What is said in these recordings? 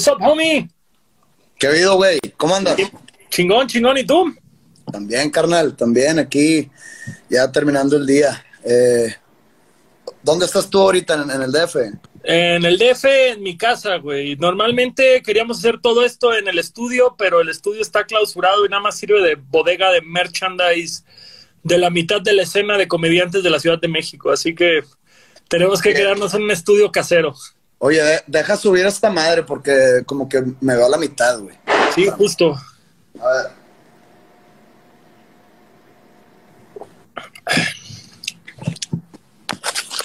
What's up, homie? ¿Qué ha habido, güey? ¿Cómo andas? Chingón, chingón, ¿y tú? También, carnal, también aquí, ya terminando el día. Eh, ¿Dónde estás tú ahorita en, en el DF? En el DF, en mi casa, güey. Normalmente queríamos hacer todo esto en el estudio, pero el estudio está clausurado y nada más sirve de bodega de merchandise de la mitad de la escena de comediantes de la Ciudad de México. Así que tenemos que quedarnos en un estudio casero. Oye, de- deja subir a esta madre porque como que me veo a la mitad, güey. Sí, justo. A ver.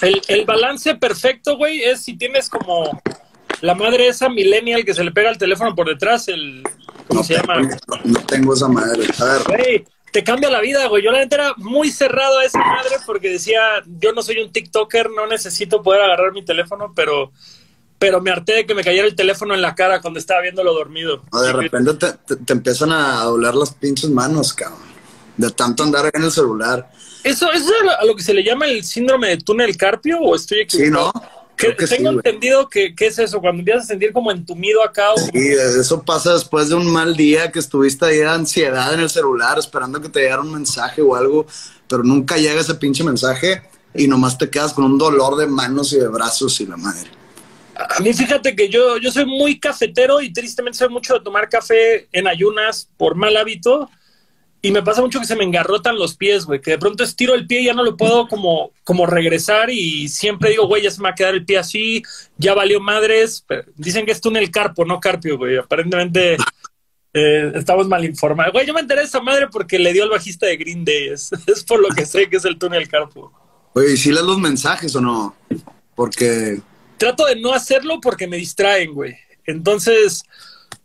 El, el balance perfecto, güey, es si tienes como la madre esa millennial que se le pega el teléfono por detrás, el... ¿Cómo No se tengo, llama? no, no tengo esa madre. A ver, Güey, te cambia la vida, güey. Yo la neta era muy cerrado a esa madre porque decía, yo no soy un TikToker, no necesito poder agarrar mi teléfono, pero, pero me harté de que me cayera el teléfono en la cara cuando estaba viéndolo dormido. no, de repente te, te- te empiezan a doblar las pinches manos, cabrón. De tanto andar en el celular. ¿Eso, ¿Eso es a lo que se le llama el síndrome de túnel carpio o estoy Sí, equivocado? ¿no? Que- Creo que sí, tengo güey. entendido que, que es eso, cuando empiezas a sentir como entumido acá. o- Sí, eso pasa después de un mal día que estuviste ahí de ansiedad en el celular esperando que te llegara un mensaje o algo, pero nunca llega ese pinche mensaje y nomás te quedas con un dolor de manos y de brazos y la madre. A mí fíjate que yo, yo soy muy cafetero y tristemente soy mucho de tomar café en ayunas por mal hábito. Y me pasa mucho que se me engarrotan los pies, güey, que de pronto estiro el pie y ya no lo puedo como, como regresar y siempre digo, güey, ya se me va a quedar el pie así, ya valió madres. Pero dicen que es túnel carpo, no carpio, güey. Aparentemente eh, estamos mal informados. Güey, yo me enteré de esa madre porque le dio al bajista de Green Day. Es, por lo que sé que es el túnel carpo. Oye, ¿y si lees los mensajes o no? Porque trato de no hacerlo porque me distraen, güey. Entonces,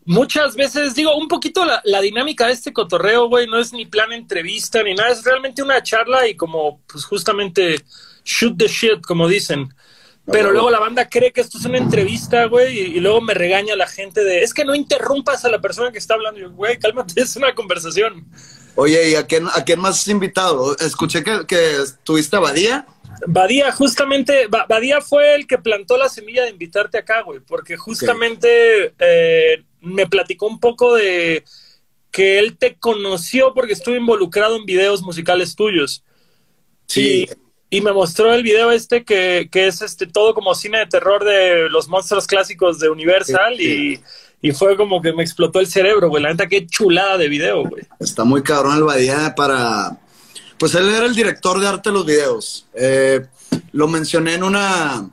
muchas veces digo, un poquito la, la dinámica de este cotorreo, güey, no es ni plan entrevista ni nada, es realmente una charla y como, pues justamente, shoot the shit, como dicen. Pero luego la banda cree que esto es una entrevista, güey, y, y luego me regaña la gente de, es que no interrumpas a la persona que está hablando. Y yo, güey, cálmate, es una conversación. Oye, ¿y a quién, a quién más has invitado? Escuché que, que tuviste a Badía. Badía, justamente, Ba- Badía fue el que plantó la semilla de invitarte acá, güey, porque justamente eh, me platicó un poco de que él te conoció porque estuvo involucrado en videos musicales tuyos. Sí. Y, y me mostró el video este que, que es este todo como cine de terror de los monstruos clásicos de Universal Sí, Y, y fue como que me explotó el cerebro, güey. La neta, qué chulada de video, güey. Está muy cabrón el Badía para... Pues él era el director de arte de los videos. Eh, lo mencioné en una,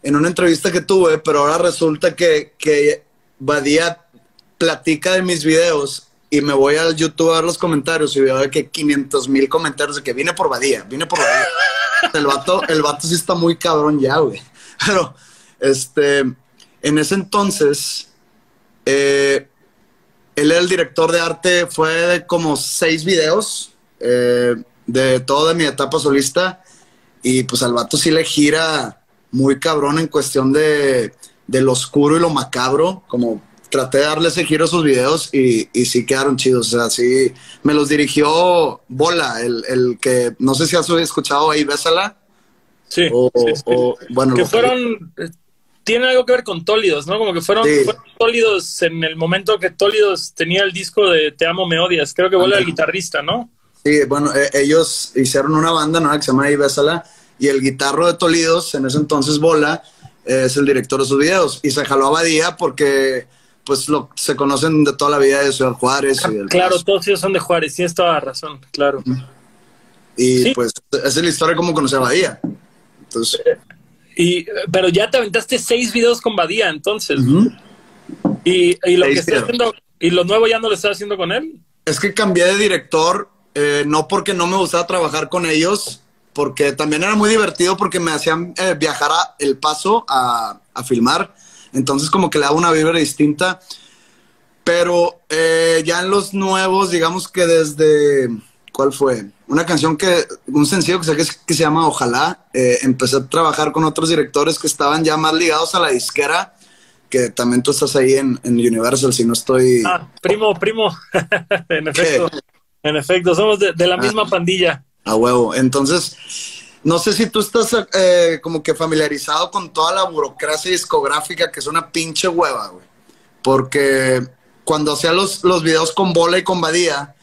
en una entrevista que tuve, pero ahora resulta que, que Badía platica de mis videos y me voy al YouTube a ver los comentarios y veo que 500 mil comentarios de que vine por Badía, vine por Badía. el, vato, el sí está muy cabrón ya, güey. Pero, este, en ese entonces, eh, él era el director de arte, fue de como seis videos eh, de toda mi etapa solista. Y pues al vato sí le gira muy cabrón en cuestión de, de lo oscuro y lo macabro. Como traté de darle ese giro a sus videos y, y sí quedaron chidos. O sea, sí me los dirigió Bola, el, el que no sé si has escuchado ahí, Bésala. Sí. O, sí, sí. o, bueno, que fueron eh, tiene algo que ver con Tólidos, ¿no? Como que fueron, Sí. fueron Tólidos en el momento que Tólidos tenía el disco de Te amo, me odias. Creo que vuelve el guitarrista, ¿no? Sí, bueno, eh, ellos hicieron una banda ¿no? que se llama Ahí Bésala y el guitarro de Tolidos, en ese entonces Bola, eh, es el director de sus videos y se jaló a Badía porque pues lo, se conocen de toda la vida de Ciudad Juárez y del Claro, todos ellos son de Juárez, tienes toda la razón, claro. y sí. pues esa es la historia de cómo conocí a Badía. Entonces, Y, pero ya te aventaste seis videos con Badía, entonces. ujú. y, y lo Seis que está videos. haciendo, y lo nuevo ya no lo está haciendo con él. es que cambié de director, eh, no porque no me gustaba trabajar con ellos, porque también era muy divertido porque me hacían eh, viajar a El Paso a, a filmar. Entonces como que le daba una vibra distinta. Pero eh, ya en los nuevos, digamos que desde... ¿Cuál fue? Una canción que, un sencillo que saqué que se llama Ojalá. eh, empecé a trabajar con otros directores que estaban ya más ligados a la disquera, que también tú estás ahí en, en Universal, si no estoy... Ah, primo, primo. en efecto, en efecto, somos de, de la Ah. misma pandilla. A huevo. Entonces, no sé si tú estás eh, como que familiarizado con toda la burocracia discográfica, que es una pinche hueva, güey. porque cuando hacía los, los videos con Bola y con Badía,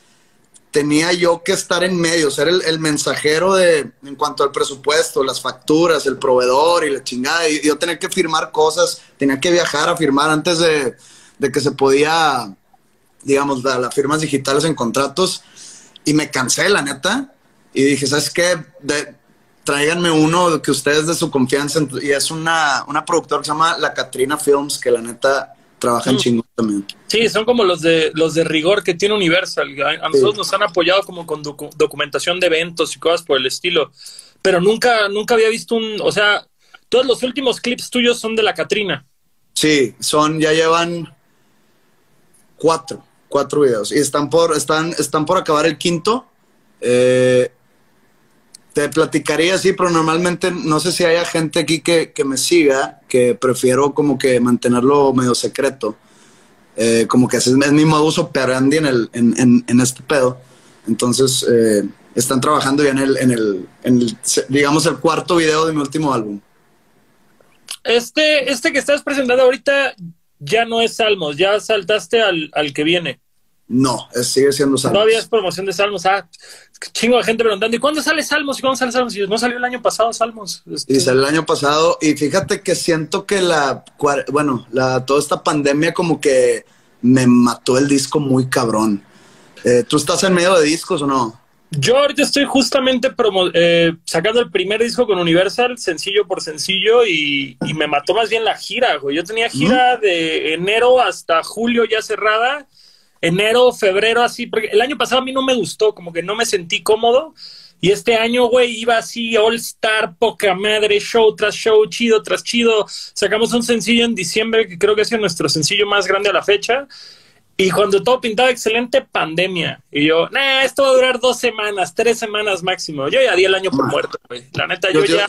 tenía yo que estar en medio, ser el, el, mensajero de, en cuanto al presupuesto, las facturas, el proveedor y la chingada. Y yo tenía que firmar cosas, tenía que viajar a firmar antes de, de que se podía, digamos, la, las firmas digitales en contratos. Y me cansé, la neta. Y dije, ¿sabes qué? De, tráiganme uno que ustedes de su confianza. Y es una, una productora que se llama La Catrina Films, que la neta trabajan mm. chingón también. Sí, son como los de los de rigor que tiene Universal. A, nosotros sí. nos han apoyado como con docu documentación de eventos y cosas por el estilo. Pero nunca, nunca había visto un, o sea, todos los últimos clips tuyos son de la Catrina. Sí, son, ya llevan cuatro, cuatro videos. Y están por, están, están por acabar el quinto. Eh, te platicaría sí, pero normalmente no sé si haya gente aquí que, que me siga, que prefiero como que mantenerlo medio secreto. Eh, como que es, es mi modus operandi en, el, en, en este pedo. Entonces, eh, están trabajando ya en el, en el, en el, digamos, el cuarto video de mi último álbum. Este, este que estás presentando ahorita ya no es Salmos, ya saltaste al, al que viene. No, es, sigue siendo Salmos. Todavía es promoción de Salmos. Ah, chingo de gente preguntando, ¿y cuándo sale Salmos? ¿Y cuándo sale Salmos? Y no salió el año pasado Salmos. Este... Y salió el año pasado. Y fíjate que siento que la, bueno, la, toda esta pandemia como que me mató el disco muy cabrón. Eh, ¿Tú estás en medio de discos o no? Yo ahorita estoy justamente promo eh, sacando el primer disco con Universal, sencillo por sencillo, y, y me mató más bien la gira, güey. Yo tenía gira ¿Mm? de enero hasta julio ya cerrada enero, febrero, así, porque el año pasado a mí no me gustó, como que no me sentí cómodo. Y este año, güey, iba así, All Star, poca madre, show tras show, chido tras chido. Sacamos un sencillo en diciembre que creo que es nuestro sencillo más grande a la fecha. Y cuando todo pintaba excelente, pandemia. Y yo, nah, esto va a durar dos semanas, tres semanas máximo. Yo ya di el año por muerto, güey. La neta, yo, yo, ya.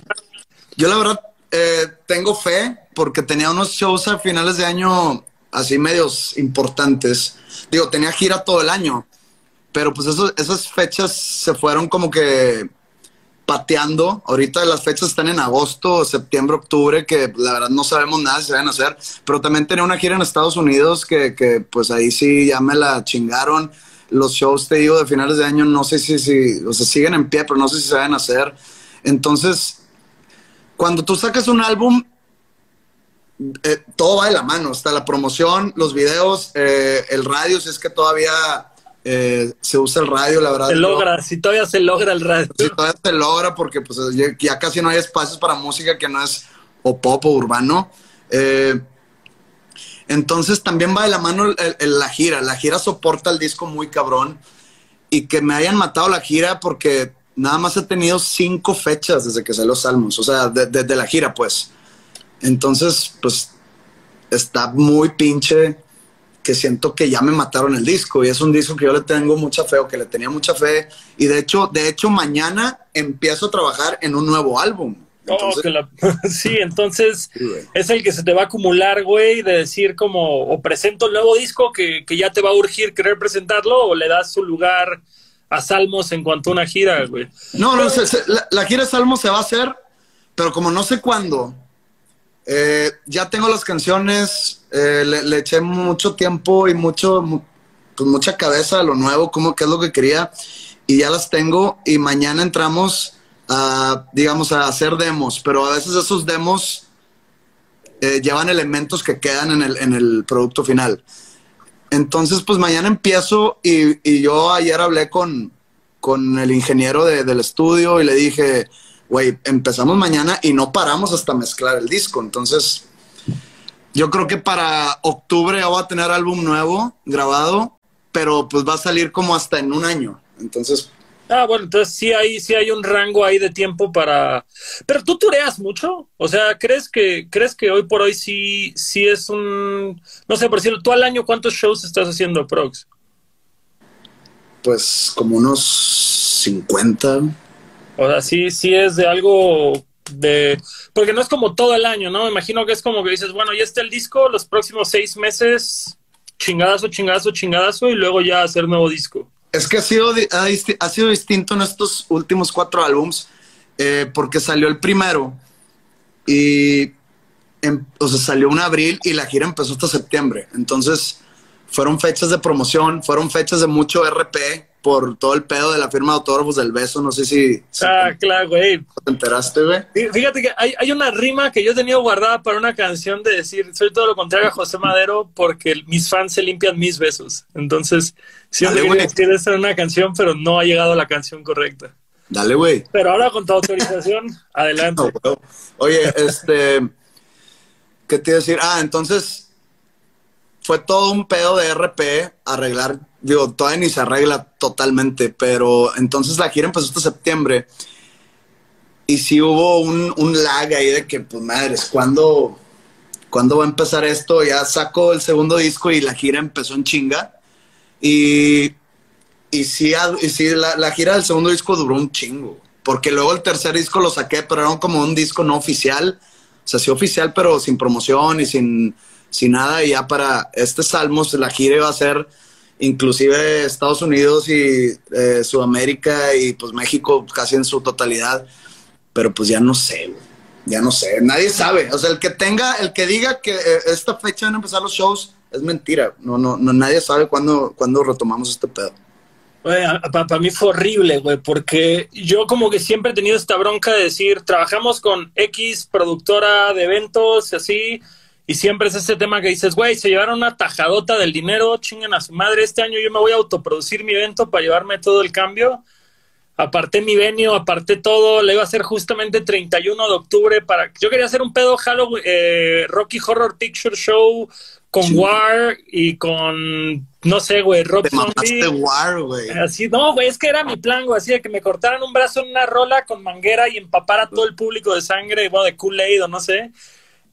Yo, la verdad, eh, tengo fe porque tenía unos shows a finales de año así medios importantes. Digo, tenía gira todo el año, pero pues eso, esas fechas se fueron como que pateando. Ahorita las fechas están en agosto, septiembre, octubre, que la verdad no sabemos nada si se van a hacer, pero también tenía una gira en Estados Unidos que, que pues ahí sí ya me la chingaron. Los shows, te digo, de finales de año, no sé si, si o sea, siguen en pie, pero no sé si se van a hacer. Entonces, cuando tú sacas un álbum, eh, todo va de la mano, está la promoción, los videos, eh, el radio, si es que todavía eh, se usa el radio, la verdad. Se logra, si todavía se logra el radio. Si todavía se logra, porque pues ya, ya casi no hay espacios para música que no es o pop o urbano. Eh, entonces también va de la mano el, el, la gira, la gira soporta el disco muy cabrón y que me hayan matado la gira porque nada más he tenido cinco fechas desde que salió Salmos, o sea, desde de, de la gira pues. Entonces, pues está muy pinche que siento que ya me mataron el disco y es un disco que yo le tengo mucha fe o que le tenía mucha fe y de hecho, de hecho mañana empiezo a trabajar en un nuevo álbum. Entonces, oh, la... sí, entonces sí, es el que se te va a acumular, güey, de decir como, o presento el nuevo disco que, que, ya te va a urgir querer presentarlo, o le das su lugar a Salmos en cuanto a una gira, güey. No, no, se, se, la, la, gira de Salmos se va a hacer, pero como no sé cuándo, eh, ya tengo las canciones, eh, le, eché mucho tiempo y mucho, pues mucha cabeza a lo nuevo, como qué es lo que quería, y ya las tengo, y mañana entramos a, digamos, a hacer demos, pero a veces esos demos eh, llevan elementos que quedan en el, en el producto final. Entonces, pues mañana empiezo y, y yo ayer hablé con, con el ingeniero de, del estudio y le dije, güey, empezamos mañana y no paramos hasta mezclar el disco. Entonces, yo creo que para octubre ya voy a tener álbum nuevo grabado, pero pues va a salir como hasta en un año. Entonces. Ah, bueno, entonces sí hay, sí hay un rango ahí de tiempo para. Pero tú tureas mucho. O sea, ¿crees que, crees que hoy por hoy sí, sí es un. No sé, por decirlo, tú al año, ¿cuántos shows estás haciendo, Prox? Pues como unos 50. O sea, sí, sí es de algo de... Porque no es como todo el año, ¿no? Me imagino que es como que dices, bueno, ya está el disco, los próximos seis meses, chingadazo, chingadazo, chingadazo, y luego ya hacer nuevo disco. Es que ha sido, ha, sido distinto en estos últimos cuatro álbums, eh, porque salió el primero y em- o sea, salió en abril y la gira empezó hasta septiembre. Entonces, fueron fechas de promoción, fueron fechas de mucho RP por todo el pedo de la firma de autógrafos del beso. No sé si, si Ah, claro, güey. te enteraste, güey. Fí- Fíjate que hay, hay una rima que yo he tenido guardada para una canción de decir, soy todo lo contrario a José Madero porque mis fans se limpian mis besos. Entonces, siempre Dale, quería decir en una canción, pero no ha llegado la canción correcta. Dale, güey. Pero ahora con tu autorización, adelante. No. Oye, este, ¿qué te iba a decir? Ah, entonces fue todo un pedo de RP arreglar, digo, todavía ni se arregla totalmente, pero entonces la gira empezó hasta septiembre y sí hubo un, un lag ahí de que, pues madres, ¿cuándo, ¿cuándo va a empezar esto? Ya sacó el segundo disco y la gira empezó en chinga y, y sí, y sí la, la gira del segundo disco duró un chingo, porque luego el tercer disco lo saqué, pero era como un disco no oficial, o sea, sí oficial, pero sin promoción y sin, sin nada, y ya para este Salmos la gira iba a ser inclusive Estados Unidos y eh, Sudamérica y pues México casi en su totalidad, pero pues ya no sé, ya no sé, nadie sabe, o sea, el que tenga, el que diga que eh, esta fecha van a empezar los shows, es mentira, no, no, no nadie sabe cuándo, cuándo retomamos este pedo. Para mí fue horrible, güey, porque yo como que siempre he tenido esta bronca de decir, trabajamos con X productora de eventos y así, y siempre es ese tema que dices, güey, se llevaron una tajadota del dinero, chinguen a su madre, este año yo me voy a autoproducir mi evento para llevarme todo el cambio. Aparté mi venio, aparté todo, le iba a hacer justamente 31 de octubre para... Yo quería hacer un pedo Halloween, eh, Rocky Horror Picture Show con Sí. War y con, no sé, güey, Rob Zombie. War, güey. Así, no, güey, es que era mi plan, güey, así de que me cortaran un brazo en una rola con manguera y empapar a todo el público de sangre, bueno, de Kool-Aid o no sé.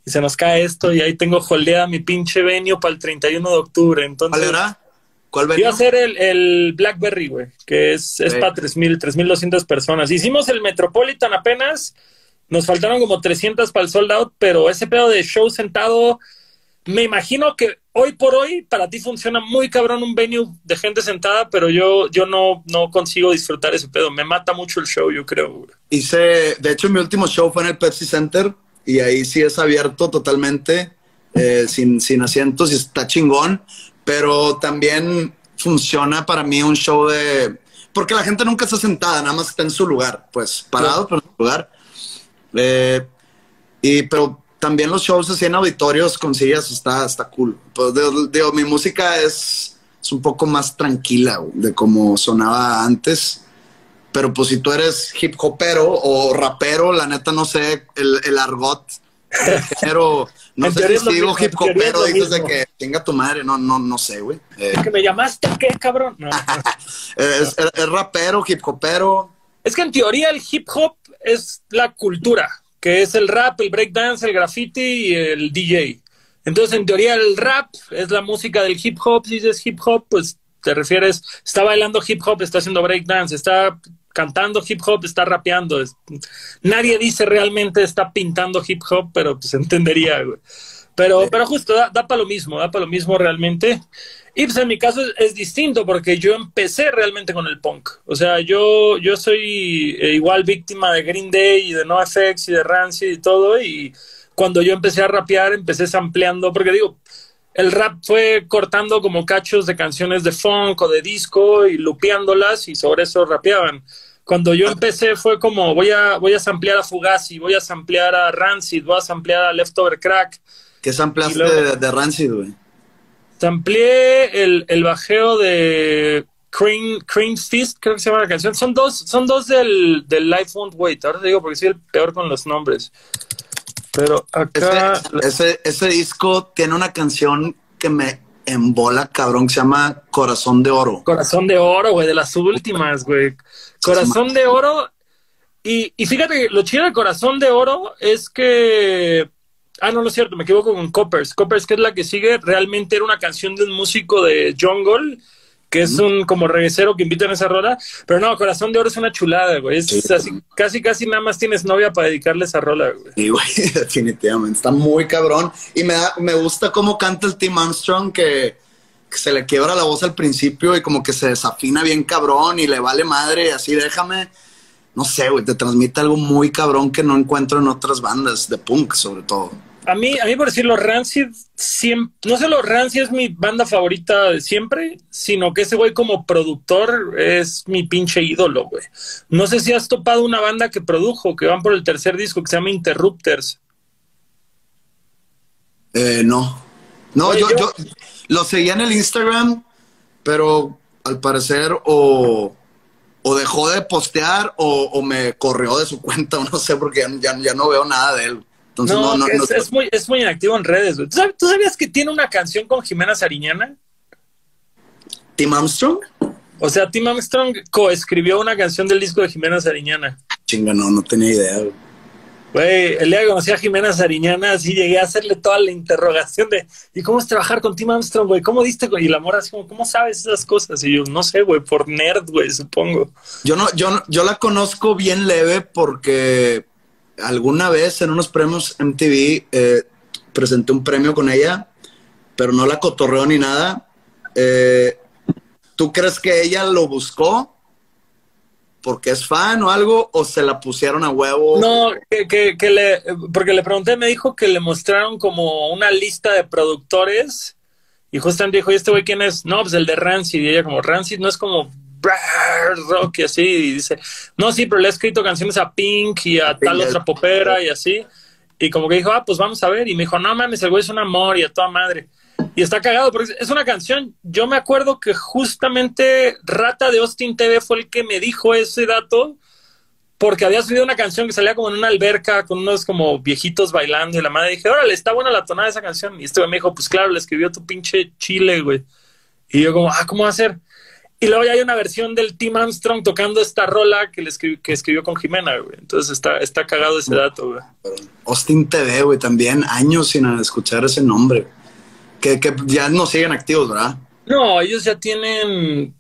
Y se nos cae esto y ahí tengo holdeada mi pinche venio para el 31 de octubre. Entonces, ¿Cuál era? ¿Cuál venía? Iba a ser el, el Blackberry, güey, que es, es Sí. para 3.000, 3.200 personas. Hicimos el Metropolitan apenas, nos faltaron como 300 para el sold out, pero ese pedo de show sentado, me imagino que hoy por hoy para ti funciona muy cabrón un venue de gente sentada, pero yo, yo no, no consigo disfrutar ese pedo. Me mata mucho el show, yo creo. güey. Hice, de hecho, mi último show fue en el Pepsi Center y ahí sí es abierto totalmente, eh, sin, sin asientos y está chingón, pero también funciona para mí un show de... Porque la gente nunca está sentada, nada más está en su lugar, pues parado, pero en su lugar. Eh, y, pero también los shows así en auditorios con sillas está, está cool. Pues digo, digo, mi música es, es un poco más tranquila de como sonaba antes. Pero pues si tú eres hip hopero o rapero, la neta no sé el, el argot. Pero no sé si digo hip hopero, dices de que chinga tu madre, no, no, no sé, güey. Eh, ¿Que me llamaste qué, cabrón? No. es, es- es rapero, hip hopero. Es que en teoría el hip hop es la cultura, que es el rap, el breakdance, el graffiti y el DJ. Entonces, en teoría, el rap es la música del hip hop. Si dices hip hop, pues te refieres, está bailando hip hop, está haciendo breakdance, está cantando hip hop, está rapeando. Nadie dice realmente está pintando hip hop, pero pues entendería, güey. Pero, pero justo da, da para lo mismo, da para lo mismo realmente. Y pues en mi caso es, es distinto porque yo empecé realmente con el punk. O sea, yo, yo soy eh, igual víctima de Green Day y de NoFX y de Rancid y todo. Y cuando yo empecé a rapear, empecé sampleando, porque digo, el rap fue cortando como cachos de canciones de funk o de disco y lupeándolas y sobre eso rapeaban. Cuando yo empecé fue como voy a, voy a samplear a Fugazi, voy a samplear a Rancid, voy a samplear a Leftover Crack. ¿Qué luego- de, de Rancid, güey? Sampleé el, el bajeo de Crane, Crane's Fist, creo que se llama la canción. Son dos, son dos del, del Life Won't Wait. Ahora te digo porque soy el peor con los nombres. Pero acá. Ese, ese, ese disco tiene una canción que me embola, cabrón, que se llama Corazón de Oro. Corazón de oro, güey, de las últimas, güey. Corazón de oro. Y, y fíjate lo chido de Corazón de Oro es que. Ah, no, no es cierto, me equivoco con Coppers. Coppers, que es la que sigue, realmente era una canción de un músico de Jungle, que es un como reguecero que invita en esa rola. Pero no, Corazón de Oro es una chulada, güey. Es Sí. así, casi, casi nada más tienes novia para dedicarle esa rola, güey. Sí, güey, definitivamente. Está muy cabrón. Y me, da, me gusta cómo canta el Tim Armstrong, que, que se le quiebra la voz al principio y como que se desafina bien cabrón y le vale madre. Así, déjame. No sé, güey, te transmite algo muy cabrón que no encuentro en otras bandas de punk, sobre todo. A mí, a mí por decirlo, Rancid, siempre, no solo Rancid es mi banda favorita de siempre, sino que ese güey como productor es mi pinche ídolo, güey. No sé si has topado una banda que produjo, que van por el tercer disco, que se llama Interrupters. Eh, no. No, yo, yo, lo seguía en el Instagram, pero al parecer o, o dejó de postear o, me corrió de su cuenta, o no sé, porque ya, ya no veo nada de él. Entonces, no, no, es, es, muy, es muy inactivo en redes. ¿Tú, sabías que tiene una canción con Jimena Sariñana? ¿Tim Armstrong? O sea, Tim Armstrong coescribió una canción del disco de Jimena Sariñana. Chinga, no, no tenía idea. Güey, el día que conocí a Jimena Sariñana, así llegué a hacerle toda la interrogación de ¿y cómo es trabajar con Tim Armstrong, güey? ¿Cómo diste, güey? Y la mora así como, ¿cómo sabes esas cosas? Y yo, no sé, güey, por nerd, güey, supongo. Yo no, yo, yo la conozco bien leve porque alguna vez en unos premios MTV eh, presenté un premio con ella, pero no la cotorreó ni nada. Eh, ¿Tú crees que ella lo buscó porque es fan o algo, o se la pusieron a huevo? No, que, que, le, porque le pregunté, me dijo que le mostraron como una lista de productores y justamente dijo, ¿y este güey quién es? No, pues el de Rancid, y ella como, Rancid no es como rock y así, y dice, no, sí, pero le he escrito canciones a Pink y a tal otra popera y así, y como que dijo, ah, pues vamos a ver, y me dijo, no mames, el güey es un amor y a toda madre. Y está cagado, porque es una canción. Yo me acuerdo que justamente Rata de Austin TV fue el que me dijo ese dato, porque había subido una canción que salía como en una alberca con unos como viejitos bailando y la madre dije, órale, está buena la tonada de esa canción. Y este güey me dijo, pues claro, le escribió tu pinche chile, güey. Y yo como, ah, ¿cómo va a ser? Y luego ya hay una versión del Tim Armstrong tocando esta rola que, le escribió, que escribió con Jimena, güey. Entonces está, está cagado ese dato, güey. Austin TV, güey, también años sin escuchar ese nombre que, ya no siguen activos, ¿verdad? No, ellos ya tienen.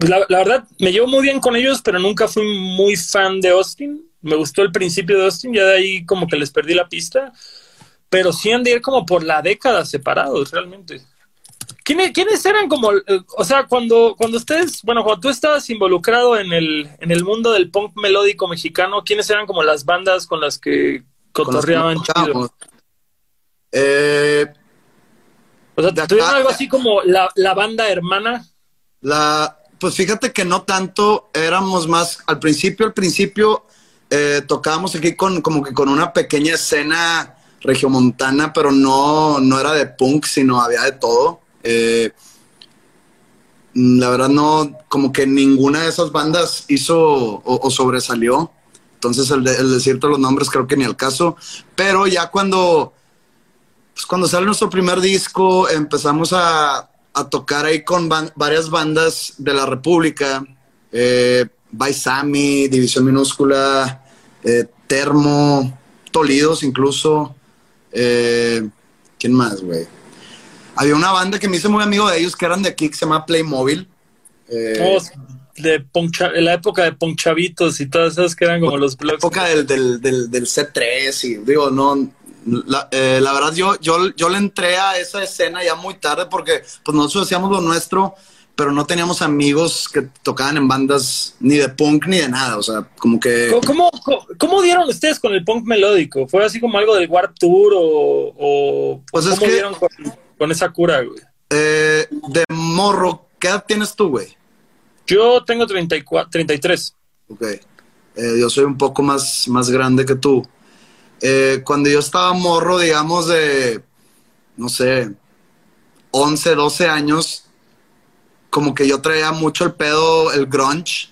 La, verdad, me llevo muy bien con ellos, pero nunca fui muy fan de Austin. Me gustó el principio de Austin, ya de ahí como que les perdí la pista. Pero sí han de ir como por la década separados, realmente. ¿Quiénes, ¿Quiénes, eran como, eh, o sea, cuando, cuando ustedes, bueno, cuando tú estabas involucrado en el, en el mundo del punk melódico mexicano, ¿quiénes eran como las bandas con las que cotorreaban chido? Eh, o sea, ¿tuvieron algo así como la, la, banda hermana? La, pues fíjate que no tanto, éramos más, al principio, al principio eh, tocábamos aquí con como que con una pequeña escena regiomontana, pero no, no era de punk, sino había de todo. Eh, la verdad no, como que ninguna de esas bandas hizo o, sobresalió. Entonces el, de, decirte los nombres creo que ni al caso. Pero ya cuando pues, cuando sale nuestro primer disco, empezamos a, tocar ahí con varias bandas de la República, eh, Baisami, División Minúscula, eh, Termo, Tolidos incluso. Eh, ¿Quién más, güey? Había una banda que me hice muy amigo de ellos que eran de aquí, que se llama Playmobil. Eh, oh, de en la época de Ponchavitos y todas esas que eran como los blogs. La época del, del, del, del C3 y digo, no, la, eh, la, verdad, yo, yo, yo le entré a esa escena ya muy tarde porque pues nosotros hacíamos lo nuestro, pero no teníamos amigos que tocaban en bandas ni de punk ni de nada. O sea, como que. ¿Cómo, cómo, dieron ustedes con el punk melódico? ¿Fue así como algo del Warp Tour o, pues cómo dieron con, esa cura, güey? Eh, de morro, ¿qué edad tienes tú, güey? Yo tengo 34, 33. Ok. Eh, yo soy un poco más, más grande que tú. Eh, cuando yo estaba morro, digamos, de, no sé, 11, 12 años, como que yo traía mucho el pedo, el grunge,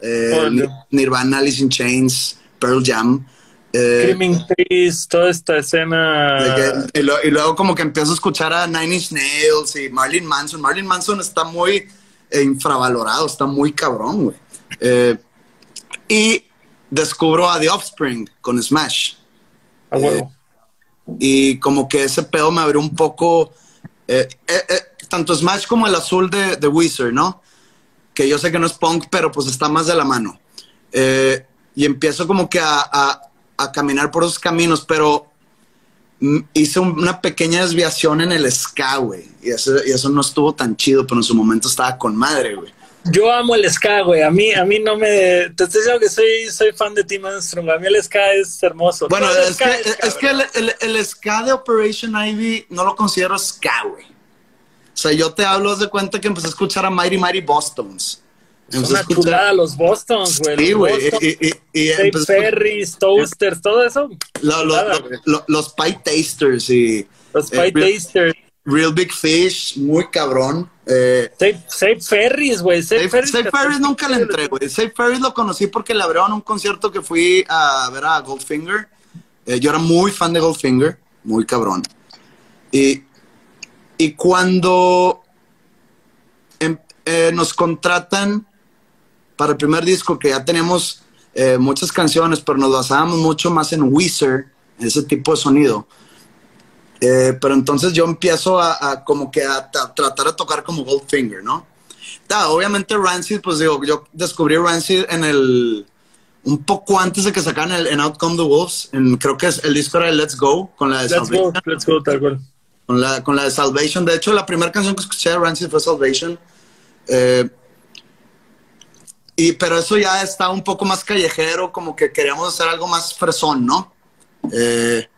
eh, Nirvana, Alice in Chains, Pearl Jam. Eh, Trees, toda esta escena. y, luego como que empiezo a escuchar a Nine Inch Nails y Marlene Manson. Marlene Manson está muy infravalorado, está muy cabrón, güey. Eh, y descubro a The Offspring con Smash. Eh, y como que ese pedo me abrió un poco, eh, eh, tanto Smash como el azul de, de, Wizard, ¿no? Que yo sé que no es punk, pero pues está más de la mano. y empiezo como que a, a, caminar por esos caminos, pero hice una pequeña desviación en el ska, güey. Y eso, y eso no estuvo tan chido, pero en su momento estaba con madre, güey. Yo amo el ska, güey. A mí, a mí no me. Te estoy diciendo que soy, soy fan de Tim Armstrong. A mí el ska es hermoso. Bueno, el es ska que, ska, es que el, el- el ska de Operation Ivy no lo considero ska, güey. O sea, yo te hablo, de cuenta que empecé a escuchar a Mighty Mighty Bostons. A una chulada los Bostons, güey. Sí, güey. Y, y, y Toasters, todo eso. lo- lo- lo- los Pie Tasters y Los Eh, Pie Real- Tasters. Real Big Fish, muy cabrón. Eh, Save, Save Ferris, güey. Safe. Safe Ferris nunca le entré, güey. Safe Ferris lo conocí porque le abrieron un concierto que fui a ver a Goldfinger. Eh, yo era muy fan de Goldfinger, muy cabrón. Y, y cuando em- eh, nos contratan para el primer disco, que ya tenemos eh, muchas canciones, pero nos basábamos mucho más en Weezer, ese tipo de sonido. Eh, pero entonces yo empiezo a, a como que a, ta- tratar de tocar como Goldfinger, ¿no? Ta, obviamente Rancid, pues digo, yo descubrí Rancid en el un poco antes de que sacaran el en Out Come the Wolves, en- creo que es, el disco era de Let's Go con la de Let's Salvation, go, let's go, tal cual. con la con la de Salvation. De hecho, la primera canción que escuché de Rancid fue Salvation. Eh, y pero eso ya está un poco más callejero, como que queríamos hacer algo más fresón, ¿no? Eh,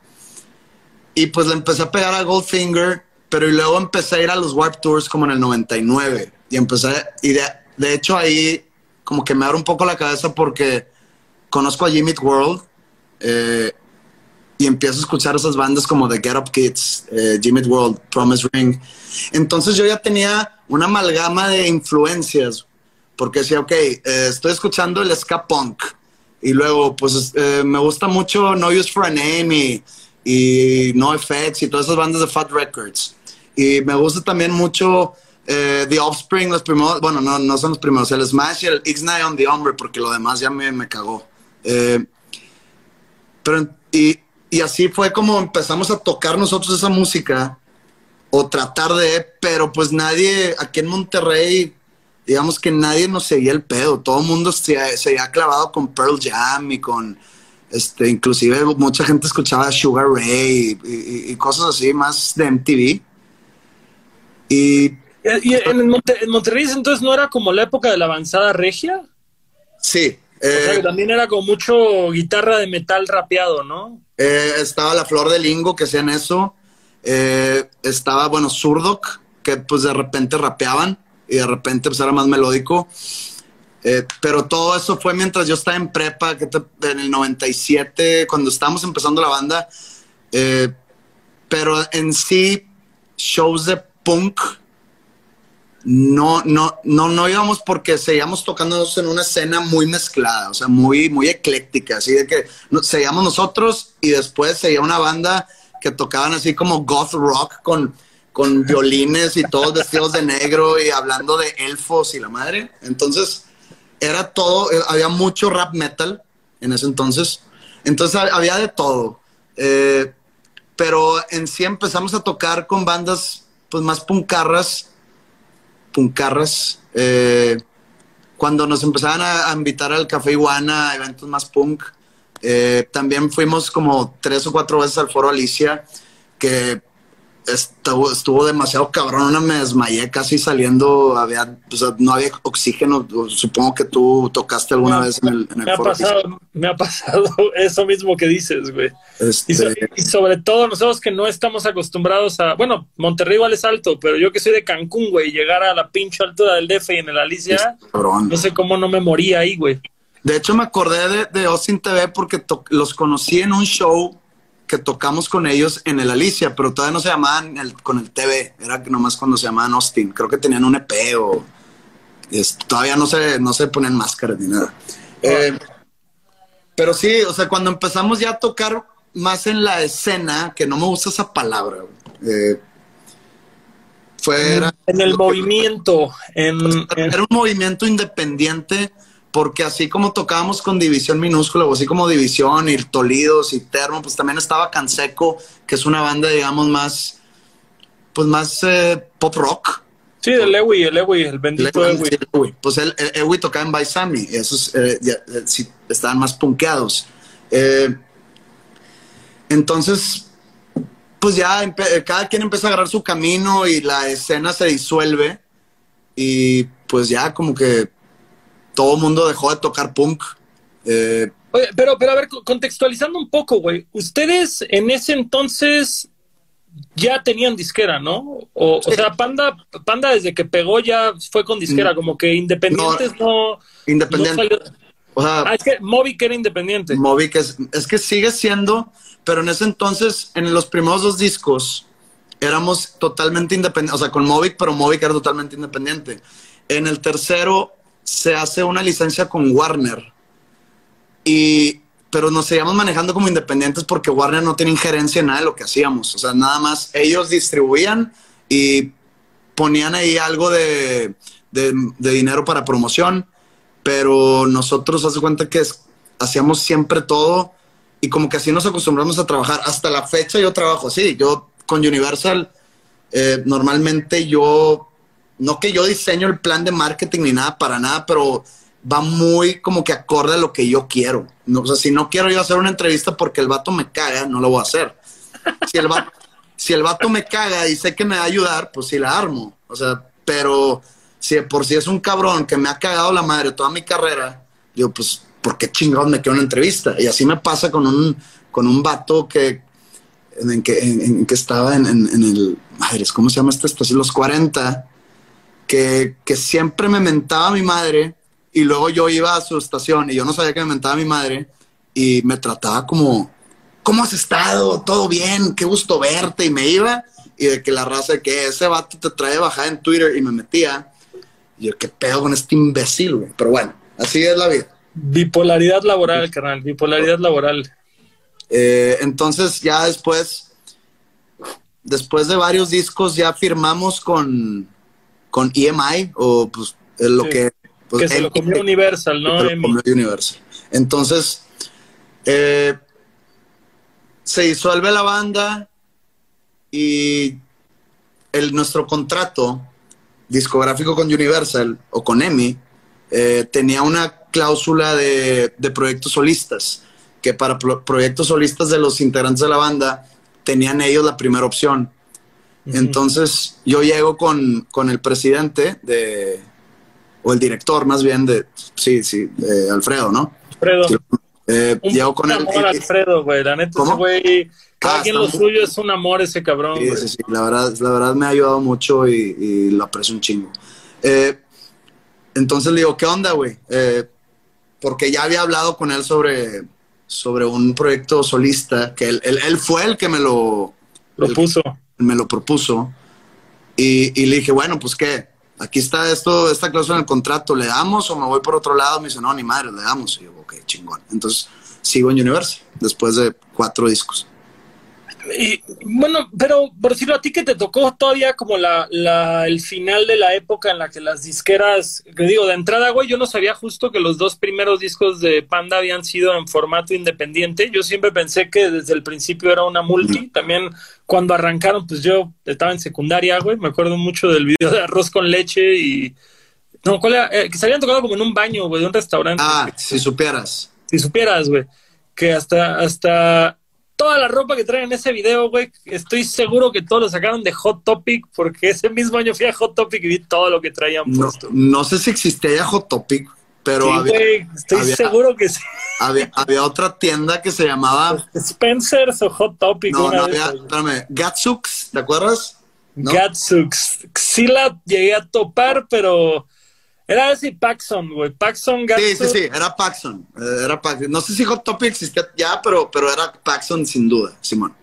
y pues le empecé a pegar a Goldfinger, pero y luego empecé a ir a los Warp Tours como en el 99. Y empecé, y de, de hecho ahí como que me abre un poco la cabeza porque conozco a Jimmy World eh, y empiezo a escuchar esas bandas como The Get Up Kids, eh, Jimmy World, Promise Ring. Entonces yo ya tenía una amalgama de influencias porque decía, ok, eh, estoy escuchando el ska punk y luego pues eh, me gusta mucho No Use for a Name y, y No Effects y todas esas bandas de Fat Records. Y me gusta también mucho eh, The Offspring, los primeros, bueno, no, no son los primeros, el Smash y el X-Night on the Hombre, porque lo demás ya me, me cagó. Pero, y, y así fue como empezamos a tocar nosotros esa música, o tratar de, pero pues nadie, aquí en Monterrey, digamos que nadie nos seguía el pedo, todo el mundo se, se había clavado con Pearl Jam y con, este, inclusive mucha gente escuchaba Sugar Ray y, y- y cosas así más de MTV. Y Y en, en Monterrey entonces no era como la época de la avanzada regia. sí, O sea, eh, que también era como mucho guitarra de metal rapeado, ¿no? eh, estaba la Flor de Lingo que hacían eso, eh, estaba, bueno, Surdoc, que pues de repente rapeaban y de repente pues era más melódico. Eh, pero todo eso fue mientras yo estaba en prepa, que te- en el 97, cuando estábamos empezando la banda. Eh, pero en sí, shows de punk, no, no, no, no íbamos porque seguíamos tocándonos en una escena muy mezclada, o sea, muy, muy ecléctica, así de que seguíamos nosotros y después seguía una banda que tocaban así como goth rock con, con violines y todos vestidos de negro y hablando de elfos y la madre. Entonces, era todo, eh, había mucho rap metal en ese entonces. Entonces ha- había de todo. Eh, pero en sí empezamos a tocar con bandas pues más puncarras, puncarras. eh, cuando nos empezaban a, a invitar al Café Iguana, a eventos más punk. Eh, también fuimos como tres o cuatro veces al Foro Alicia, que estuvo, estuvo demasiado cabrón. Una me desmayé casi saliendo, había, o sea, no había oxígeno. Supongo que tú tocaste alguna Me- vez en el, en el Me ha Foro pasado, me ha pasado eso mismo que dices, güey. Este, Y, so- y sobre todo nosotros que no estamos acostumbrados a, bueno, Monterrey igual es alto, pero yo que soy de Cancún, güey, llegar a la pinche altura del DF y en el Alicia, cabrón. no sé cómo no me moría ahí, güey. De hecho, me acordé de, de Austin TV porque los conocí en un show que tocamos con ellos en el Alicia, pero todavía no se llamaban el- con el TV, era nomás cuando se llamaban Austin. Creo que tenían un EP o es- todavía no se, no se ponen máscaras ni nada. Eh, pero sí, o sea, cuando empezamos ya a tocar más en la escena, que no me gusta esa palabra, eh, fue era- En el movimiento, en, en- era un movimiento independiente porque así como tocábamos con División Minúscula o así como División y Tolidos y Termo, pues también estaba Canseco, que es una banda, digamos, más, pues más eh, pop rock. sí, del Ewi, el Ewi, el bendito Ewi. sí, Ewi. Pues él, él- Ewi tocaba en Baisami, y esos eh, ya, eh, sí, estaban más punkeados. Eh, entonces, pues ya cada quien empieza a agarrar su camino y la escena se disuelve. Y pues ya como que todo el mundo dejó de tocar punk. Eh, Oye, pero, pero a ver, contextualizando un poco, güey. Ustedes en ese entonces ya tenían disquera, ¿no? O, o sea, Panda, Panda desde que pegó ya fue con disquera, Mm. como que Independientes no. independiente. no salió- o sea, Ah, es que Moby que era independiente. Moby, que es, es que sigue siendo, pero en ese entonces, en los primeros dos discos, éramos totalmente independientes, o sea, con Moby, pero Moby era totalmente independiente. En el tercero se hace una licencia con Warner, y, pero nos seguíamos manejando como independientes porque Warner no tiene injerencia en nada de lo que hacíamos, o sea, nada más ellos distribuían y ponían ahí algo de, de, dinero para promoción, pero nosotros, hace cuenta que hacíamos siempre todo y como que así nos acostumbramos a trabajar. Hasta la fecha yo trabajo así. Yo con Universal, eh, normalmente yo, no que yo diseño el plan de marketing ni nada para nada, pero va muy como que acorde a lo que yo quiero. No, o sea, si no quiero yo hacer una entrevista porque el vato me caga, no lo voy a hacer. Si el vato, si el me caga y sé que me va a ayudar, pues sí la armo. O sea, pero si por si es un cabrón que me ha cagado la madre toda mi carrera, digo, pues, ¿por qué chingados me quedo en una entrevista? Y así me pasa con un, con un vato que, en, que, en, que estaba en, en- en el, madres, ¿cómo se llama esta estación? Los 40, que, que siempre me mentaba mi madre y luego yo iba a su estación y yo no sabía que me mentaba mi madre y me trataba como, ¿cómo has estado? ¿Todo bien? Qué gusto verte. Y me iba y de que la raza de que ese vato te trae bajada en Twitter y me metía. Y yo, ¿qué pedo con este imbécil, güey? Pero bueno, así es la vida. Bipolaridad laboral, carnal, bipolaridad laboral. Eh, entonces ya después, después de varios discos ya firmamos con, con EMI o pues lo Sí. que... pues, que se lo comió Universal, ¿no? se lo comió Universal. Entonces, eh, se disuelve la banda y el, nuestro contrato discográfico con Universal o con EMI eh, tenía una cláusula de, de proyectos solistas, que para pro- proyectos solistas de los integrantes de la banda tenían ellos la primera opción. Entonces yo llego con, con el presidente de, o el director más bien de, sí, sí, de Alfredo, ¿no? Alfredo. Eh, Un llego con amor, y- Alfredo, güey. La neta, ¿Cómo? ese güey, cada Ah, quien lo suyo es un amor ese cabrón, Sí, sí, sí, la verdad, la verdad me ha ayudado mucho y, y lo aprecio un chingo. Eh, entonces le digo, ¿qué onda, güey? Eh, porque ya había hablado con él sobre, sobre un proyecto solista, que él, él- él fue el que me lo, Me lo propuso. Y, y le dije, bueno, pues qué, aquí está esto, esta cláusula en el contrato, ¿le damos o me voy por otro lado? Me dice, no, ni madre, le damos. Y yo, ok, chingón. Entonces sigo en Universal, después de cuatro discos. Y, bueno, pero por decirlo a ti que te tocó todavía como la, la, el final de la época en la que las disqueras, que digo, de entrada, güey, yo no sabía justo que los dos primeros discos de Panda habían sido en formato independiente. Yo siempre pensé que desde el principio era una multi. También cuando arrancaron, pues yo estaba en secundaria, güey. Me acuerdo mucho del video de arroz con leche y... No, ¿cuál era? Eh, que se habían tocado como en un baño, güey, de un restaurante. Ah, si supieras. Si supieras, güey, que hasta, hasta toda la ropa que traen en ese video, güey, estoy seguro que todos lo sacaron de Hot Topic, porque ese mismo año fui a Hot Topic y vi todo lo que traían No, puesto. no sé si existía ya Hot Topic, pero Sí, había, güey, estoy había- seguro que sí. había, había otra tienda que se llamaba. Spencer's o Hot Topic. No, no había. Espérame, Gatsux, ¿te acuerdas? ¿No? Gatsux. Sí la llegué a topar, pero era ese Paxson, güey. Paxson, Sí, Gatsux. sí, sí, era Paxson. eh, Era Paxson. No sé si Hot Topic existía ya, pero, pero era Paxson sin duda, Simón.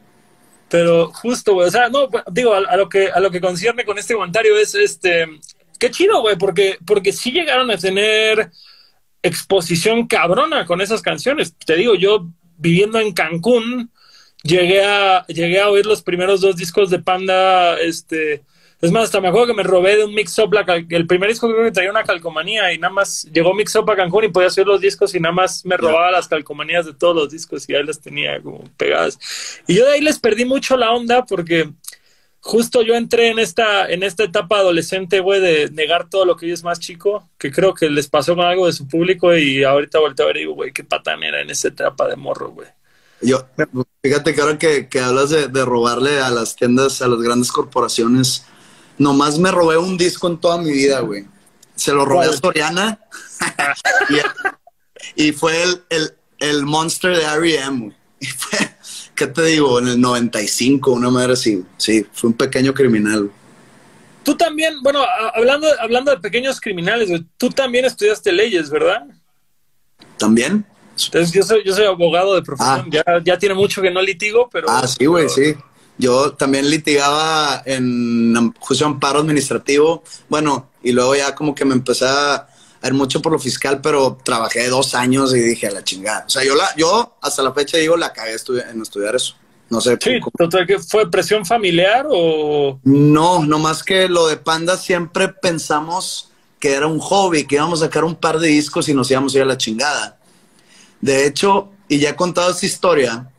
Pero justo, güey, o sea, no, digo, a, a lo que a lo que concierne con este comentario es este qué chido, güey, porque porque sí llegaron a tener exposición cabrona con esas canciones. Te digo, yo viviendo en Cancún llegué a llegué a oír los primeros dos discos de Panda este es más, hasta me acuerdo que me robé de un mix-up, el primer disco creo que traía una calcomanía y nada más llegó mix-up a Cancún y podía hacer los discos y nada más me robaba las calcomanías de todos los discos y ahí las tenía como pegadas. Y yo de ahí les perdí mucho la onda porque justo yo entré en esta, en esta etapa adolescente, güey, de negar todo lo que yo es más chico, que creo que les pasó con algo de su público y ahorita volteo a ver y digo, güey, qué patán era en esa etapa de morro, güey. Yo, fíjate que ahora que, que hablas de, de robarle a las tiendas, a las grandes corporaciones, nomás me robé un disco en toda mi vida, güey. se lo robé a Soriana. y, fue el, el, el, monster de R.E.M., Y fue, ¿qué te digo? En el 95, una madre así. Sí, fue un pequeño criminal. Tú también, bueno, hablando, hablando de pequeños criminales, tú también estudiaste leyes, ¿verdad? ¿También? Entonces, yo soy, yo soy abogado de profesión. Ah. Ya, ya tiene mucho que no litigo, pero. Ah, sí, güey, sí. Yo también litigaba en juicio amparo administrativo. Bueno, y luego ya como que me empecé a ir mucho por lo fiscal, pero trabajé dos años y dije a la chingada. O sea, yo, la, yo hasta la fecha digo, la cagué en estudiar eso. No sé. Sí, ¿fue presión familiar o...? No, no más que lo de Panda siempre pensamos que era un hobby, que íbamos a sacar un par de discos y nos íbamos a ir a la chingada. De hecho, y ya he contado esta historia,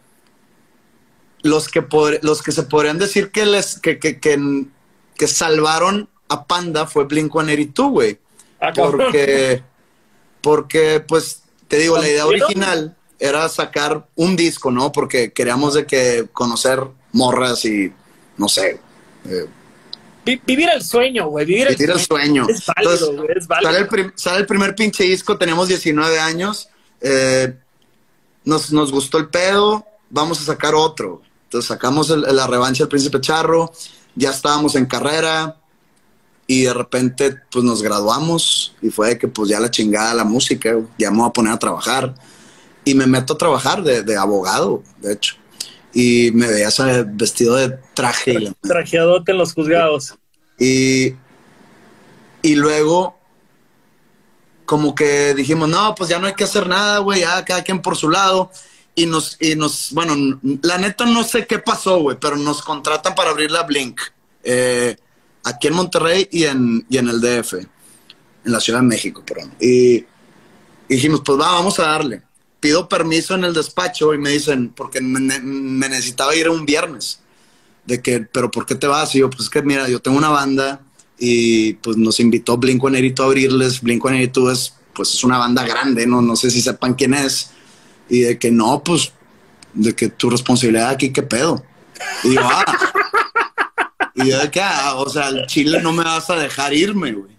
los que, los que se podrían decir que, les, que, que, que, salvaron a Panda fue Blink-182, güey. Ah, porque, porque, pues, te digo, la idea original era sacar un disco, ¿no? Porque queríamos de que conocer morras y, no sé. Eh, vivir el sueño, güey. Vivir, el, sueño. Es válido, es válido. Sale, el primer pinche disco, tenemos 19 años. Eh, nos, nos gustó el pedo, vamos a sacar otro. Entonces sacamos la revancha del Príncipe Charro, ya estábamos en carrera y de repente pues nos graduamos y fue que pues ya la chingada la música, ya me voy a poner a trabajar y me meto a trabajar de, abogado, de hecho. Y me veía vestido de traje. Trajeadote en los juzgados. Y, y luego como que dijimos, no, pues ya no hay que hacer nada, güey, ya cada quien por su lado y nos, y nos, bueno, la neta no sé qué pasó, güey, pero nos contratan para abrir la Blink eh, aquí en Monterrey y en, y en el DF, en la Ciudad de México, perdón. Y, dijimos, pues va, vamos a darle. Pido permiso en el despacho y me dicen, porque me, necesitaba ir un viernes. De que, pero ¿por qué te vas? Y yo, pues es que mira, yo tengo una banda y pues nos invitó Blink-182 a abrirles. Blink-182 es, pues es una banda grande, ¿no? No sé si sepan quién es y de que no, pues, de que tu responsabilidad aquí, ¿qué pedo? Y ah. y de que, ah, o sea, el Chile no me vas a dejar irme, güey.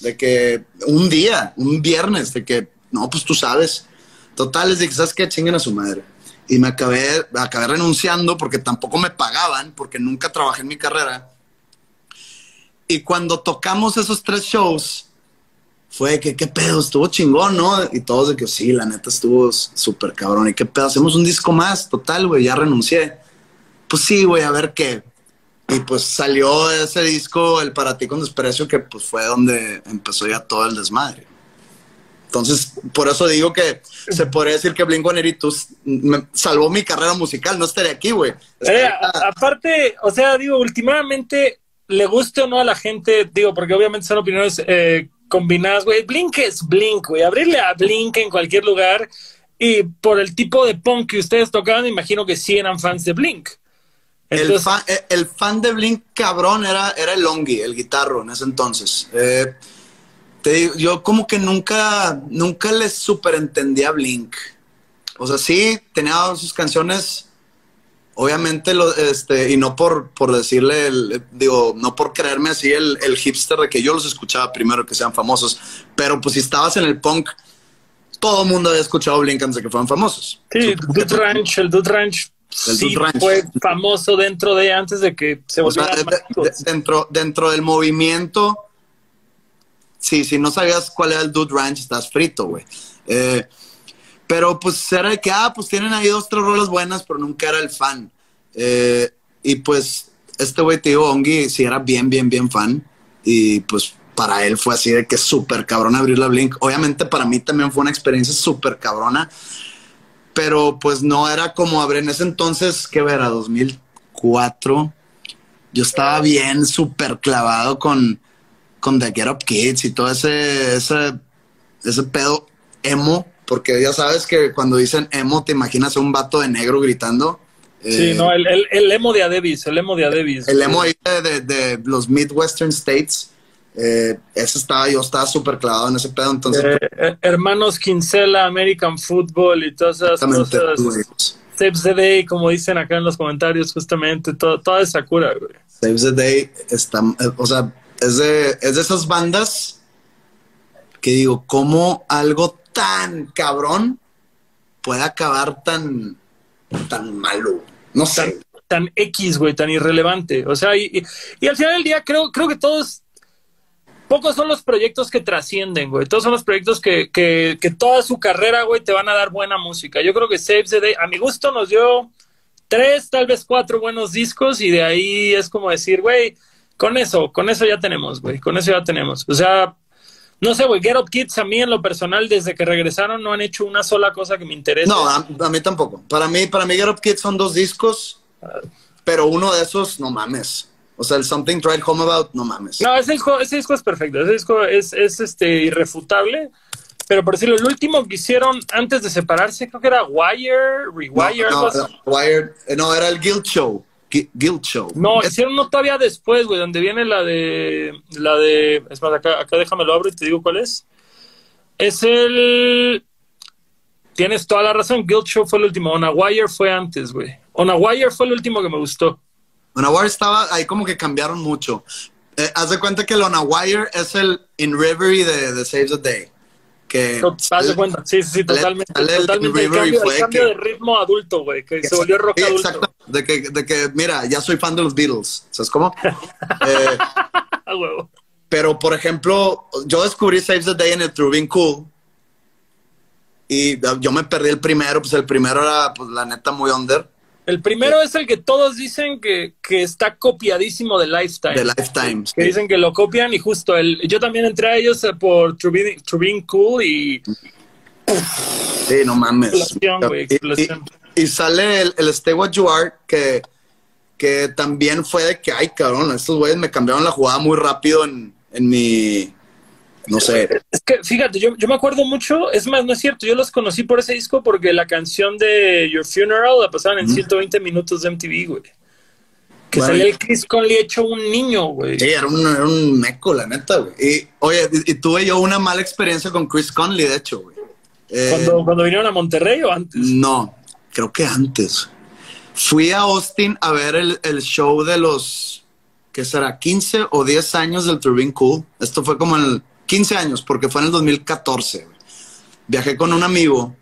De que un día, un viernes, de que, no, pues tú sabes. Total, les dije, ¿sabes qué? Chinguen a su madre. Y me acabé, acabé renunciando porque tampoco me pagaban, porque nunca trabajé en mi carrera. Y cuando tocamos esos tres shows, fue que qué pedo, estuvo chingón, ¿no? Y todos de que sí, la neta estuvo súper cabrón. ¿Y qué pedo? Hacemos un disco más, total, güey, ya renuncié. Pues sí, güey, a ver qué. Y pues salió ese disco, El Para Ti con Desprecio, que pues fue donde empezó ya todo el desmadre. Entonces, por eso digo que se podría decir que Blink me salvó mi carrera musical, no estaría aquí, güey. Eh, aparte, o sea, digo, últimamente, le guste o no a la gente, digo, porque obviamente son opiniones eh, combinadas, güey. Blink es Blink, güey. Abrirle a Blink en cualquier lugar. Y por el tipo de punk que ustedes tocaban, imagino que sí eran fans de Blink. el, fan, eh, el, fan, de Blink cabrón era, era el Longi, el guitarro en ese entonces. Eh, te digo, yo como que nunca, nunca les super entendía Blink. O sea, sí, tenía sus canciones obviamente, lo, este, y no por, por decirle, el, digo, no por creerme así el, el, hipster de que yo los escuchaba primero que sean famosos, pero pues si estabas en el punk, todo el mundo había escuchado Blink antes de que fueran famosos. Sí, el Dude Ranch, el Dude Ranch. sí, fue famoso dentro de antes de que se volviera dentro, dentro del movimiento, sí, si no sabías cuál era el Dude Ranch, estás frito, güey. Eh, pero pues era de que, ah, pues tienen ahí dos, tres rolas buenas, pero nunca era el fan. Eh, y pues este güey, tío Ongi, sí era bien, bien, bien fan. Y pues para él fue así de que súper cabrón abrir la Blink. Obviamente para mí también fue una experiencia súper cabrona. Pero pues no era como abrir en ese entonces, que era 2004. Yo estaba bien súper clavado con, con The Get Up Kids y todo ese, ese, ese pedo emo porque ya sabes que cuando dicen emo te imaginas a un vato de negro gritando. Sí, eh, no, el, el, emo de Adebis, el emo de Adebis. El emo ahí de, de, los Midwestern States. Eh, ese estaba, yo estaba súper clavado en ese pedo, entonces... Eh, hermanos Kinsella, American Football y todas esas cosas. Saves the Day, como dicen acá en los comentarios, justamente, todo, toda esa cura, güey. Saves the Day está, o sea, es de, es de esas bandas que digo, ¿cómo algo tan cabrón puede acabar tan, tan malo? No sé. Tan, X, güey, tan irrelevante. O sea, y, y, al final del día creo, creo que todos, pocos son los proyectos que trascienden, güey. Todos son los proyectos que, que, que toda su carrera, güey, te van a dar buena música. Yo creo que Save the Day, a mi gusto, nos dio tres, tal vez cuatro buenos discos y de ahí es como decir, güey, con eso, con eso ya tenemos, güey, con eso ya tenemos. O sea, no sé, güey, Get Up Kids a mí en lo personal, desde que regresaron, no han hecho una sola cosa que me interese. No, a, mí tampoco. Para mí, para mí Get Up Kids son dos discos, pero uno de esos, no mames. O sea, el Something Tried Home About, no mames. No, ese disco, ese disco es perfecto, ese disco es, es este, irrefutable. Pero por decirlo, el último que hicieron antes de separarse, creo que era Wire, Rewire. No, no, Wire, eh, no era el Guild Show. Guild Show. No, hicieron uno todavía después, güey, donde viene la de. La de. Es más, acá, acá déjame lo abro y te digo cuál es. Es el. Tienes toda la razón, Guild Show fue el último. On a Wire fue antes, güey. On a Wire fue el último que me gustó. On a Wire estaba ahí como que cambiaron mucho. Eh, haz de cuenta que el On a Wire es el In Reverie de, de Save the Day que... cuenta, sí, sí, totalmente. totalmente. El, cambio, de ritmo adulto, güey, que se volvió rock adulto. Exacto, de que, de que, mira, ya soy fan de los Beatles, ¿sabes cómo? eh, pero, por ejemplo, yo descubrí Save the Day en el True Being Cool y yo me perdí el primero, pues el primero era, pues la neta, muy under. El primero es el que todos dicen que, que, está copiadísimo de Lifetime. De Lifetime. Que dicen que lo copian y justo el, yo también entré a ellos eh, por True Being, Cool y... Sí, no mames. Explosión, güey, explosión. Y, sale el, el Stay What You Are que, que también fue de que, ay, cabrón, estos güeyes me cambiaron la jugada muy rápido en, en mi no sé. Es que, fíjate, yo, yo, me acuerdo mucho, es más, no es cierto, yo los conocí por ese disco porque la canción de Your Funeral la pasaban en 120 minutos de MTV, güey. Que salía el Chris Conley hecho un niño, güey. Sí, era un, era un meco, la neta, güey. Y, oye, y, tuve yo una mala experiencia con Chris Conley, de hecho, güey. Eh, ¿Cuando, ¿Cuando vinieron a Monterrey o antes? No, creo que antes. Fui a Austin a ver el, el show de los, ¿qué será? 15 o 10 años del Turbine Cool. Esto fue como el 15 años, porque fue en el 2014. Viajé con un amigo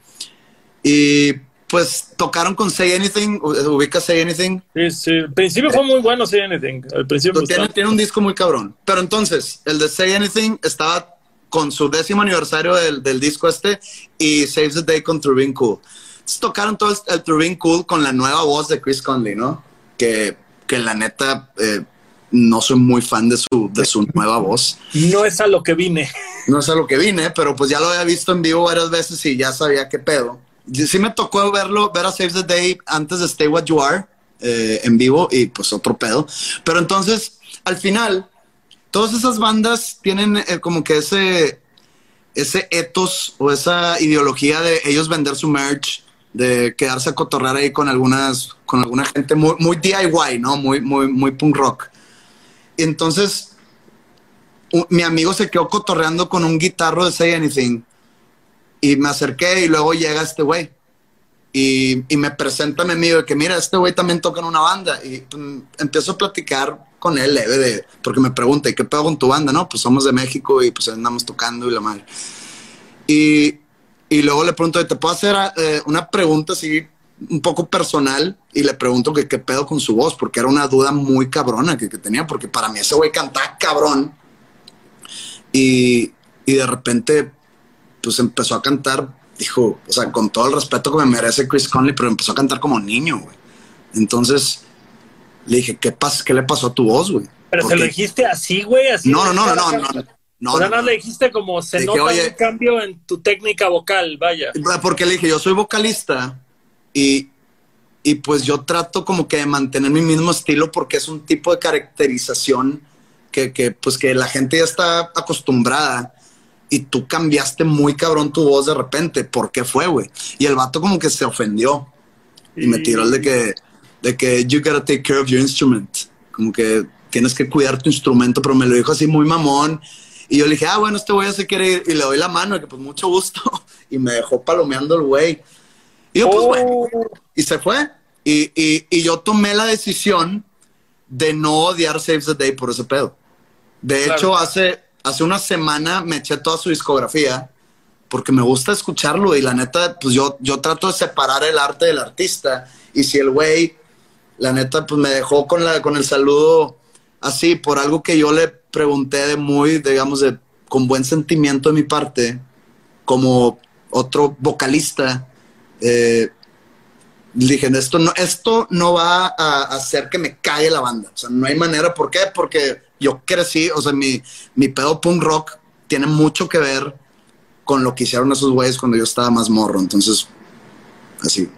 y pues tocaron con Say Anything, ubica Say Anything. Sí, sí, el principio fue muy bueno Say Anything. El principio tiene, tiene, un disco muy cabrón. Pero entonces, el de Say Anything estaba con su décimo aniversario del, del disco este y Save the Day con Turbine Cool. Entonces, tocaron todo el, Turbine Cool con la nueva voz de Chris Conley, ¿no? Que, que la neta, eh, no soy muy fan de su, de su nueva voz. No es a lo que vine. No es a lo que vine, pero pues ya lo había visto en vivo varias veces y ya sabía qué pedo. Sí me tocó verlo, ver a Save the Day antes de Stay What You Are eh, en vivo y pues otro pedo. Pero entonces, al final, todas esas bandas tienen eh, como que ese, ese ethos o esa ideología de ellos vender su merch, de quedarse a cotorrar ahí con algunas, con alguna gente muy, muy DIY, ¿no? Muy, muy, muy punk rock. Entonces, mi amigo se quedó cotorreando con un guitarro de Say Anything. Y me acerqué y luego llega este güey. Y, me presenta a mi amigo de que, mira, este güey también toca en una banda. Y pues, empiezo a platicar con él, leve, de, porque me pregunta, ¿y qué pedo con tu banda? No, pues somos de México y pues andamos tocando y la madre. Y, y luego le pregunto, ¿te puedo hacer eh, una pregunta así un poco personal y le pregunto que qué pedo con su voz, porque era una duda muy cabrona que, tenía, porque para mí ese güey cantaba cabrón. Y, y, de repente, pues empezó a cantar, dijo, o sea, con todo el respeto que me merece Chris Conley, pero empezó a cantar como niño, güey. Entonces le dije, ¿qué, pasa? ¿qué le pasó a tu voz, güey? Pero se lo dijiste así, güey, así. No, no, no, no, no, no. nada más le dijiste como se nota un cambio en tu técnica vocal, vaya. Porque le dije, yo soy vocalista y, y pues yo trato como que de mantener mi mismo estilo porque es un tipo de caracterización que, que, pues que la gente ya está acostumbrada y tú cambiaste muy cabrón tu voz de repente. ¿Por qué fue, güey? Y el vato como que se ofendió y me tiró el de que, de que you gotta take care of your instrument. Como que tienes que cuidar tu instrumento, pero me lo dijo así muy mamón. Y yo le dije, ah, bueno, este güey se quiere ir. Y le doy la mano, y que pues mucho gusto. Y me dejó palomeando el güey. Y yo, pues bueno, oh. y se fue. Y, y, y, yo tomé la decisión de no odiar Save the Day por ese pedo. De hecho, hace, hace una semana me eché toda su discografía porque me gusta escucharlo y la neta, pues yo, yo trato de separar el arte del artista. Y si el güey, la neta, pues me dejó con, la, con el saludo así por algo que yo le pregunté de muy, digamos, de, con buen sentimiento de mi parte, como otro vocalista, eh, dije, esto no, esto no va a hacer que me calle la banda. O sea, no hay manera. ¿Por qué? Porque yo crecí, o sea, mi, mi pedo punk rock tiene mucho que ver con lo que hicieron esos güeyes cuando yo estaba más morro. Entonces, así.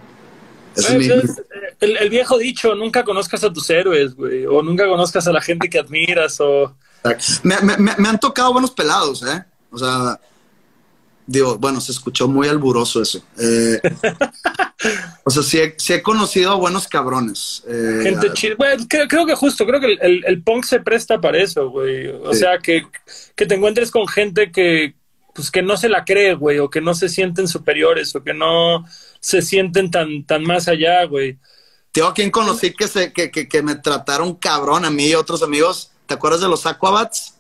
el, viejo dicho, nunca conozcas a tus héroes, güey, o nunca conozcas a la gente que admiras, o... Me, me han tocado buenos pelados, ¿eh? O sea, digo, bueno, se escuchó muy alburoso eso. Eh, o sea, sí he, conocido a buenos cabrones. Eh, Gente chida. Bueno, creo, que justo, creo que el, punk se presta para eso, güey. O sea, que, te encuentres con gente que, pues, que no se la cree, güey, o que no se sienten superiores, o que no se sienten tan, tan más allá, güey. Tío, ¿a quién conocí que, se, que, que, que me trataron cabrón a mí y otros amigos? ¿Te acuerdas de los Aquabats?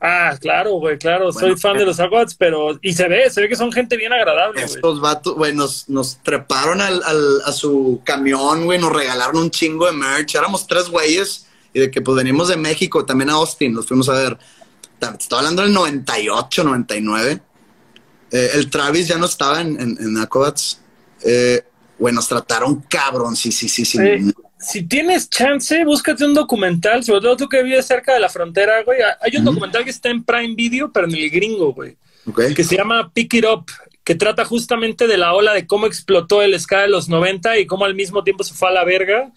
Ah, claro, güey, claro. Soy fan de los Aquats, pero. Y se ve, se ve que son gente bien agradable. Estos vatos, güey, nos, nos treparon al, a su camión, güey, nos regalaron un chingo de merch. Éramos tres güeyes y de que pues venimos de México, también a Austin, los fuimos a ver. Estoy hablando del 98, 99. Eh, el Travis ya no estaba en, en, en Aquats. Eh, güey, nos trataron cabrón, sí, sí, sí, sí si tienes chance, búscate un documental, sobre todo tú que vives cerca de la frontera, güey. Hay un documental que está en Prime Video, pero en el gringo, güey. Que se llama Pick It Up, que trata justamente de la ola de cómo explotó el ska de los 90 y cómo al mismo tiempo se fue a la verga.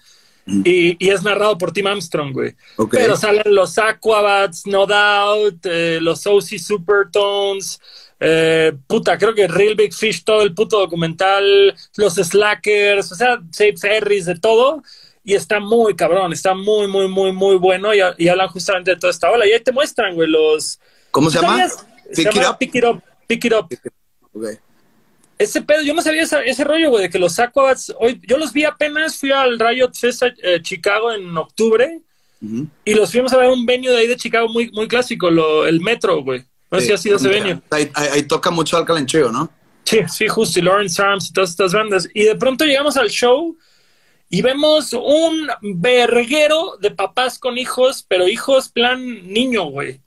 Y, es narrado por Tim Armstrong, güey. Pero salen los Aquabats, No Doubt, eh, los OC Supertones, eh, puta, creo que Real Big Fish, todo el puto documental, los Slackers, o sea, Save Ferries, de todo y está muy cabrón, está muy, muy, muy, muy bueno y, hablan justamente de toda esta ola. Y ahí te muestran, güey, los... ¿Cómo se llama? Pick, it up. Pick It Up. Pick It Up. Ese pedo, yo no sabía ese rollo, güey, de que los Aquabats, hoy, yo los vi apenas, fui al Riot Fest eh, Chicago en octubre y los fuimos a ver un venue de ahí de Chicago muy, muy clásico, lo, el Metro, güey. No sé si ha sido ese venue. Ahí, toca mucho al calencheo, ¿no? Sí, sí, justo, y Lawrence Arms y todas estas bandas. Y de pronto llegamos al show y vemos un verguero de papás con hijos, pero hijos plan niño, güey.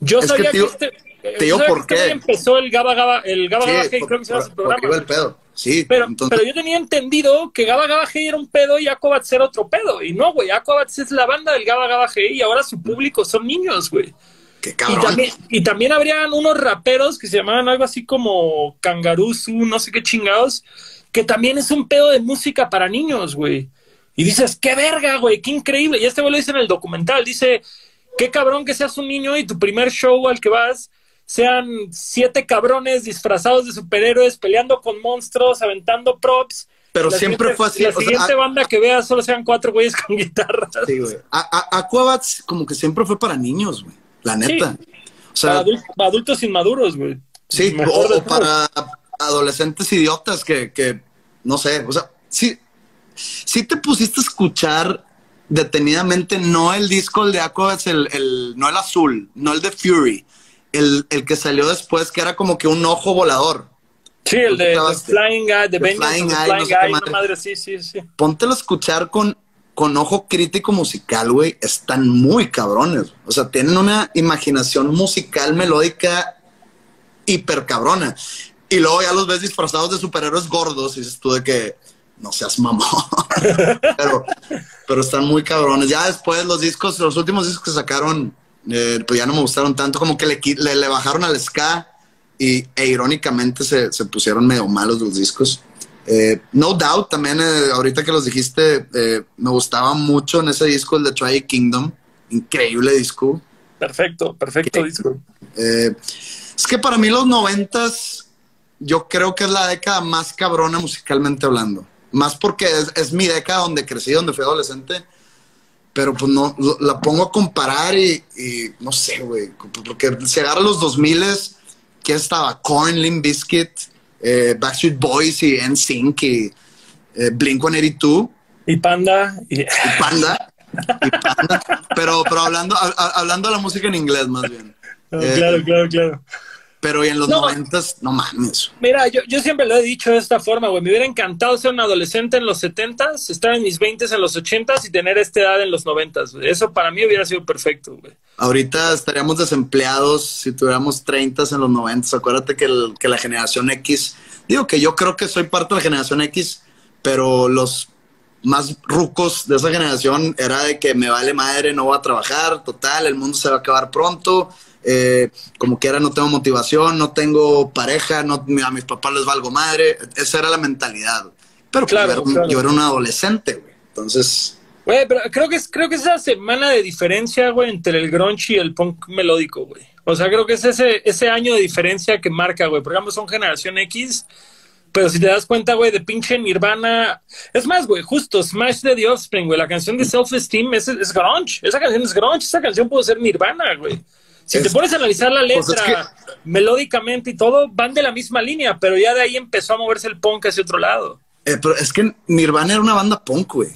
Yo sabía que, este, te digo por qué. empezó el Gaba Gaba, el Gaba Gaba creo que se llama su programa. El pedo. Sí, pero, pero yo tenía entendido que Gaba Gaba Hey era un pedo y Aquabats era otro pedo. Y no, güey, Aquabats es la banda del Gaba Gaba Hey y ahora su público son niños, güey. Qué cabrón. Y también, y también habrían unos raperos que se llamaban algo así como Kangarusu, no sé qué chingados, que también es un pedo de música para niños, güey. Y dices, qué verga, güey, qué increíble. Y este güey lo dice en el documental, dice, qué cabrón que seas un niño y tu primer show al que vas sean siete cabrones disfrazados de superhéroes peleando con monstruos, aventando props. Pero siempre fue así. La siguiente banda que veas solo sean cuatro güeyes con guitarras. Sí, güey. Aquabats como que siempre fue para niños, güey. La neta. O sea, para adultos, inmaduros, güey. Sí, o, para adolescentes idiotas que, que, no sé, o sea, sí, sí te pusiste a escuchar detenidamente, no el disco el de Aquabats, el, el, no el azul, no el de Fury, el, el, que salió después, que era como que un ojo volador. Sí, el de, Flying Guy, de Flying, Guy, madre, sí, sí, sí. Póntelo a escuchar con, con ojo crítico musical, güey, están muy cabrones. O sea, tienen una imaginación musical melódica hiper cabrona. Y luego ya los ves disfrazados de superhéroes gordos y dices tú de que no seas mamón. pero, pero están muy cabrones. Ya después los discos, los últimos discos que sacaron, eh, pues ya no me gustaron tanto, como que le, le, bajaron al ska y, e irónicamente se, se, pusieron medio malos los discos. Eh, no Doubt también, eh, ahorita que los dijiste, me gustaba mucho en ese disco, el de Try Kingdom. Increíble disco. Perfecto, perfecto disco. es que para mí los noventas, yo creo que es la década más cabrona musicalmente hablando. Más porque es, mi década donde crecí, donde fui adolescente. Pero pues no, la pongo a comparar y, no sé, güey. Porque si agarra los 2000 ¿quién estaba? Korn, Limp Bizkit, eh, Backstreet Boys y NSYNC y eh, Blink-182. Y Panda. Y, Panda. y Panda. pero, pero hablando, hablando de la música en inglés más bien. Eh, claro, claro, claro. Pero en los noventas, no, mames. Mira, yo, yo siempre lo he dicho de esta forma, güey. Me hubiera encantado ser un adolescente en los setentas, estar en mis veintes en los ochentas y tener esta edad en los noventas. Eso para mí hubiera sido perfecto, güey. Ahorita estaríamos desempleados si tuviéramos treintas en los noventas. Acuérdate que, que la generación X, digo que yo creo que soy parte de la generación X, pero los más rucos de esa generación era de que me vale madre, no voy a trabajar, total, el mundo se va a acabar pronto eh, como quiera no tengo motivación, no tengo pareja, no, a mis papás les valgo madre. Esa era la mentalidad. Pero pues, claro, yo, era un, adolescente, güey. Entonces... Güey, pero creo que es, creo que es esa semana de diferencia, güey, entre el grunge y el punk melódico, güey. O sea, creo que es ese, ese año de diferencia que marca, güey. Por ejemplo, son generación X, pero si te das cuenta, güey, de pinche Nirvana. Es más, güey, justo Smash de The Offspring, güey. La canción de Self Esteem es, es grunge. Esa canción es grunge. Esa canción puede ser Nirvana, güey. Si te pones a analizar la pues letra melódicamente y todo, van de la misma línea, pero ya de ahí empezó a moverse el punk hacia otro lado. Eh, pero es que Nirvana era una banda punk, güey.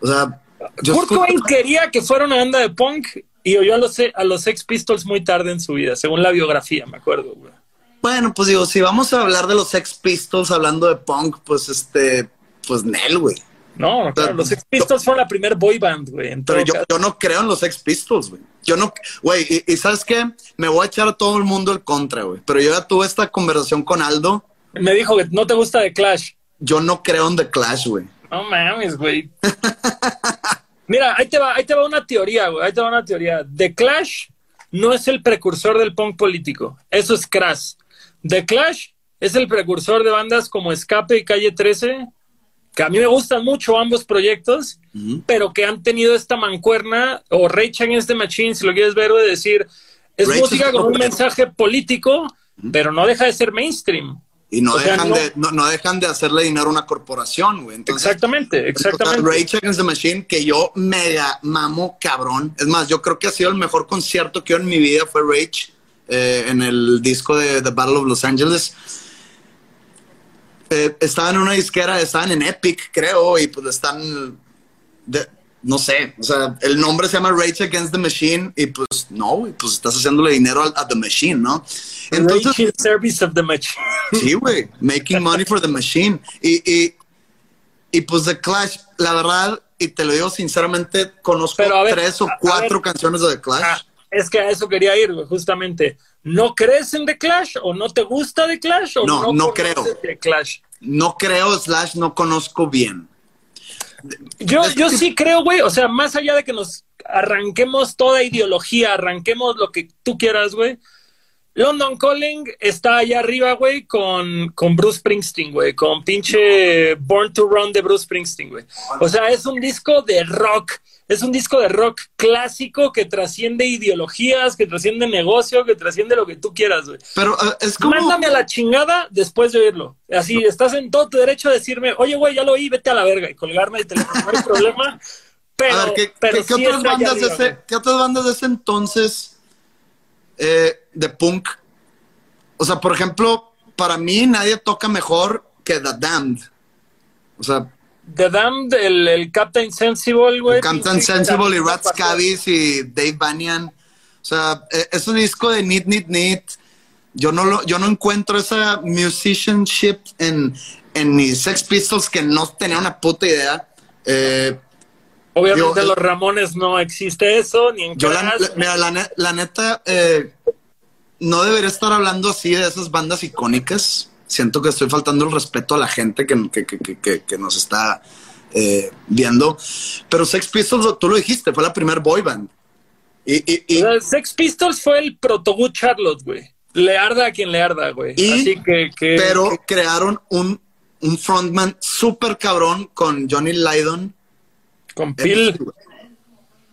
O sea, Kurt Cobain quería que fuera una banda de punk y oyó a los, a los Sex Pistols muy tarde en su vida, según la biografía, me acuerdo, güey. Bueno, pues digo, si vamos a hablar de los Sex Pistols hablando de punk, pues este, pues Nel, güey. No, claro, los Sex Pistols fueron la primer boy band, güey. Pero yo, yo, no creo en los Sex Pistols, güey. Yo no, güey, y, ¿sabes qué? Me voy a echar a todo el mundo el contra, güey. Pero yo ya tuve esta conversación con Aldo. Me dijo que no te gusta The Clash. Yo no creo en The Clash, güey. No mames, güey. Mira, ahí te va, ahí te va una teoría, güey. Ahí te va una teoría. The Clash no es el precursor del punk político. Eso es Crash. The Clash es el precursor de bandas como Escape y Calle 13 que a mí me gustan mucho ambos proyectos, pero que han tenido esta mancuerna o Rage Against the Machine, si lo quieres ver, de decir, es música con un mensaje político, pero no deja de ser mainstream. Y no dejan, De, no, dejan de hacerle dinero a una corporación, güey. exactamente, exactamente. Rage Against the Machine, que yo mega mamo cabrón. Es más, yo creo que ha sido el mejor concierto que yo en mi vida fue Rage eh, en el disco de The Battle of Los Angeles eh, estaban en una disquera, estaban en Epic, creo, y pues están, no sé, o sea, el nombre se llama Rage Against the Machine, y pues no, pues estás haciéndole dinero a, The Machine, ¿no? Entonces, service of the machine. Sí, güey, making money for the machine. Y, y, y pues The Clash, la verdad, y te lo digo sinceramente, conozco tres o cuatro canciones de The Clash. Es que a eso quería ir, justamente. ¿No crees en The Clash o no te gusta The Clash o no, no, no creo. The Clash? No creo, slash, no conozco bien. Yo, yo sí creo, güey, o sea, más allá de que nos arranquemos toda ideología, arranquemos lo que tú quieras, güey. London Calling está allá arriba, güey, con, con Bruce Springsteen, güey, con pinche Born to Run de Bruce Springsteen, güey. O sea, es un disco de rock es un disco de rock clásico que trasciende ideologías, que trasciende negocio, que trasciende lo que tú quieras, güey. Pero uh, es como. Mándame a la chingada después de oírlo. Así, estás en todo tu derecho a decirme, oye, güey, ya lo oí, vete a la verga y colgarme el teléfono, no hay problema. Pero, a ver, ¿qué, pero ¿qué, otras bandas de ese, ¿qué otras bandas de ese entonces eh, de punk? O sea, por ejemplo, para mí nadie toca mejor que The Damned. O sea, The Damned, el, el Captain Sensible, güey. Captain Sensible y Rat Scabies y Dave Banyan. O sea, e, ese disco de Need, Need, Need. Yo no, lo, yo no encuentro esa musicianship en, en mis Sex Pistols que no tenía una puta idea. Eh, Obviamente los Ramones no existe eso, ni en yo la, mira, la, neta, eh, no debería estar hablando así de esas bandas icónicas siento que estoy faltando el respeto a la gente que, que, que, nos está eh, viendo. Pero Sex Pistols, tú lo dijiste, fue la primer boy band. Y, y, Sex Pistols fue el proto Charlotte, güey. Le arda a quien le arda, güey. Así que, Pero crearon un, un frontman súper cabrón con Johnny Lydon. Con Phil.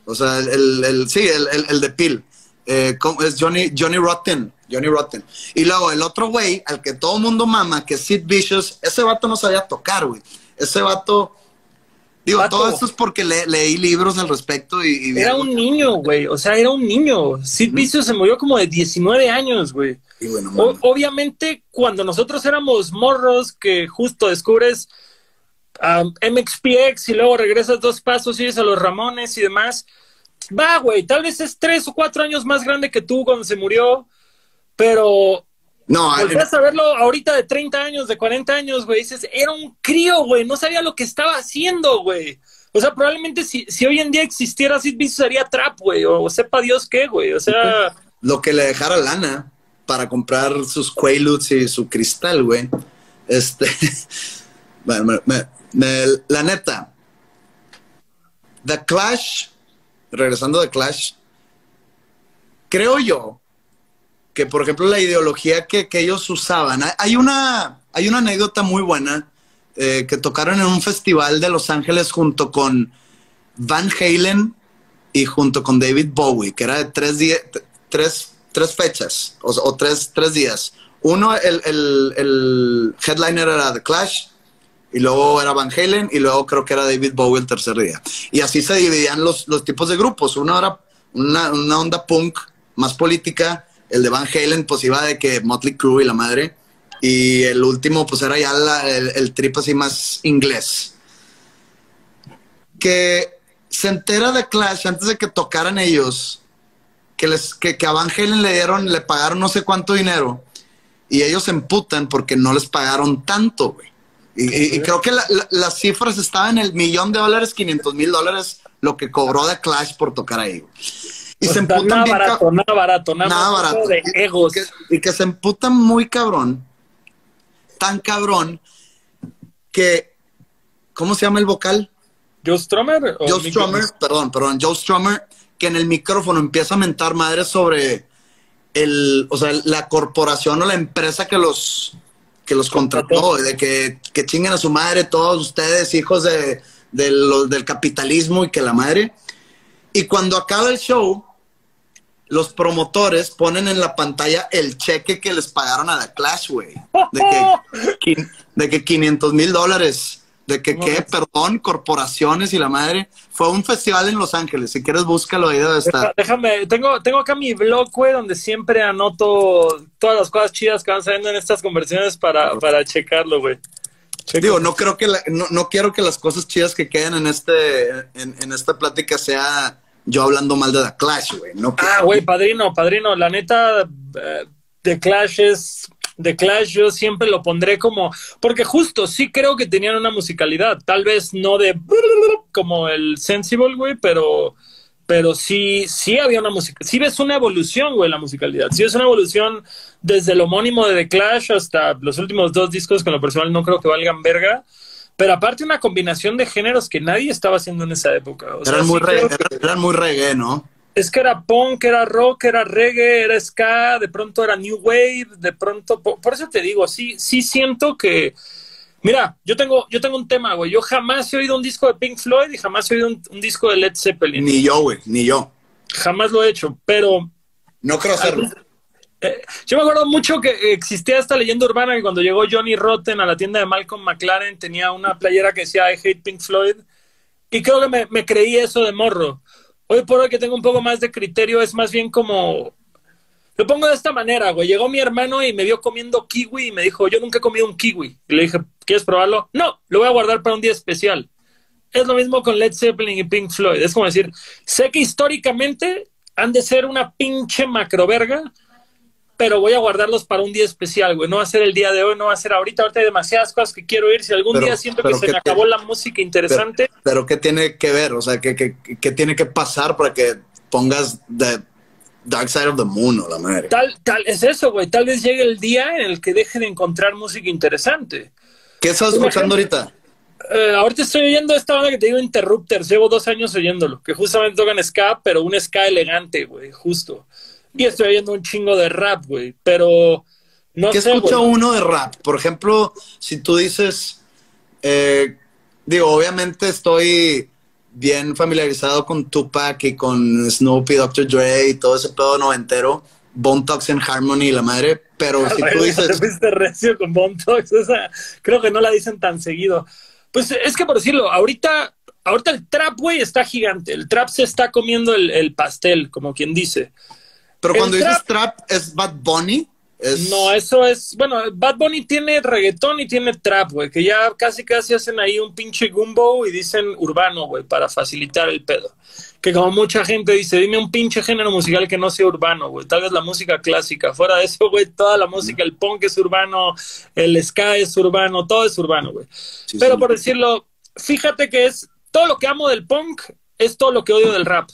O sea, el, el, sí, el, el, de Phil. Eh, es Johnny, Johnny Rotten. Johnny Rotten. Y luego el otro güey, al que todo mundo mama, que es Sid Vicious, ese vato no sabía tocar, güey. Ese vato. Digo, todo esto es porque leí libros al respecto y... era un niño, güey. O sea, era un niño. Sid Vicious se murió como de 19 años, güey. obviamente, cuando nosotros éramos morros, que justo descubres MXPX y luego regresas dos pasos y a los Ramones y demás va, güey, tal vez es tres o cuatro años más grande que tú cuando se murió, pero No, volteas a verlo ahorita de 30 años, de 40 años, güey, dices, era un crío, güey, no sabía lo que estaba haciendo, güey. O sea, probablemente si, si hoy en día existiera Sid Vicious sería trap, güey, o sepa Dios qué, güey, o sea, lo que le dejara lana para comprar sus Quaaludes y su cristal, güey. Este, bueno, me- me- me- la neta, The Clash, regresando de Clash, creo yo que, por ejemplo, la ideología que, que ellos usaban, hay- una, hay una anécdota muy buena eh, que tocaron en un festival de Los Ángeles junto con Van Halen y junto con David Bowie, que era de tres, tres, tres fechas o, o tres, tres días. Uno, el, el, el headliner era The Clash, y luego era Van Halen, y luego creo que era David Bowie el tercer día. Y así se dividían los, los tipos de grupos. Uno era una, una onda punk más política, el de Van Halen pues iba de que Motley Crue y la madre, y el último pues era ya el, el trip así más inglés. Que se entera de Clash antes de que tocaran ellos, que, les, que, que a Van Halen le dieron, le pagaron no sé cuánto dinero, y ellos se emputan porque no les pagaron tanto, güey. Y, y- y creo que la- la- las cifras estaban en el millón de dólares, 500 mil dólares, lo que cobró de Clash por tocar ahí, güey. Y o se emputan nada bien barato, nada barato, nada, barato. de Y- egos. Y que, y que se emputan muy cabrón, tan cabrón, que, ¿cómo se llama el vocal? ¿Joe Strummer? Joe Strummer, perdón, perdón, Joe Strummer, que en el micrófono empieza a mentar madres sobre el, o sea, la corporación o la empresa que los, que los contrató, de que, que chinguen a su madre todos ustedes, hijos de, de los- del capitalismo y que la madre. Y cuando acaba el show, los promotores ponen en la pantalla el cheque que les pagaron a The Clash, güey. De que, de que 500 mil dólares. De que, ¿qué? Perdón, corporaciones y la madre. Fue un festival en Los Ángeles. Si quieres, búscalo ahí debe estar. Déjame, tengo, tengo acá mi blog, güey, donde siempre anoto todas las cosas chidas que van saliendo en estas conversaciones para, para checarlo, güey. Digo, no creo que la- no, no quiero que las cosas chidas que queden en este en, en esta plática sea yo hablando mal de The Clash, güey. No Ah, güey, padrino, padrino, la neta, eh, The Clash es. The Clash yo siempre lo pondré como. Porque justo sí creo que tenían una musicalidad. Tal vez no de. Como el Sensible, güey, pero. Pero sí, sí había una música. Sí ves una evolución, güey, la musicalidad. Sí es una evolución desde el homónimo de The Clash hasta los últimos dos discos, que en lo personal no creo que valgan verga. Pero aparte, una combinación de géneros que nadie estaba haciendo en esa época. O sea, eran, muy reggae, que- eran muy reggae, ¿no? Es que era punk, era rock, era reggae, era ska, de pronto era new wave, de pronto, por, por eso te digo, sí, sí siento que, mira, yo tengo, yo tengo un tema, güey, yo jamás he oído un disco de Pink Floyd y jamás he oído un, un disco de Led Zeppelin, Ni yo, güey, ni yo. jamás lo he hecho, pero No creo hacerlo. eh, yo me acuerdo mucho que existía esta leyenda urbana que cuando llegó Johnny Rotten a la tienda de Malcolm McLaren tenía una playera que decía I hate Pink Floyd y creo que me, me creí eso de morro. Hoy por hoy que tengo un poco más de criterio es más bien como... Lo pongo de esta manera, güey. Llegó mi hermano y me vio comiendo kiwi y me dijo, yo nunca he comido un kiwi. Y le dije, ¿quieres probarlo? No, lo voy a guardar para un día especial. Es lo mismo con Led Zeppelin y Pink Floyd. Es como decir, sé que históricamente han de ser una pinche macroverga, pero voy a guardarlos para un día especial, güey. No va a ser el día de hoy, no va a ser ahorita. Ahorita hay demasiadas cosas que quiero ir. Si algún Pero- día siento que se ¿qué me te- acabó la música interesante, Pero ¿qué tiene que ver? O sea, ¿qué, qué, qué tiene que pasar para que pongas The Dark Side of the Moon o la madre? tal, tal, es eso, güey. Tal vez llegue el día en el que deje de encontrar música interesante. ¿Qué estás escuchando ahorita? Eh, ahorita estoy oyendo esta banda que te digo Interrupters. Llevo dos años oyéndolo, que justamente tocan ska, pero un ska elegante, güey, justo. Y estoy oyendo un chingo de rap, güey, pero no ¿Qué sé, escucha güey. uno de rap? Por ejemplo, si tú dices, eh, digo, obviamente estoy bien familiarizado con Tupac y con Snoop y Dr. Dre y todo ese pedo noventero, Bone Thugs and Harmony y la madre, pero si tú Te dices, fuiste recio con Bone esa creo que no la dicen tan seguido. Pues es que por decirlo, ahorita, ahorita el trap, güey, está gigante. El trap se está comiendo el, el pastel, como quien dice. Pero el cuando dices trap- trap, ¿es Bad Bunny? No, eso es, bueno, Bad Bunny tiene reggaetón y tiene trap, güey, que ya casi casi hacen ahí un pinche gumbo y dicen urbano, güey, para facilitar el pedo. Que como mucha gente dice, dime un pinche género musical que no sea urbano, güey, tal vez la música clásica. Fuera de eso, güey, toda la música, el punk es urbano, el ska es urbano, todo es urbano, güey. Pero por decirlo, fíjate que es todo lo que amo del punk es todo lo que odio del rap.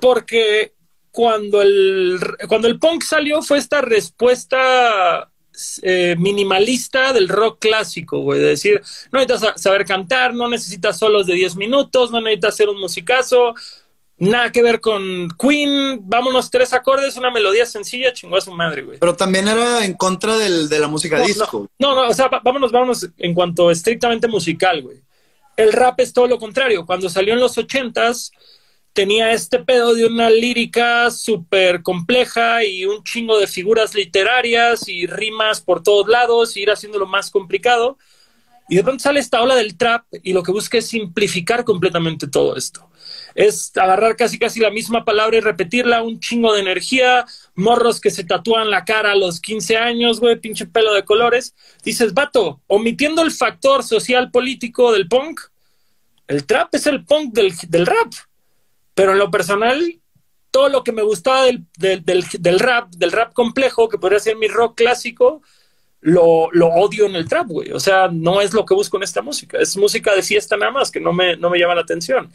Porque cuando el, cuando el punk salió fue esta respuesta eh, minimalista del rock clásico, güey, de decir, no necesitas saber cantar, no necesitas solos de 10 minutos, no necesitas hacer un musicazo, nada que ver con Queen, vámonos tres acordes, una melodía sencilla, chingó a su madre, güey. Pero también era en contra del, de la música disco. No, no, o sea, vámonos, vámonos en cuanto estrictamente musical, güey. El rap es todo lo contrario. Cuando salió en los ochentas, tenía este pedo de una lírica súper compleja y un chingo de figuras literarias y rimas por todos lados y ir haciéndolo más complicado. Y de pronto sale esta ola del trap y lo que busca es simplificar completamente todo esto. Es agarrar casi casi la misma palabra y repetirla, un chingo de energía, morros que se tatúan la cara a los 15 años, güey, pinche pelo de colores. Dices, vato, omitiendo el factor social político del punk, el trap es el punk del, del rap. Pero en lo personal, todo lo que me gustaba del, del, rap, del rap complejo, que podría ser mi rock clásico, lo, lo, odio en el trap, güey. O sea, no es lo que busco en esta música. Es música de fiesta nada más, que no me, no me llama la atención.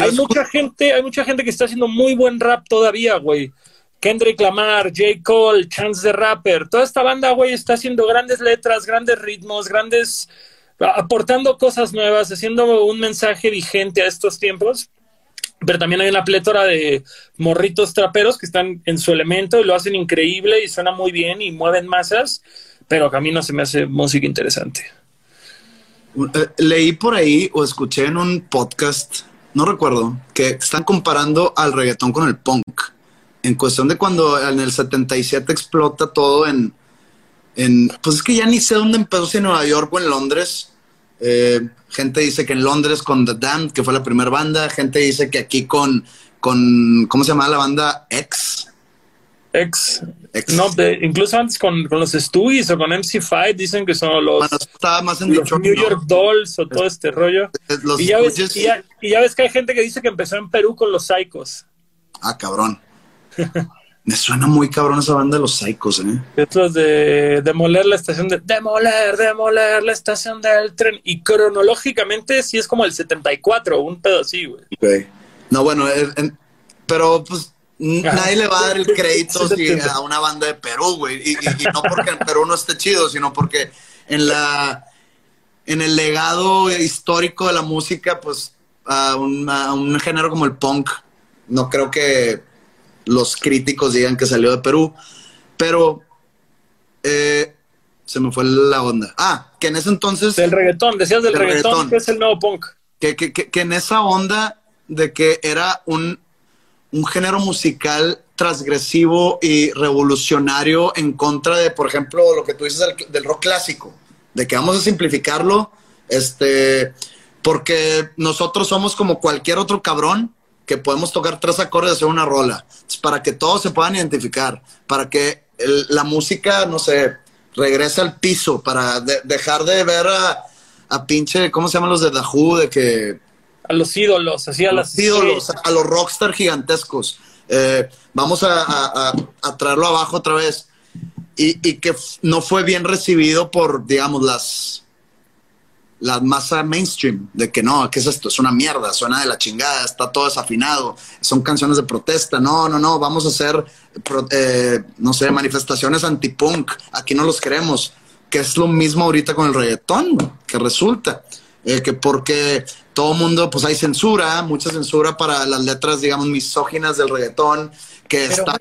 hay mucha gente, hay mucha gente que está haciendo muy buen rap todavía, güey. Kendrick Lamar, J. Cole, Chance the Rapper, toda esta banda, güey, está haciendo grandes letras, grandes ritmos, grandes, aportando cosas nuevas, haciendo un mensaje vigente a estos tiempos pero también hay una plétora de morritos traperos que están en su elemento y lo hacen increíble y suena muy bien y mueven masas, pero a mí no se me hace música interesante. Eh, leí por ahí o escuché en un podcast, no recuerdo, que están comparando al reggaetón con el punk. En cuestión de cuando en el 77 explota todo en, en pues es que ya ni sé dónde empezó, si en Nueva York o en Londres, eh, gente dice que en Londres con The Damned, que fue la primera banda. Gente dice que aquí con, con ¿cómo se llama la banda? X. X. No, incluso antes con, los Stooges o con MC5 dicen que son los, más New York Dolls o todo este rollo. Eh, y, ya ves, y ya ves que hay gente que dice que empezó en Perú con los Psychos. Ah, cabrón. Me suena muy cabrón esa banda de los Psychos, ¿eh? Estos de demoler la estación de... Demoler, demoler la estación del tren. Y cronológicamente sí es como el 74, un pedo así, güey. No, bueno, pero pues nadie le va a dar el crédito a una banda de Perú, güey. Y, no porque en Perú no esté chido, sino porque en la... En el legado histórico de la música, pues a un género como el punk, no creo que los críticos digan que salió de Perú, pero eh, se me fue la onda. Ah, que en ese entonces... Del reggaetón, decías del, reggaetón, que es el nuevo punk. Que, que, que, en esa onda de que era un, un género musical transgresivo y revolucionario en contra de, por ejemplo, lo que tú dices del, del, rock clásico, de que vamos a simplificarlo, este, porque nosotros somos como cualquier otro cabrón que podemos tocar tres acordes y hacer una rola, para que todos se puedan identificar, para que la música, no sé, regrese al piso, para dejar de ver a, pinche, ¿cómo se llaman los de Who? De que... A los ídolos, así a los ídolos, a los rockstar gigantescos. Eh, vamos a, traerlo abajo otra vez. Y, y, que no fue bien recibido por, digamos, las, la masa mainstream de que no, ¿qué es esto? Es una mierda, suena de la chingada, está todo desafinado, son canciones de protesta, no, no, no, vamos a hacer, eh, no sé, manifestaciones anti-punk, aquí no los queremos, que es lo mismo ahorita con el reggaetón, que resulta, eh, que porque todo mundo, pues hay censura, mucha censura para las letras, digamos, misóginas del reggaetón, que está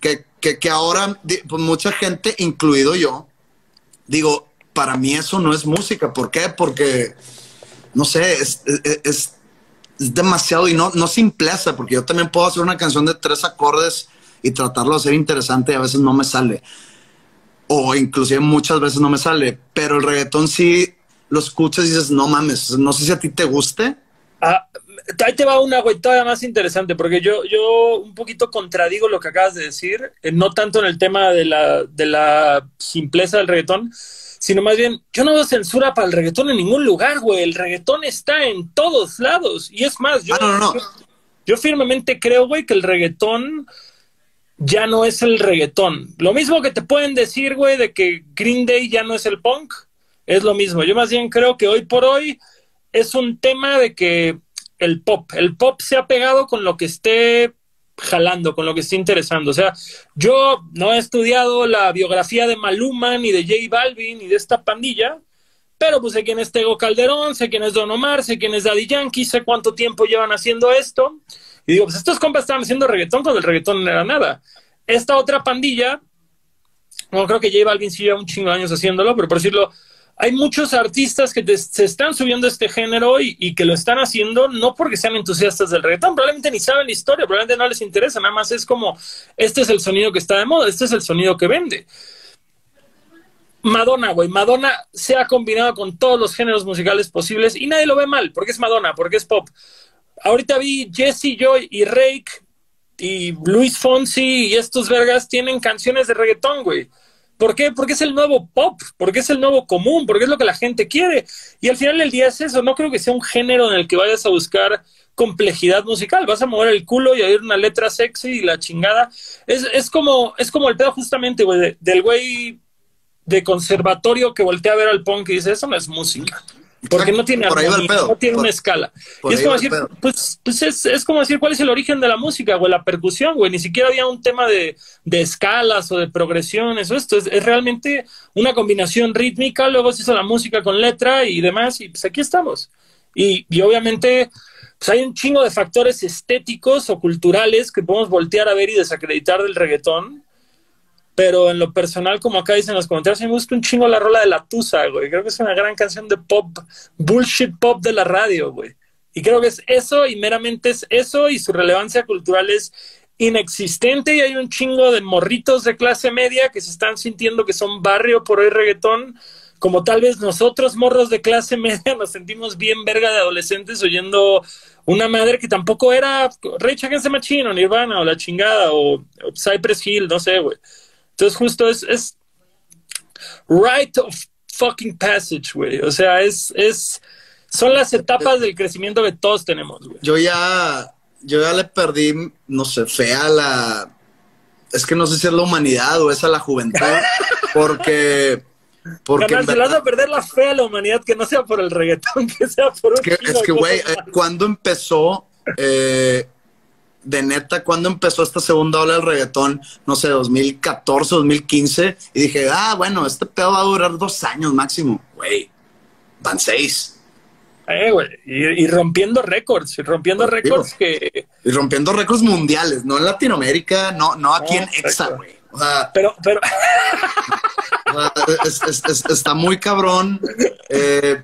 que, que, que ahora, pues mucha gente, incluido yo, digo, para mí eso no es música. ¿Por qué? Porque, no sé, es, demasiado y no, no simpleza, porque yo también puedo hacer una canción de tres acordes y tratarlo de hacer interesante y a veces no me sale. O inclusive muchas veces no me sale. Pero el reggaetón sí lo escuchas y dices, no mames, no sé si a ti te guste. Ah, ahí te va una, güey, todavía más interesante, porque yo, yo un poquito contradigo lo que acabas de decir, eh, no tanto en el tema de la, de la simpleza del reggaetón, sino más bien, yo no veo censura para el reggaetón en ningún lugar, güey. El reggaetón está en todos lados. Y es más, yo, Ah, yo, yo firmemente creo, güey, que el reggaetón ya no es el reggaetón. Lo mismo que te pueden decir, güey, de que Green Day ya no es el punk, es lo mismo. Yo más bien creo que hoy por hoy es un tema de que el pop, el pop se ha pegado con lo que esté jalando, con lo que esté interesando. O sea, yo no he estudiado la biografía de Maluma, ni de J Balvin, ni de esta pandilla, pero pues sé quién es Tego Calderón, sé quién es Don Omar, sé quién es Daddy Yankee, sé cuánto tiempo llevan haciendo esto. Y digo, pues estos compas estaban haciendo reggaetón cuando el reggaetón no era nada. Esta otra pandilla, no creo que J Balvin sí un chingo de años haciéndolo, pero por decirlo, hay muchos artistas que se están subiendo este género y, y, que lo están haciendo no porque sean entusiastas del reggaetón, probablemente ni saben la historia, probablemente no les interesa, nada más es como, este es el sonido que está de moda, este es el sonido que vende. Madonna, güey, Madonna se ha combinado con todos los géneros musicales posibles y nadie lo ve mal, porque es Madonna, porque es pop. Ahorita vi Jesse Joy y Rake y Luis Fonsi y estos vergas tienen canciones de reggaetón, güey. ¿Por qué? Porque es el nuevo pop, porque es el nuevo común, porque es lo que la gente quiere. Y al final del día es eso. No creo que sea un género en el que vayas a buscar complejidad musical. Vas a mover el culo y a oír una letra sexy y la chingada. Es, es como, es como el pedo justamente, güey, de, del güey de conservatorio que voltea a ver al punk y dice, eso no es música. Porque no tiene armonía, no tiene por, una escala. Y es como decir, pues, pues es, es, como decir, ¿cuál es el origen de la música, güey? La percusión, güey. Ni siquiera había un tema de, de escalas o de progresiones o esto. Es, es, realmente una combinación rítmica, luego se hizo la música con letra y demás, y pues aquí estamos. Y, y obviamente, pues hay un chingo de factores estéticos o culturales que podemos voltear a ver y desacreditar del reggaetón pero en lo personal, como acá dicen en los comentarios, me gusta un chingo la rola de la Tusa, güey. Creo que es una gran canción de pop, bullshit pop de la radio, güey. Y creo que es eso y meramente es eso y su relevancia cultural es inexistente y hay un chingo de morritos de clase media que se están sintiendo que son barrio por hoy reggaetón, como tal vez nosotros morros de clase media nos sentimos bien verga de adolescentes oyendo una madre que tampoco era Rage Against the Machine o Nirvana o la chingada o Cypress Hill, no sé, güey. Entonces, justo es, es right of fucking passage, güey. O sea, es, es, son las etapas del crecimiento que todos tenemos, güey. Yo ya, yo ya le perdí, no sé, fe a la, es que no sé si es la humanidad o es a la juventud, porque... Porque Canal, verdad, vas a perder la fe a la humanidad que no sea por el reggaetón, que sea por un Es que, es que güey, eh, cuando empezó... Eh, de neta, cuando empezó esta segunda ola del reggaetón, no sé, 2014, 2015, y dije, ah, bueno, este pedo va a durar dos años máximo. Güey, van seis. Eh, güey, y, y, rompiendo récords, y rompiendo récords que... Y rompiendo récords mundiales, no en Latinoamérica, no, no aquí no, en Exa, güey. O sea, pero, pero... o sea, es, es, es, está muy cabrón, eh,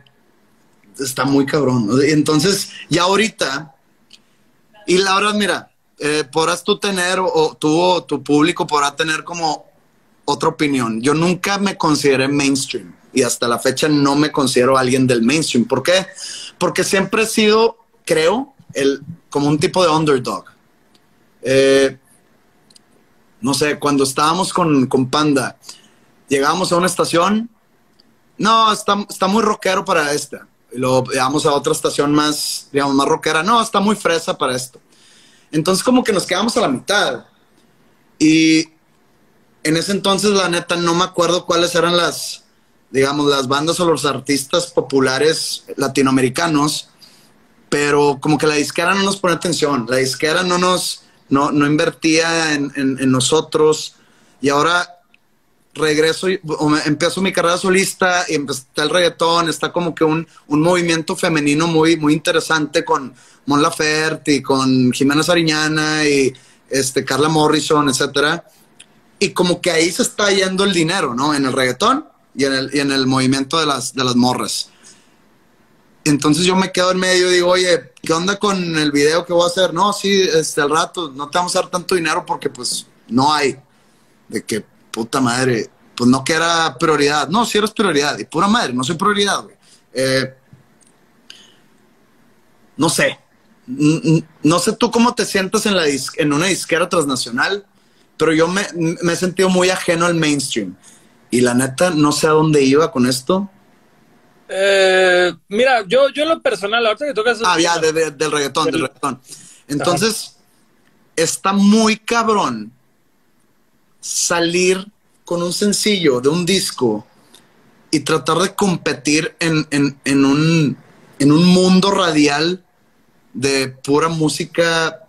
está muy cabrón. Entonces, ya ahorita y la verdad, mira, eh, podrás tú tener, o, o tú o tu público podrá tener como otra opinión. Yo nunca me consideré mainstream y hasta la fecha no me considero alguien del mainstream. ¿Por qué? Porque siempre he sido, creo, el, como un tipo de underdog. Eh, no sé, cuando estábamos con, con, Panda, llegábamos a una estación, no, está, está muy rockero para esta y luego llegamos a otra estación más, digamos, más rockera. No, está muy fresa para esto. Entonces como que nos quedamos a la mitad. Y en ese entonces, la neta, no me acuerdo cuáles eran las, digamos, las bandas o los artistas populares latinoamericanos, pero como que la disquera no nos pone atención, la disquera no nos, no, no invertía en, en, en nosotros. Y ahora regreso, empiezo mi carrera solista y está el reggaetón, está como que un, un movimiento femenino muy, muy interesante con Mon Laferte y con Jimena Sariñana y este, Carla Morrison, etcétera. Y como que ahí se está yendo el dinero, ¿no? En el reggaetón y en el, y en el movimiento de las, de las morras. Entonces yo me quedo en medio y digo, oye, ¿qué onda con el video que voy a hacer? No, sí, este, al rato, no te vamos a dar tanto dinero porque pues no hay. De que puta madre, pues no que era prioridad. No, sí eres prioridad. Y pura madre, no soy prioridad, güey. Eh, no sé. no sé tú cómo te sientas en, la en una disquera transnacional, pero yo me, me, he sentido muy ajeno al mainstream. Y la neta, no sé a dónde iba con esto. Eh, mira, yo, yo en lo personal, ahorita que tocas... Ah, ya, del reggaetón, del, reggaetón. Entonces, está muy cabrón salir con un sencillo de un disco y tratar de competir en, en, en, un, en un mundo radial de pura música,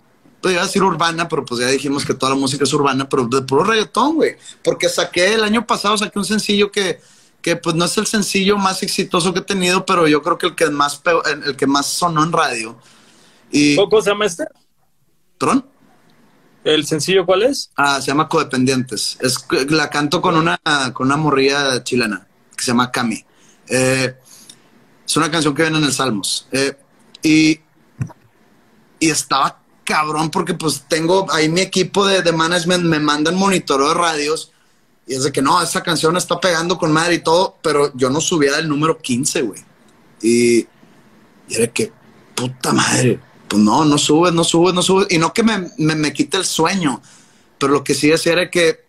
podría decir urbana, pero pues ya dijimos que toda la música es urbana, pero de puro reggaetón, güey. Porque saqué el año pasado, saqué un sencillo que, que pues no es el sencillo más exitoso que he tenido, pero yo creo que el que más, el que más sonó en radio. Y, ¿Cómo se llama este? ¿Tron? ¿El sencillo cuál es? Ah, se llama Codependientes. Es, la canto con una, con una morrilla chilena que se llama Cami. Eh, es una canción que viene en el Salmos. Eh, y y estaba cabrón porque pues tengo ahí mi equipo de, de management, me mandan monitoreo de radios y es de que no, esa canción está pegando con madre y todo, pero yo no subía del número 15, güey. Y, y era que, puta madre, pues no, no subes, no subes, no subes. Y no que me, me, quite el sueño, pero lo que sí decía era que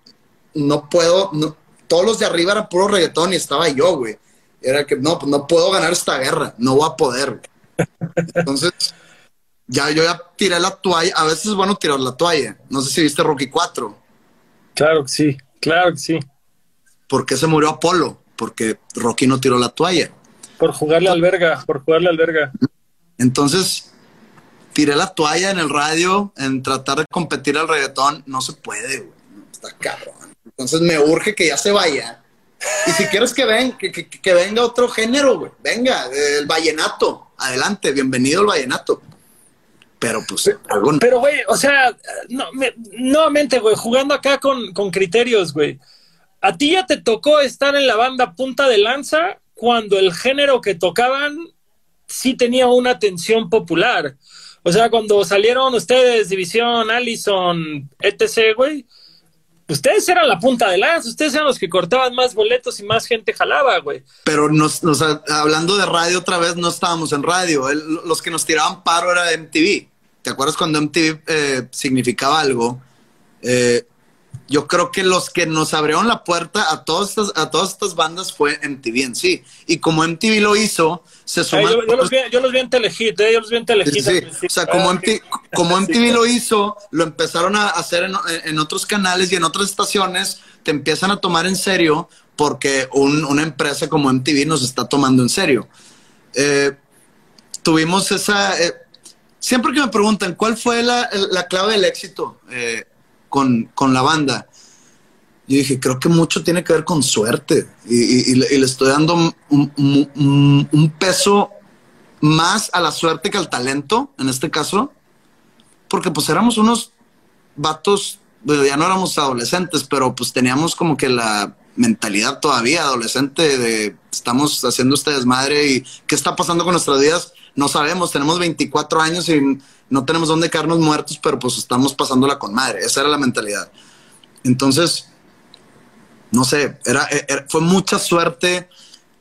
no puedo, no, todos los de arriba eran puro reggaetón y estaba yo, güey. Era que no, pues no puedo ganar esta guerra, no voy a poder. Entonces ya yo ya tiré la toalla. A veces es bueno tirar la toalla. No sé si viste Rocky 4. Claro que sí, claro que sí. ¿Por qué se murió Apolo? Porque Rocky no tiró la toalla. Por jugarle al verga, por jugarle al verga. Entonces, tiré la toalla en el radio, en tratar de competir al reggaetón. No se puede, güey. Está cabrón. Entonces me urge que ya se vaya. Y si quieres que, ven, que, que venga otro género, güey. Venga, el vallenato. Adelante, bienvenido al vallenato. Pero pues Pero, güey, o sea, no, nuevamente, güey, jugando acá con, con criterios, güey. A ti ya te tocó estar en la banda punta de lanza cuando el género que tocaban sí tenía una atención popular. O sea, cuando salieron ustedes, División, Allison, etc., güey, ustedes eran la punta de lanza, ustedes eran los que cortaban más boletos y más gente jalaba, güey. Pero nos, hablando de radio otra vez, no estábamos en radio. los que nos tiraban paro era MTV. ¿Te acuerdas cuando MTV eh, significaba algo? Eh, yo creo que los que nos abrieron la puerta a todas estas, a todas estas bandas fue MTV en sí. Y como MTV lo hizo, se sumaron. yo, los vi, yo, los vi, en Telehit, eh, yo los vi en Telehit. Sí, O sea, como, MTV, como MTV lo hizo, lo empezaron a hacer en, en, otros canales y en otras estaciones, te empiezan a tomar en serio porque un, una empresa como MTV nos está tomando en serio. Eh, tuvimos esa. Eh, siempre que me preguntan cuál fue la, la clave del éxito, eh, con, con la banda. Yo dije, creo que mucho tiene que ver con suerte y, le estoy dando un, peso más a la suerte que al talento, en este caso, porque pues éramos unos vatos, ya no éramos adolescentes, pero pues teníamos como que la mentalidad todavía adolescente de estamos haciendo este desmadre y qué está pasando con nuestras vidas, no sabemos, tenemos 24 años y no tenemos dónde quedarnos muertos, pero pues estamos pasándola con madre. Esa era la mentalidad. Entonces, no sé, era, e, fue mucha suerte,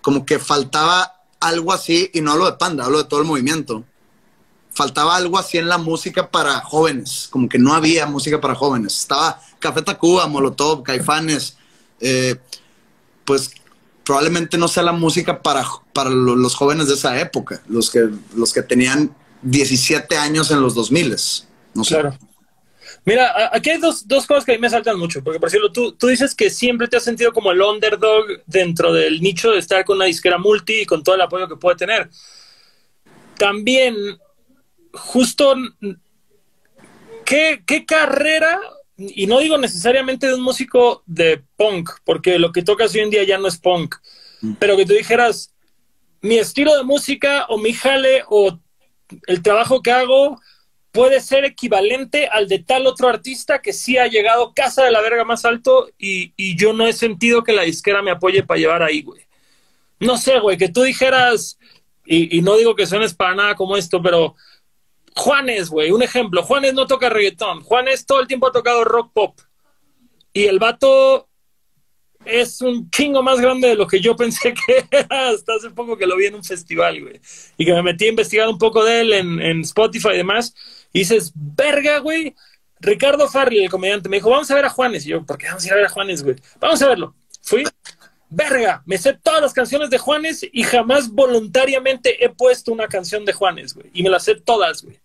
como que faltaba algo así, y no hablo de Panda, hablo de todo el movimiento. Faltaba algo así en la música para jóvenes, como que no había música para jóvenes. Estaba Café Tacuba, Molotov, Caifanes, eh, pues probablemente no sea la música para, para los jóvenes de esa época, los que, los que tenían 17 años en los 2000. No sé. Claro. Mira, aquí hay dos, dos, cosas que a mí me saltan mucho, porque por ejemplo, tú, tú dices que siempre te has sentido como el underdog dentro del nicho de estar con una disquera multi y con todo el apoyo que puede tener. También, justo, ¿qué, qué carrera, y no digo necesariamente de un músico de punk, porque lo que tocas hoy en día ya no es punk, mm. pero que tú dijeras, mi estilo de música o mi jale o el trabajo que hago puede ser equivalente al de tal otro artista que sí ha llegado casa de la verga más alto y, yo no he sentido que la disquera me apoye para llevar ahí, güey. No sé, güey, que tú dijeras, y, no digo que suenes para nada como esto, pero Juanes, güey, un ejemplo, Juanes no toca reggaetón, Juanes todo el tiempo ha tocado rock pop y el vato es un chingo más grande de lo que yo pensé que era hasta hace poco que lo vi en un festival, güey. Y que me metí a investigar un poco de él en, en Spotify y demás. Y dices, verga, güey. Ricardo Farley, el comediante, me dijo, vamos a ver a Juanes. Y yo, ¿por qué vamos a ir a ver a Juanes, güey? Vamos a verlo. Fui, verga, me sé todas las canciones de Juanes y jamás voluntariamente he puesto una canción de Juanes, güey. Y me las sé todas, güey.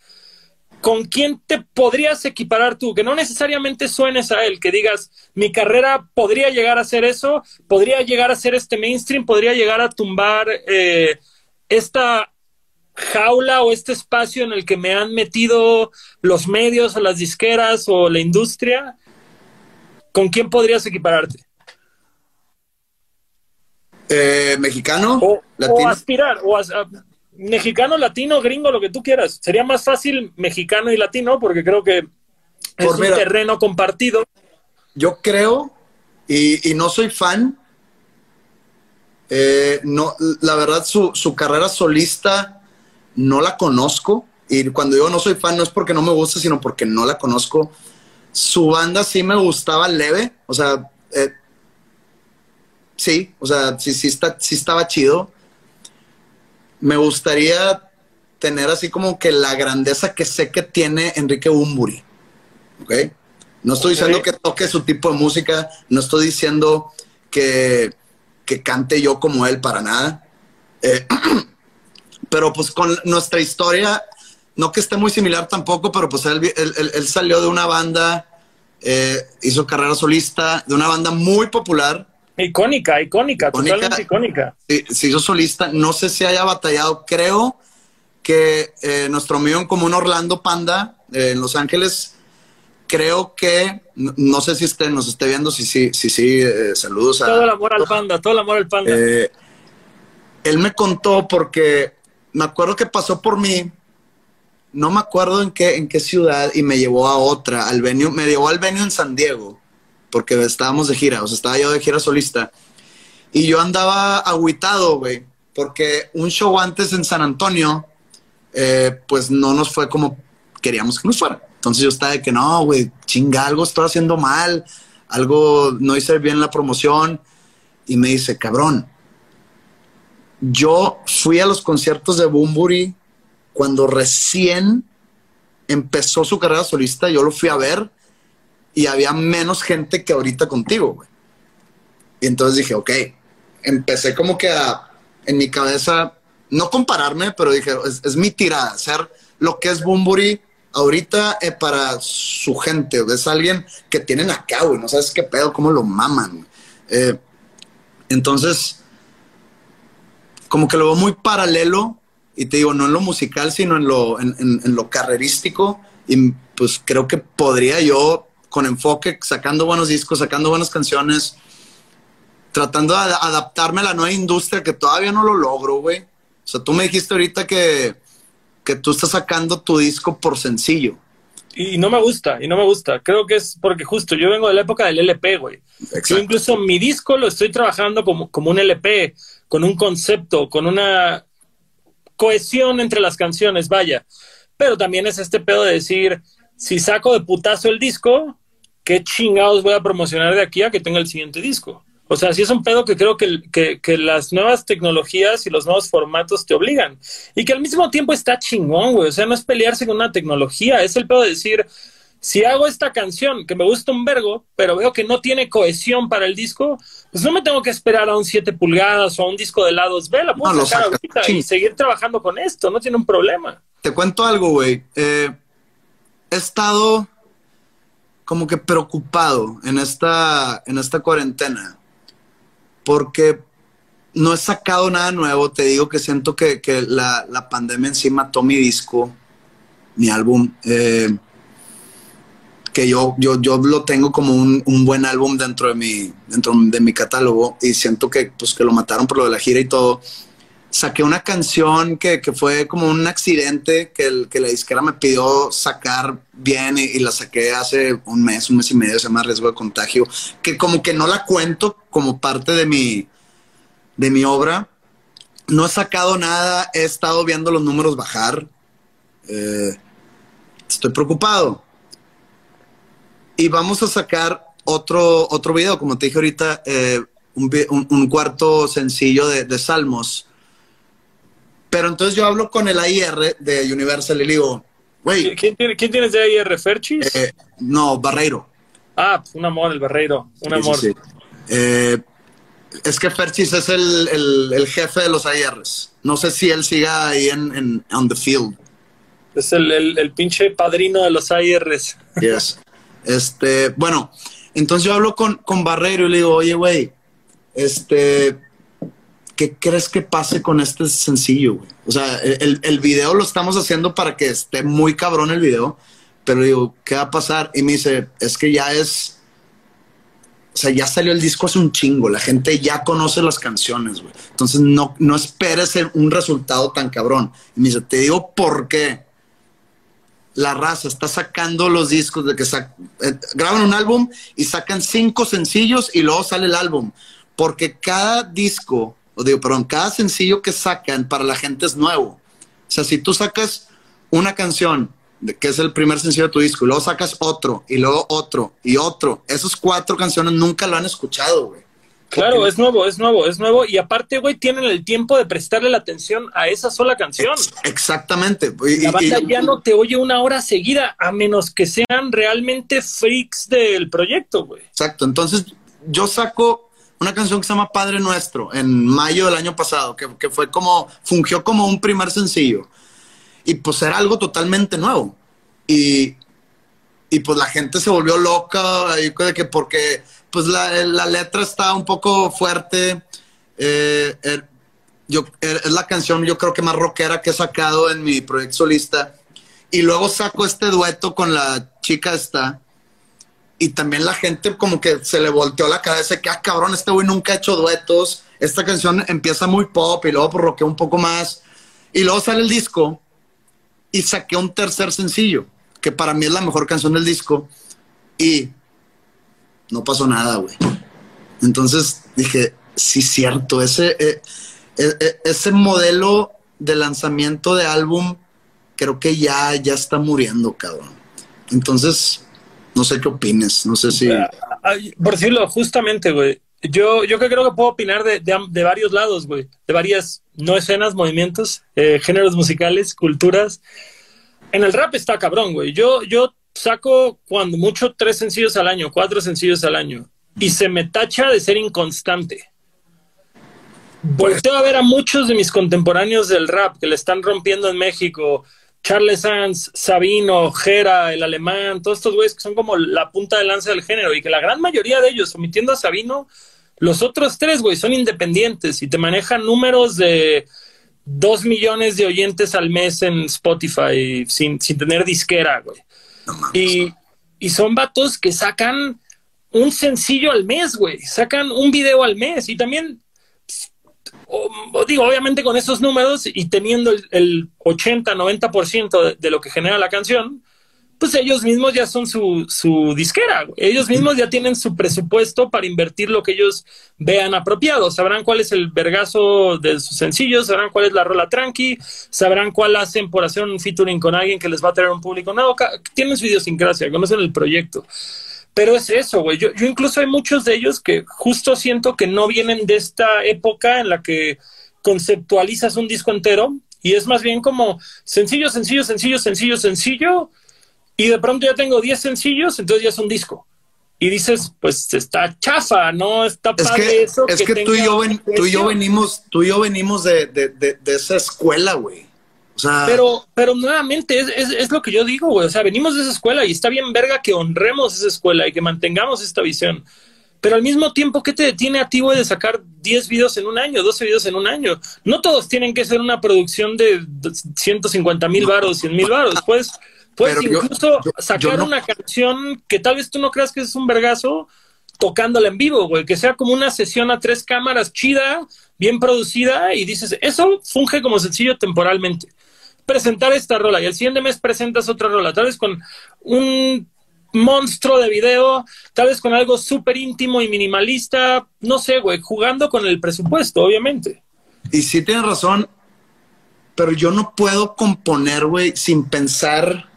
¿Con quién te podrías equiparar tú? Que no necesariamente suenes a él, que digas, mi carrera podría llegar a ser eso, podría llegar a ser este mainstream, podría llegar a tumbar eh, esta jaula o este espacio en el que me han metido los medios o las disqueras o la industria. ¿Con quién podrías equipararte? Eh, ¿Mexicano? O, o aspirar, o as, mexicano, latino, gringo, lo que tú quieras. Sería más fácil mexicano y latino porque creo que es Por un mira, terreno compartido. Yo creo, y, y no soy fan, eh, no, la verdad su, su carrera solista no la conozco. Y cuando digo no soy fan no es porque no me gusta, sino porque no la conozco. Su banda sí me gustaba leve, o sea, eh, sí, o sea, sí, sí, está, sí estaba chido. Me gustaría tener así como que la grandeza que sé que tiene Enrique Bumburi. ¿Ok? No estoy diciendo que toque su tipo de música, no estoy diciendo que, que cante yo como él para nada. Eh, pero pues con nuestra historia, no que esté muy similar tampoco, pero pues él, él- él- él salió de una banda, eh, hizo carrera solista, de una banda muy popular, Icónica, icónica, Icónica. totalmente icónica. se hizo solista, no sé si haya batallado, creo que eh, nuestro amigo en común Orlando Panda eh, en Los Ángeles, creo que, no, no sé si usted nos esté viendo, si sí, si, sí, eh, saludos a... Todo el amor al panda, todo el amor al panda. Eh, él me contó porque me acuerdo que pasó por mí, no me acuerdo en qué, en qué ciudad, y me llevó a otra, al venue, me llevó al venue en San Diego, porque estábamos de gira, o sea, estaba yo de gira solista. Y yo andaba agüitado, güey, porque un show antes en San Antonio, eh, pues no nos fue como queríamos que nos fuera. Entonces yo estaba de que no, güey, chinga, algo estoy haciendo mal, algo no hice bien la promoción. Y me dice, cabrón, yo fui a los conciertos de Bumburi cuando recién empezó su carrera solista, yo lo fui a ver y había menos gente que ahorita contigo, güey. Y entonces dije, ok, empecé como que en mi cabeza, no compararme, pero dije, es, mi tirada, hacer lo que es Bumburi ahorita eh, para su gente. Es alguien que tienen acá, güey, no sabes qué pedo, cómo lo maman. Eh, entonces, como que lo veo muy paralelo, y te digo, no en lo musical, sino en lo, en- en lo carrerístico, y pues creo que podría yo, con enfoque, sacando buenos discos, sacando buenas canciones, tratando de ad- adaptarme a la nueva industria que todavía no lo logro, güey. O sea, tú me dijiste ahorita que, que tú estás sacando tu disco por sencillo. Y no me gusta, y no me gusta. Creo que es porque justo yo vengo de la época del LP, güey. Yo incluso mi disco lo estoy trabajando como, como un LP, con un concepto, con una cohesión entre las canciones, vaya. Pero también es este pedo de decir, si saco de putazo el disco, ¿qué chingados voy a promocionar de aquí a que tenga el siguiente disco? O sea, sí es un pedo que creo que, que, que las nuevas tecnologías y los nuevos formatos te obligan. Y que al mismo tiempo está chingón, güey. O sea, no es pelearse con una tecnología, es el pedo de decir, si hago esta canción que me gusta un vergo, pero veo que no tiene cohesión para el disco, pues no me tengo que esperar a un 7 pulgadas o a un disco de lados B, la puedo No, sacar ahorita Sí. y seguir trabajando con esto, no tiene un problema. Te cuento algo, güey. Eh, he estado como que preocupado en esta, en esta cuarentena porque no he sacado nada nuevo. Te digo que siento que, que la, la pandemia en sí mató mi disco, mi álbum. eh, que yo, yo, yo lo tengo como un, un buen álbum dentro de mi, dentro de mi catálogo y siento que, pues, que lo mataron por lo de la gira y todo saqué una canción que, que fue como un accidente que, el, que la disquera me pidió sacar bien y, y la saqué hace un mes, un mes y medio, se llama Riesgo de Contagio, que como que no la cuento como parte de mi, de mi obra. No he sacado nada, he estado viendo los números bajar. Eh, estoy preocupado. Y vamos a sacar otro, otro video, como te dije ahorita, eh, un, un cuarto sencillo de, de Salmos. Pero entonces yo hablo con el AIR de Universal y le digo, güey, ¿Quién, tiene- quién tienes de ahí, Referchis? eh, no, Barreiro. ah, pues un amor, el Barreiro. Un amor. sí, sí. Eh, es que Ferchis es el, el- el jefe de los AIRs. No sé si él siga ahí en, en on the field. Es el, el, el pinche padrino de los AIRs. Yes. Este, bueno, entonces yo hablo con, con Barreiro y le digo, oye, güey, este, ¿qué crees que pase con este sencillo, güey? O sea, el, video lo estamos haciendo para que esté muy cabrón el video, pero digo, ¿qué va a pasar? Y me dice, es que ya es, o sea, ya salió el disco hace un chingo, la gente ya conoce las canciones, güey. Entonces no, no esperes un resultado tan cabrón. Y me dice, te digo por qué la raza está sacando los discos de que eh, graban un álbum y sacan cinco sencillos y luego sale el álbum. Porque cada disco, o digo, perdón, cada sencillo que sacan para la gente es nuevo. O sea, si tú sacas una canción, de- que es el primer sencillo de tu disco, y luego sacas otro, y luego otro, y otro, esos cuatro canciones nunca lo han escuchado, güey. Claro, Porque- es nuevo, es nuevo, es nuevo. Y aparte, güey, tienen el tiempo de prestarle la atención a esa sola canción. Exactamente. Y- La y- banda y- ya no te oye una hora seguida, a menos que sean realmente freaks del proyecto, güey. Exacto. Entonces, yo saco una canción que se llama Padre Nuestro en mayo del año pasado, que, que fue como, fungió como un primer sencillo. Y pues era algo totalmente nuevo. Y, y pues la gente se volvió loca, y que porque pues la, la letra está un poco fuerte. eh, er- yo, er- es la canción yo creo que más rockera que he sacado en mi proyecto solista. Y luego saco este dueto con la chica esta. Y también la gente como que se le volteó la cabeza que, ah, cabrón, este güey nunca ha hecho duetos. Esta canción empieza muy pop y luego rockea un poco más. Y luego sale el disco y saqué un tercer sencillo, que para mí es la mejor canción del disco. Y no pasó nada, güey. Entonces dije, sí, cierto, ese, eh, eh, eh, ese modelo de lanzamiento de álbum creo que ya, ya está muriendo, cabrón. Entonces, no sé qué opines, no sé si... Ay, Por decirlo, justamente, güey. Yo, yo creo que puedo opinar de, de varios lados, güey. De varias, no escenas, movimientos, eh, géneros musicales, culturas. En el rap está cabrón, güey. Yo, yo saco cuando mucho tres sencillos al año, cuatro sencillos al año. Y se me tacha de ser inconstante. Volteo a ver a muchos de mis contemporáneos del rap que le están rompiendo en México. Charles Sanz, Sabino, Jera, el alemán, todos estos güeyes que son como la punta de lanza del género y que la gran mayoría de ellos, omitiendo a Sabino, los otros tres, güey, son independientes y te manejan números de dos millones de oyentes al mes en Spotify sin, sin tener disquera, güey. No. Y, y son vatos que sacan un sencillo al mes, güey. Sacan un video al mes. Y también, o- digo, obviamente con esos números y teniendo el, el 80, 90% de, de lo que genera la canción, pues ellos mismos ya son su, su disquera. Ellos mismos ya tienen su presupuesto para invertir lo que ellos vean apropiado. Sabrán cuál es el vergazo de sus sencillos, sabrán cuál es la rola tranqui, sabrán cuál hacen por hacer un featuring con alguien que les va a traer un público nuevo. Tienen su idiosincrasia, conocen el proyecto. Pero es eso, güey. Yo, yo incluso hay muchos de ellos que justo siento que no vienen de esta época en la que conceptualizas un disco entero y es más bien como sencillo, sencillo, sencillo, sencillo, sencillo y de pronto ya tengo 10 sencillos, entonces ya es un disco. Y dices, pues está chafa, ¿no? Está Es padre que, eso. es que, tú, y yo ven- tú y yo venimos, tú y yo venimos de, de, de, de esa escuela, güey. Sea, Pero, pero nuevamente es, es, es lo que yo digo, güey. O sea, venimos de esa escuela y está bien verga que honremos esa escuela y que mantengamos esta visión. Pero al mismo tiempo, ¿qué te detiene a ti, güey, de sacar 10 videos en un año, 12 videos en un año? No todos tienen que ser una producción de 150 mil varos, 100 mil varos. Pues, puedes Pero yo- incluso yo- sacar yo no- una canción que tal vez tú no creas que es un vergazo tocándola en vivo, güey, que sea como una sesión a tres cámaras chida, bien producida, y dices, eso funge como sencillo temporalmente. Presentar esta rola y el siguiente mes presentas otra rola, tal vez con un monstruo de video, tal vez con algo súper íntimo y minimalista, no sé, güey, jugando con el presupuesto, obviamente. y sí tienes razón, pero yo no puedo componer, güey, sin pensar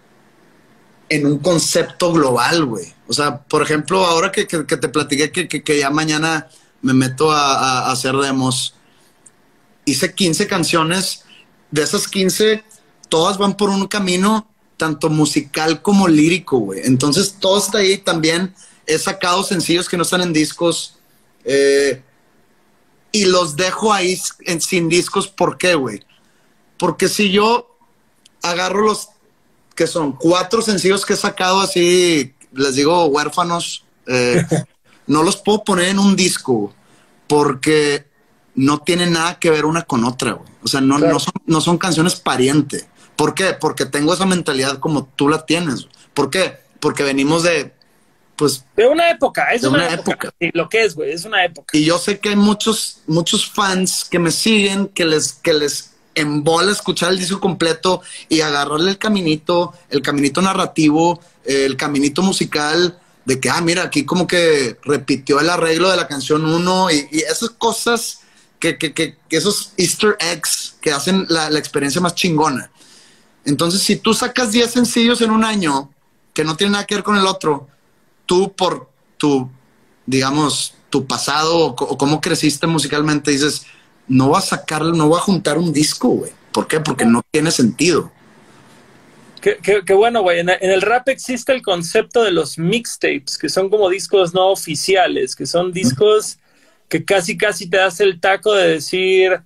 en un concepto global, güey. O sea, por ejemplo, ahora que, que, te platiqué que, que, ya mañana me meto a, a, hacer demos, hice 15 canciones. De esas 15, todas van por un camino tanto musical como lírico, güey. Entonces, todo está ahí también. He sacado sencillos que no están en discos. Eh, y los dejo ahí en, sin discos. ¿Por qué, güey? Porque si yo agarro los que son cuatro sencillos que he sacado así, les digo huérfanos, eh, no los puedo poner en un disco porque no tienen nada que ver una con otra, güey. O sea, no, no, son, no son canciones pariente. ¿Por qué? Porque tengo esa mentalidad como tú la tienes. ¿Por qué? Porque venimos de, pues... De una época, es una, época. lo que es, güey, es una época. Y yo sé que hay muchos, muchos fans que me siguen, que les, que les embola escuchar el disco completo y agarrarle el caminito, el caminito narrativo, el caminito musical, de que, ah, mira, aquí como que repitió el arreglo de la canción 1 y, esas cosas que, que, que, esos easter eggs que hacen la, la, experiencia más chingona. Entonces, si tú sacas 10 sencillos en un año que no tienen nada que ver con el otro, tú por tu, digamos, tu pasado o, cómo creciste musicalmente, dices, no va a sacarlo, no va a juntar un disco, güey. ¿Por qué? Porque no tiene sentido. Qué, bueno, güey. En, el rap existe el concepto de los mixtapes, que son como discos no oficiales, que son discos que casi, casi te das el taco de decir,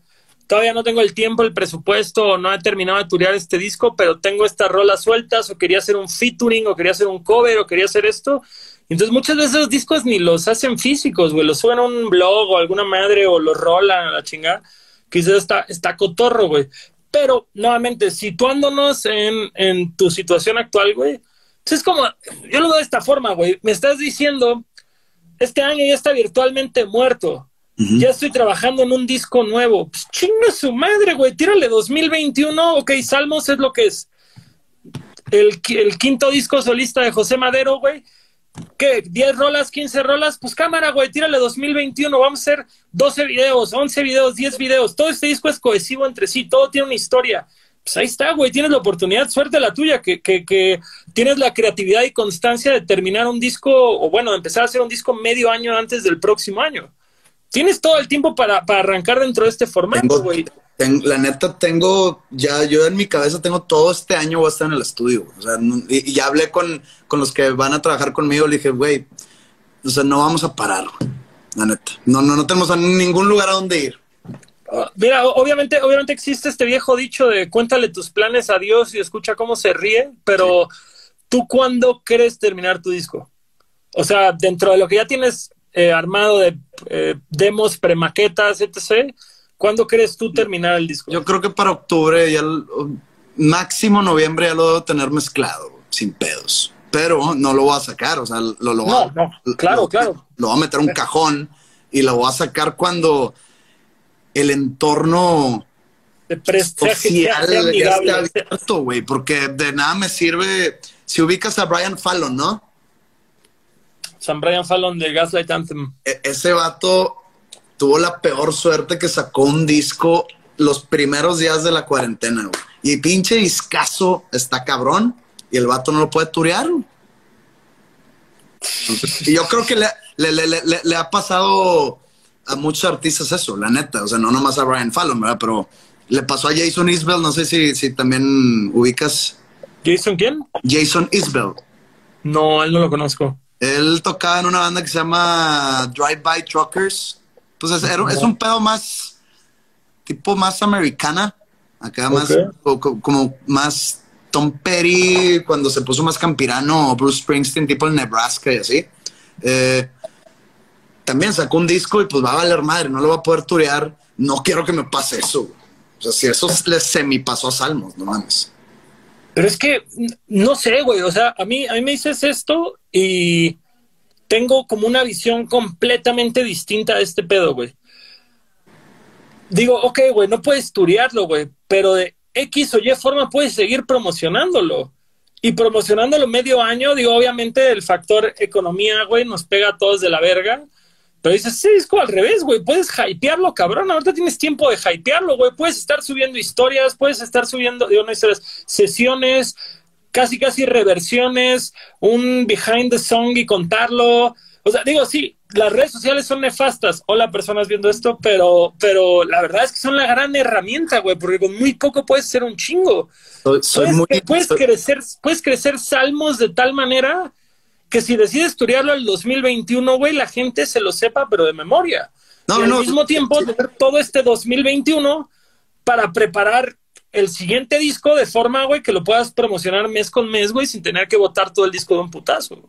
todavía no tengo el tiempo, el presupuesto, no he terminado de turear este disco, pero tengo estas rolas sueltas, o quería hacer un featuring, o quería hacer un cover, o quería hacer esto. Entonces muchas veces los discos ni los hacen físicos, güey, los suben a un blog o alguna madre o los rolan a la chingada. Quizás está, está cotorro, güey. Pero, nuevamente, situándonos en, en tu situación actual, güey, es como, yo lo veo de esta forma, güey. Me estás diciendo, este año ya está virtualmente muerto. Ya estoy trabajando en un disco nuevo. Pues chinga su madre, güey. Tírale 2021. Ok, Salmos es lo que es. El, quinto disco solista de José Madero, güey ¿qué? ¿10 rolas, 15 rolas? Pues cámara, güey, tírale 2021, vamos a hacer 12 videos, 11 videos, 10 videos. Todo este disco es cohesivo entre sí, todo tiene una historia. Pues ahí está, güey, tienes la oportunidad, suerte la tuya, que tienes la creatividad y constancia de terminar un disco, o bueno, de empezar a hacer un disco medio año antes del próximo año. Tienes todo el tiempo para, para arrancar dentro de este formato, güey la neta tengo, ya yo en mi cabeza tengo todo este año voy a estar en el estudio. O sea, y, ya hablé con, con, los que van a trabajar conmigo, le dije, güey, o sea, no vamos a parar, la neta. No, no, no tenemos a ningún lugar a donde ir. Ah, mira, obviamente, obviamente existe este viejo dicho de cuéntale tus planes a Dios y escucha cómo se ríe, pero ¿tú cuándo crees terminar tu disco? O sea, dentro de lo que ya tienes eh, armado de eh, demos, premaquetas, etc., ¿Cuándo crees tú terminar el disco? Yo creo que para octubre, ya máximo noviembre ya lo debo tener mezclado, sin pedos. Pero no lo voy a sacar, o sea, lo, lo no, no, claro, claro. Lo voy a meter en un cajón y lo voy a sacar cuando el entorno social esté abierto, güey, porque de nada me sirve si ubicas a Brian Fallon, ¿no? San Brian Fallon de Gaslight Anthem. E ese vato tuvo la peor suerte que sacó un disco los primeros días de la cuarentena, güey. Y pinche discazo está cabrón y el vato no lo puede turear. y yo creo que le, le, ha pasado a muchos artistas eso, la neta. O sea, no nomás a Brian Fallon, ¿verdad? Pero le pasó a Jason Isbell, no sé si, si también ubicas. ¿Jason quién? Jason Isbell. No, él no lo conozco. Él tocaba en una banda que se llama Drive By Truckers pues es, un pedo más, tipo más americana, acá más, como más Tom Petty cuando se puso más campirano, o Bruce Springsteen, tipo el Nebraska y así. Eh, también sacó un disco y pues va a valer madre, no lo va a poder turear. No quiero que me pase eso. O sea, si eso le semi pasó a Salmos, no mames. Pero es que, no sé, güey, o sea, a mí, a mí me dices esto y tengo como una visión completamente distinta de este pedo, güey. Digo, ok, güey, no puedes turiarlo, güey, pero de X o Y forma puedes seguir promocionándolo. Y promocionándolo medio año, digo, obviamente el factor economía, güey, nos pega a todos de la verga. Pero dices, sí, es como al revés, güey. Puedes hypearlo, cabrón. Ahorita tienes tiempo de hypearlo, güey. Puedes estar subiendo historias, puedes estar subiendo, digo, no sesiones, casi casi reversiones, un behind the song y contarlo. O sea, digo, sí, las redes sociales son nefastas. Hola, personas viendo esto, pero, pero la verdad es que son la gran herramienta, güey, porque con muy poco puedes ser un chingo. puedes, crecer, puedes crecer salmos de tal manera que si decides estudiarlo el 2021, güey, la gente se lo sepa, pero de memoria. No, y al mismo tiempo, tener todo este 2021 para preparar el siguiente disco de forma, güey, que lo puedas promocionar mes con mes, güey, sin tener que botar todo el disco de un putazo.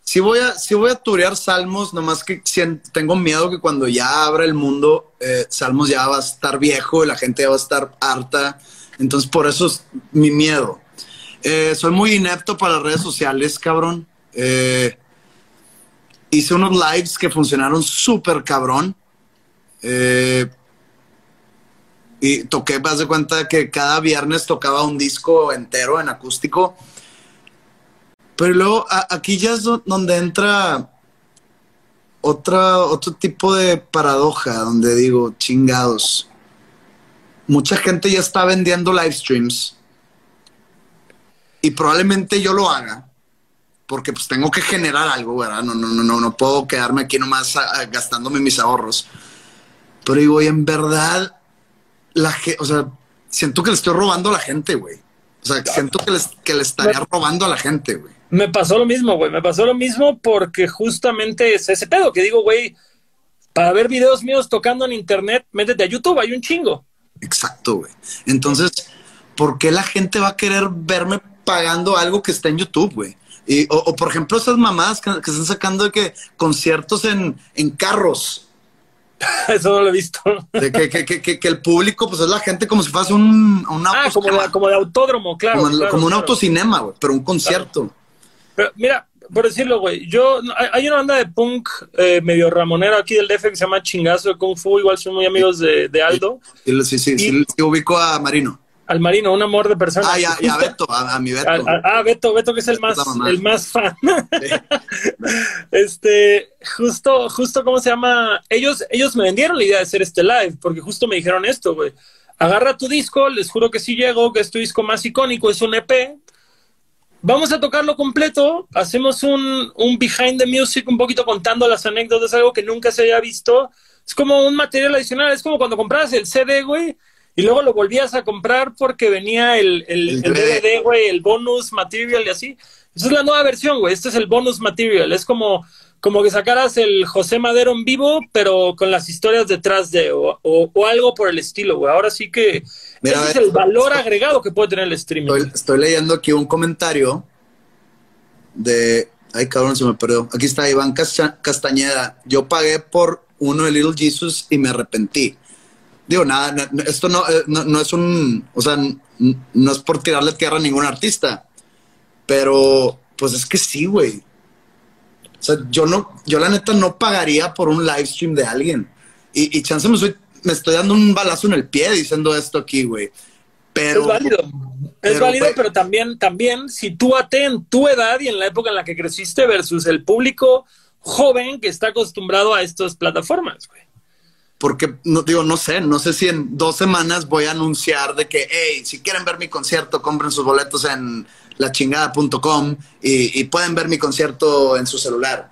Sí voy a, sí voy a turear Salmos, nomás que tengo miedo que cuando ya abra el mundo, eh, Salmos ya va a estar viejo y la gente ya va a estar harta. Entonces, por eso es mi miedo. Eh, soy muy inepto para las redes sociales, cabrón. Eh, hice unos lives que funcionaron súper cabrón. Y toqué, vas de cuenta que cada viernes tocaba un disco entero en acústico pero luego aquí ya es donde entra otra, otro tipo de paradoja, donde digo, chingados. Mucha gente ya está vendiendo live streams y probablemente yo lo haga porque pues tengo que generar algo, ¿verdad? No, no, no, no, puedo quedarme aquí nomás gastándome mis ahorros. Pero digo, y en verdad, la o sea, siento que le estoy robando a la gente, güey. O sea, siento que, les, que le estaría robando a la gente, güey. Me pasó lo mismo, güey. Me pasó lo mismo porque justamente es ese pedo que digo, güey, para ver videos míos tocando en internet, métete a YouTube, hay un chingo. Exacto, güey. Entonces, ¿por qué la gente va a querer verme pagando algo que está en YouTube, güey? Y, o, por ejemplo, esas mamadas que, están sacando de que conciertos en, en carros. Eso no lo he visto. De que, que, que, que, el público, pues es la gente como si fuese un, un ah, como, de, como de autódromo, claro. Como, un autocinema, güey, pero un concierto. Pero mira, por decirlo, güey, yo, hay una banda de punk eh, medio ramonero aquí del DF que se llama Chingazo de Kung Fu, igual son muy amigos de, de Aldo. Sí, sí, sí, sí, ubico a Marino. Al Marino, un amor de persona. Ah, ya, ya, Beto, a, mi Beto. ah, Beto, Beto que es el más, el más fan. este, justo, justo, ¿cómo se llama? Ellos, ellos me vendieron la idea de hacer este live, porque justo me dijeron esto, güey. Agarra tu disco, les juro que sí llego, que es tu disco más icónico, es un EP, Vamos a tocarlo completo, hacemos un, un behind the music, un poquito contando las anécdotas, algo que nunca se haya visto. Es como un material adicional, es como cuando comprabas el CD, güey, y luego lo volvías a comprar porque venía el, el, el DVD, güey, el bonus material y así. Esa es la nueva versión, güey. Este es el bonus material. Es como, como que sacaras el José Madero en vivo, pero con las historias detrás de, o, o, algo por el estilo, güey. Ahora sí que ese es el valor agregado que puede tener el streaming. Estoy, leyendo aquí un comentario de. Ay, cabrón, se me perdió. Aquí está Iván Castañeda. Yo pagué por uno de Little Jesus y me arrepentí. Digo, nada, esto eh, no, no, es un. O sea, no es por tirarle tierra a ningún artista. Pero, pues es que sí, güey. O sea, yo no, yo la neta no pagaría por un live stream de alguien. Y, y chance me, me estoy dando un balazo en el pie diciendo esto aquí, güey. Pero, es válido, es válido, pero también, también si tú ate en tu edad y en la época en la que creciste versus el público joven que está acostumbrado a estas plataformas, güey. Porque, no, digo, no sé, no sé si en dos semanas voy a anunciar de que, hey, si quieren ver mi concierto, compren sus boletos en lachingada.com y, y pueden ver mi concierto en su celular.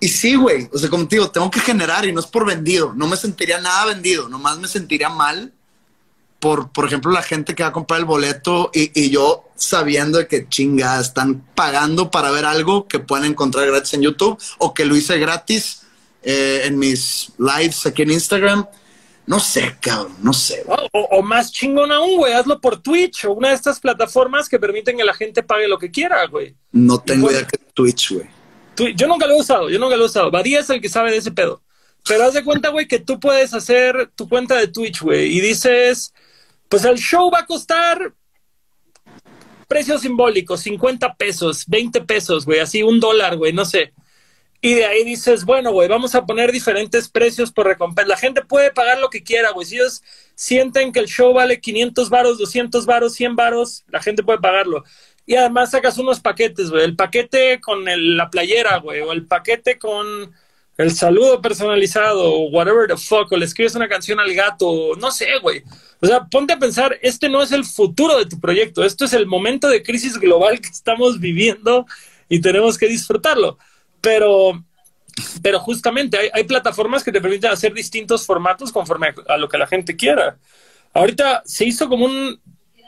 Y sí, güey, o sea, como digo, tengo que generar y no es por vendido, no me sentiría nada vendido, nomás me sentiría mal por, por ejemplo, la gente que va a comprar el boleto y, y yo sabiendo de que chinga, están pagando para ver algo que pueden encontrar gratis en YouTube o que lo hice gratis eh, en mis lives aquí en Instagram no sé, cabrón, no sé. O, más chingón aún, güey, hazlo por Twitch o una de estas plataformas que permiten que la gente pague lo que quiera, güey. No tengo idea que Twitch, güey. Yo nunca lo he usado, yo nunca lo he usado. Badía es el que sabe de ese pedo. Pero haz de cuenta, güey, que tú puedes hacer tu cuenta de Twitch, güey, y dices, pues el show va a costar precio simbólico, 50 pesos, 20 pesos, güey, así un dólar, güey, no sé. Y de ahí dices, bueno, güey, vamos a poner diferentes precios por recompensa. La gente puede pagar lo que quiera, güey. Si ellos sienten que el show vale 500 varos, 200 varos, 100 varos, la gente puede pagarlo. Y además sacas unos paquetes, güey. El paquete con la playera, güey. O el paquete con, el saludo personalizado, whatever the fuck, o le escribes una canción al gato, no sé, güey. O sea, ponte a pensar, este no es el futuro de tu proyecto, esto es el momento de crisis global que estamos viviendo y tenemos que disfrutarlo. Pero, pero justamente hay, hay plataformas que te permiten hacer distintos formatos conforme a, lo que la gente quiera. Ahorita se hizo como un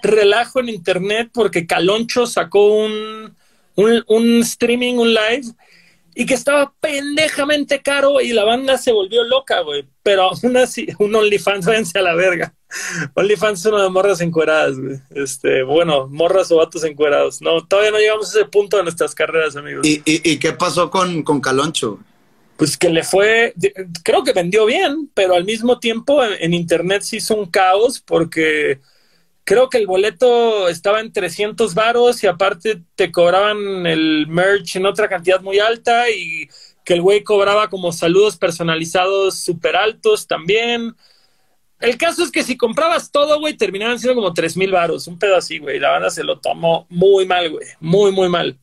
relajo en internet porque Caloncho sacó un, un streaming, un live y que estaba pendejamente caro y la banda se volvió loca, güey. Pero aún así, un OnlyFans, váyanse a la verga. OnlyFans es una de morras encueradas, güey. Este, bueno, morras o vatos encuerados. No, todavía no llegamos a ese punto de nuestras carreras, amigos. ¿Y, y, y qué pasó con, con Caloncho? Pues que le fue, creo que vendió bien, pero al mismo tiempo en, en internet se hizo un caos porque creo que el boleto estaba en 300 varos y aparte te cobraban el merch en otra cantidad muy alta y que el güey cobraba como saludos personalizados súper altos también. El caso es que si comprabas todo, güey, terminaban siendo como 3 mil varos, un pedo así, güey. La banda se lo tomó muy mal, güey, muy, muy mal.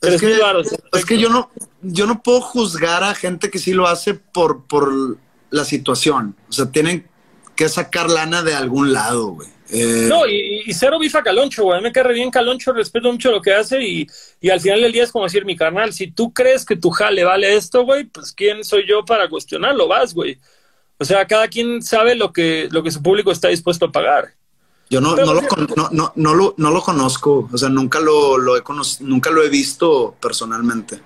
Es que, varos, es que yo no, yo no puedo juzgar a gente que sí lo hace por, por la situación. O sea, tienen que sacar lana de algún lado, güey. Eh... No, y, y, cero bifa Caloncho, güey. Me cae bien Caloncho, respeto mucho lo que hace y, y, al final del día es como decir, mi carnal, si tú crees que tu jale vale esto, güey, pues quién soy yo para cuestionarlo, vas, güey. O sea, cada quien sabe lo que, lo que su público está dispuesto a pagar. Yo no, no, lo, no, no, no, lo, no lo conozco, o sea, nunca lo, lo he nunca lo he visto personalmente.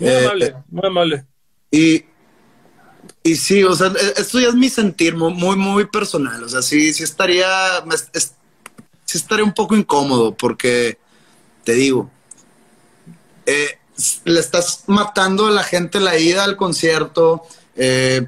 Muy eh, amable, muy amable. Y, y sí, o sea, esto ya es mi sentir muy, muy personal. O sea, sí, sí estaría, es, sí estaría un poco incómodo porque, te digo, eh, le estás matando a la gente la ida al concierto, eh,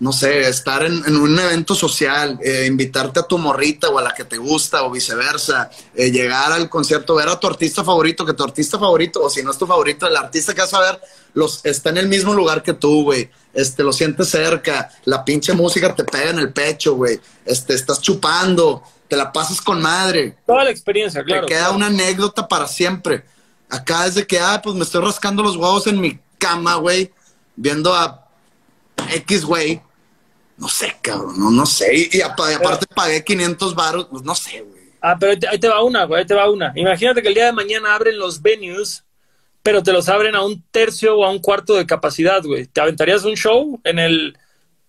no sé, estar en, en un evento social, eh, invitarte a tu morrita o a la que te gusta o viceversa, eh, llegar al concierto, ver a tu artista favorito, que tu artista favorito, o si no es tu favorito, el artista que vas a ver, los, está en el mismo lugar que tú, güey. Este, lo sientes cerca, la pinche música te pega en el pecho, güey. Este, estás chupando, te la pasas con madre. Toda la experiencia, claro. Te queda claro. una anécdota para siempre. Acá es de que, ah, pues me estoy rascando los huevos en mi cama, güey, viendo a X, güey no sé, cabrón, no, no sé. Y, y aparte pero, pagué 500 baros, pues no sé, güey. Ah, pero ahí te va una, güey, ahí te va una. Imagínate que el día de mañana abren los venues, pero te los abren a un tercio o a un cuarto de capacidad, güey. ¿Te aventarías un show en el,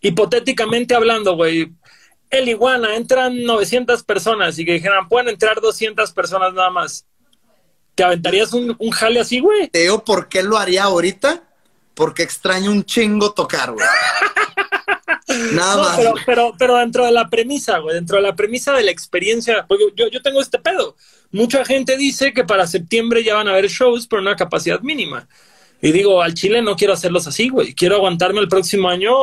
hipotéticamente hablando, güey? El Iguana, entran 900 personas y que dijeran, pueden entrar 200 personas nada más. ¿Te aventarías un, un jale así, güey? Te digo, ¿por qué lo haría ahorita? Porque extraño un chingo tocar, güey. Nada no, más. Pero, pero, pero, dentro de la premisa, güey, dentro de la premisa de la experiencia, porque yo, yo tengo este pedo. Mucha gente dice que para septiembre ya van a haber shows por una capacidad mínima. Y digo, al Chile no quiero hacerlos así, güey. Quiero aguantarme el próximo año,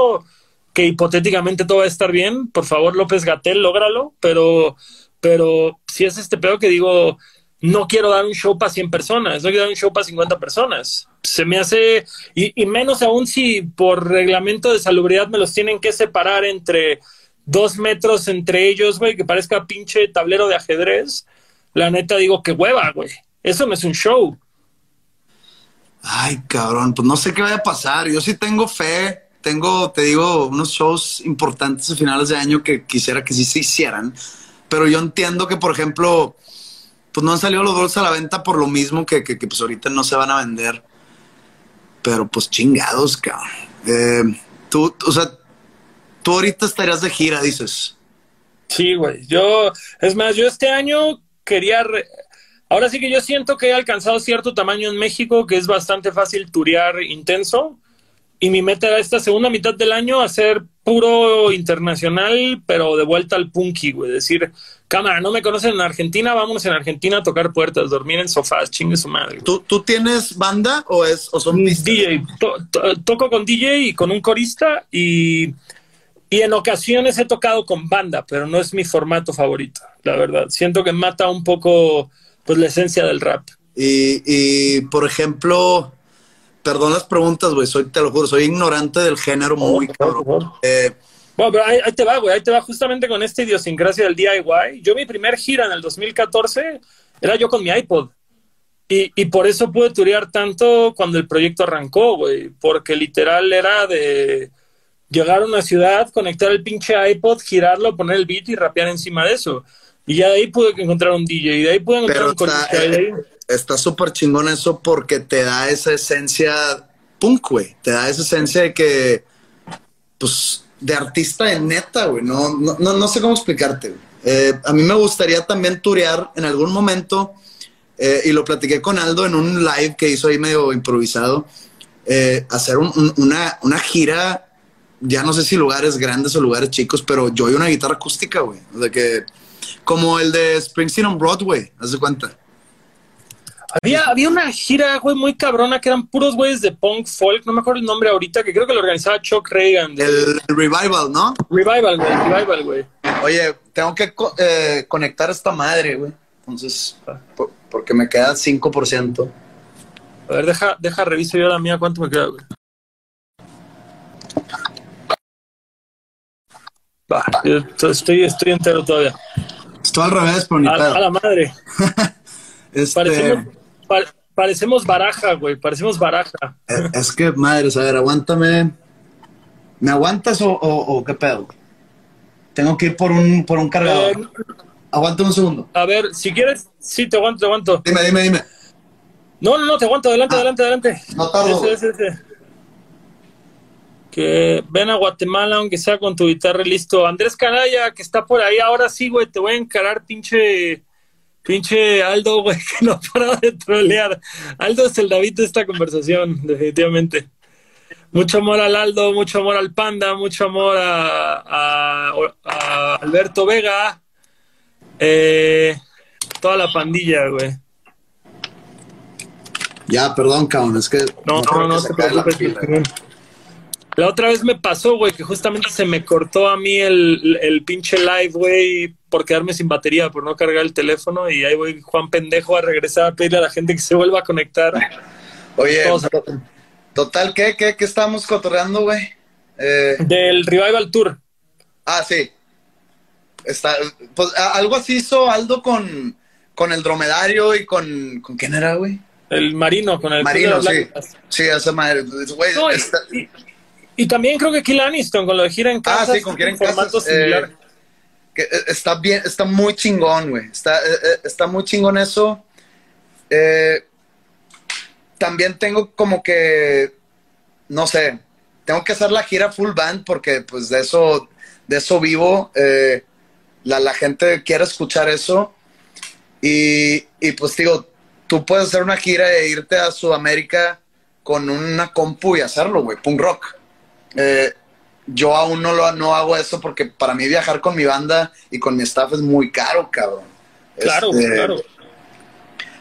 que hipotéticamente todo va a estar bien. Por favor, López Gatel, lógralo. Pero, pero si es este pedo que digo, no quiero dar un show para 100 personas, no quiero dar un show para 50 personas. Se me hace, y, menos aún si por reglamento de salubridad me los tienen que separar entre dos metros entre ellos, güey, que parezca pinche tablero de ajedrez. La neta digo que hueva, güey. Eso no es un show. Ay, cabrón, pues no sé qué vaya a pasar. Yo sí tengo fe. Tengo, te digo, unos shows importantes a finales de año que quisiera que sí se hicieran. Pero yo entiendo que, por ejemplo, pues no han salido los boletos a la venta por lo mismo que, que, pues ahorita no se van a vender. Pero pues chingados, cabrón. Eh, tú, o sea, tú ahorita estarías de gira, dices. Sí, güey. Yo, es más, yo este año quería. Re... Ahora sí que yo siento que he alcanzado cierto tamaño en México, que es bastante fácil turear intenso. Y mi meta era esta segunda mitad del año hacer puro internacional, pero de vuelta al punky, güey. Decir, cámara, no me conocen en Argentina, vámonos en Argentina a tocar puertas, dormir en sofás, chingue su madre. ¿Tú, ¿Tú, tienes banda o, es, o son pistas? DJ, to, to, toco con DJ y con un corista y, y en ocasiones he tocado con banda, pero no es mi formato favorito, la verdad. Siento que mata un poco pues la esencia del rap. Y, y por ejemplo, perdón las preguntas, güey, soy, te lo juro, soy ignorante del género muy oh, cabrón. Oh, oh. Eh, bueno, pero ahí, ahí, te va, güey, ahí te va justamente con esta idiosincrasia del DIY. Yo mi primer gira en el 2014 era yo con mi iPod. Y, y por eso pude turear tanto cuando el proyecto arrancó, güey, porque literal era de llegar a una ciudad, conectar el pinche iPod, girarlo, poner el beat y rapear encima de eso. Y ya de ahí pude encontrar un DJ, y de ahí pude encontrar Pero un está, colega, y de ahí- está súper chingón eso porque te da esa esencia punk, güey. Te da esa esencia de que, pues, de artista de neta, güey. No, no, no, no sé cómo explicarte. Eh, a mí me gustaría también turear en algún momento, eh, y lo platiqué con Aldo en un live que hizo ahí medio improvisado, eh, hacer un- un- una, una gira, ya no sé si lugares grandes o lugares chicos, pero yo y una guitarra acústica, güey. O sea que, como el de Springsteen on Broadway, haz de cuenta. Había, había una gira, güey, muy cabrona, que eran puros güeyes de punk folk, no me acuerdo el nombre ahorita, que creo que lo organizaba Chuck Reagan. de- El, el revival, ¿no? Revival, güey, Revival, güey. Oye, tengo que eh, conectar esta madre, güey. Entonces, por- porque me queda 5%. A ver, deja, deja, reviso yo la mía, ¿cuánto me queda, güey? Va, estoy, estoy entero todavía. Estoy al revés, pero ni A, a la madre. Este, Parecemos, pa- parecemos baraja, güey, parecemos baraja. eh, es que, madre, a ver, aguántame. ¿Me aguantas o, o- o qué pedo? Tengo que ir por un, por un cargador. Eh, Aguántame un segundo. a ver, si quieres, sí, te aguanto, te aguanto. Dime, dime, dime. No, no, no, te aguanto, adelante, Ah. adelante, adelante. No tardo. Ese, ese, ese. Que ven a Guatemala, aunque sea con tu guitarra listo. Andrés Canalla, que está por ahí, ahora sí, güey, te voy a encarar, pinche, pinche Aldo, güey, que no ha parado de trolear. Aldo es el David de esta conversación, definitivamente. Mucho amor al Aldo, mucho amor al Panda, mucho amor a, a- a Alberto Vega, eh, toda la pandilla, güey. Ya, perdón, cabrón, es que. No, no, no, te la preocupes. La otra vez me pasó, güey, que justamente se me cortó a mí el, el pinche live, güey, por quedarme sin batería, por no cargar el teléfono. Y ahí voy, Juan Pendejo, a regresar a pedirle a la gente que se vuelva a conectar. Oye, Todos total, ¿qué, qué, qué estamos cotorreando, güey? Eh, Del Revival Tour. Ah, sí. Está, pues algo así hizo Aldo con, con el dromedario y con. ¿Con quién era, güey? El Marino, con el Marino, sí. Sí, esa madre. Güey, No, está- y- y también creo que Kill Aniston, con lo de gira en Ah, casa. sí, con gira en formato casas, similar. eh, que, eh, está bien, está muy chingón, güey. Está, eh, eh, está muy chingón eso. Eh, también tengo como que, no sé, tengo que hacer la gira full band porque pues de eso, de eso vivo. Eh, la, la gente quiere escuchar eso. Y, y pues digo, tú puedes hacer una gira e irte a Sudamérica con una compu y hacerlo, güey, punk rock. Eh, yo aún no, lo, no hago eso porque para mí viajar con mi banda y con mi staff es muy caro, cabrón. Claro, Este, claro.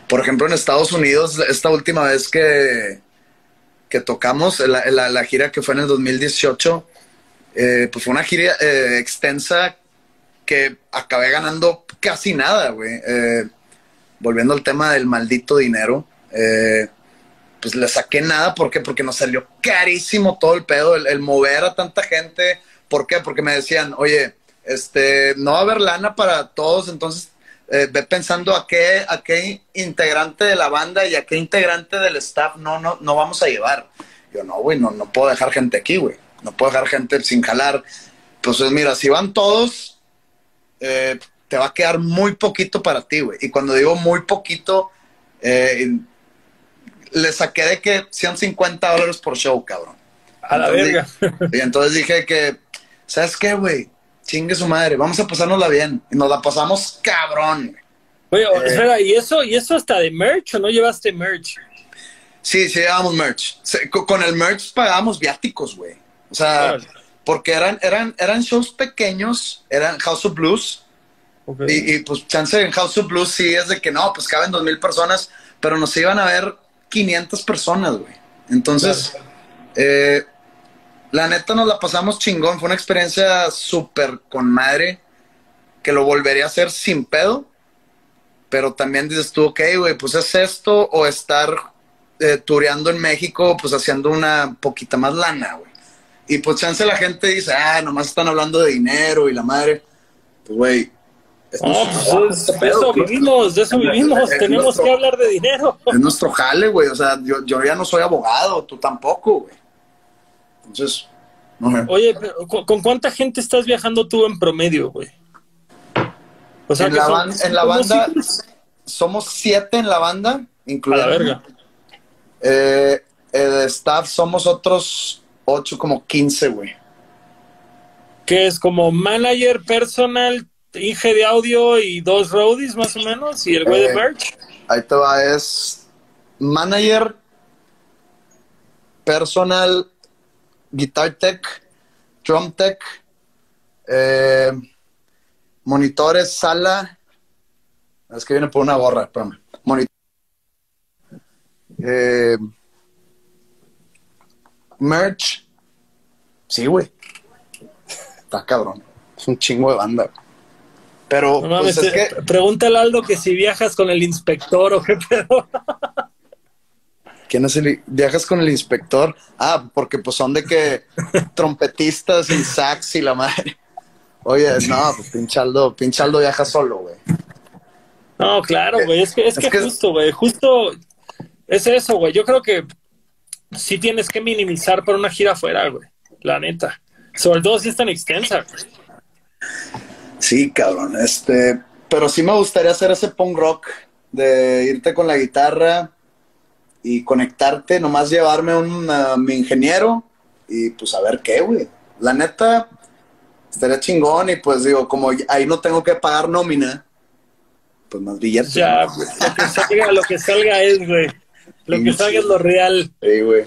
Por ejemplo, en Estados Unidos, esta última vez que, que tocamos, la, la- la gira que fue en el 2018, eh, pues fue una gira eh, extensa que acabé ganando casi nada, güey. Eh, volviendo al tema del maldito dinero, eh, pues le saqué nada, ¿por qué? Porque nos salió carísimo todo el pedo, el, mover a tanta gente. ¿Por qué? Porque me decían, oye, este, no va a haber lana para todos, entonces eh, ve pensando a qué, a qué integrante de la banda y a qué integrante del staff no, no, no vamos a llevar. Yo, no, güey, no, no puedo dejar gente aquí, güey. No puedo dejar gente sin jalar. Pues mira, si van todos, eh, te va a quedar muy poquito para ti, güey. Y cuando digo muy poquito, eh, le saqué de que 150 dólares por show, cabrón. A la Entonces, verga. Y entonces dije que, ¿sabes qué, güey? Chingue su madre, vamos a pasárnosla bien. Y nos la pasamos cabrón. Oye, Eh. espera, ¿y eso, ¿y eso hasta de merch o no llevaste merch? Sí, sí, llevábamos merch. Con el merch pagábamos viáticos, güey. O sea, Órale. porque eran, eran, eran shows pequeños, eran House of Blues. Ok. Y, y, pues chance en House of Blues sí es de que no, pues caben dos mil personas, pero nos iban a ver 500 personas, güey. Entonces, eh, la neta nos la pasamos chingón. Fue una experiencia súper con madre que lo volvería a hacer sin pedo. Pero también dices tú, ok, güey, pues es esto o estar eh, tureando en México, pues haciendo una poquita más lana, güey. Y pues chance la gente dice, ah, nomás están hablando de dinero y la madre. Pues, güey, No, pues de eso vivimos, de eso vivimos, tenemos que hablar de dinero. Es nuestro jale, güey, o sea, yo, yo ya no soy abogado, tú tampoco, güey. Entonces, no sé. Oye, ¿con, con cuánta gente estás viajando tú en promedio, güey? O sea, en la, son- en la ¿cómo banda, somos siete en la banda, A la incluyendo. verga. Eh, el staff somos otros ocho, como 15, güey. Que es como manager, personal, Inge de audio y dos roadies más o menos, y el güey de Eh, merch. Ahí te va, es manager, personal, guitar tech, drum tech, eh, monitores, sala. Es que viene por una gorra, espérame. Moni- eh, merch. Sí, güey. Está cabrón. Es un chingo de banda. Pero, No mames, pues es eh, que. pregúntale a Aldo que si viajas con el inspector o qué pedo. ¿Quién es el viajas con el inspector? Ah, porque pues son de que trompetistas y sax y la madre. Oye, no, pues pinche Aldo, pinche Aldo viaja solo, güey. No, claro, güey. Es que, es Es que, que- justo, güey. Justo es eso, güey. Yo creo que sí tienes que minimizar por una gira afuera, güey. La neta. Sobre todo si es tan extensa. güey. Sí, cabrón. Este, pero sí me gustaría hacer ese punk rock de irte con la guitarra y conectarte, nomás llevarme un a mi ingeniero y pues a ver qué, güey. La neta estaría chingón y pues digo, como ahí no tengo que pagar nómina, pues más billetes. Ya, lo que salga, lo que salga es, güey. Lo que salga es lo real. Sí, güey.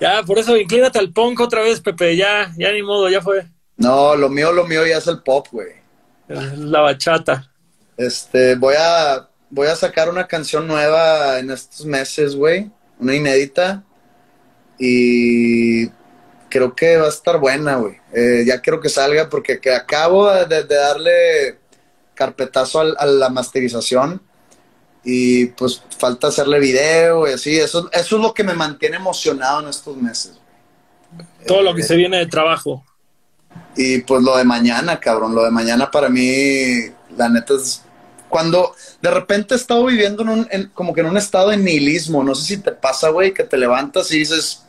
Ya, por eso inclínate al punk otra vez, Pepe. Ya, ya ni modo, ya fue. No, lo mío, lo mío ya es el pop, güey. La bachata. Este, voy a, voy a sacar una canción nueva en estos meses, güey. Una inédita. Y creo que va a estar buena, güey. Eh, ya quiero que salga porque que acabo de, de darle carpetazo a la masterización. Y pues falta hacerle video y así. Eso, eso es lo que me mantiene emocionado en estos meses. Todo lo que se viene de trabajo. Y pues lo de mañana, cabrón, lo de mañana para mí, la neta es cuando de repente he estado viviendo en un, en- como que en un estado de nihilismo, no sé si te pasa, güey, que te levantas y dices,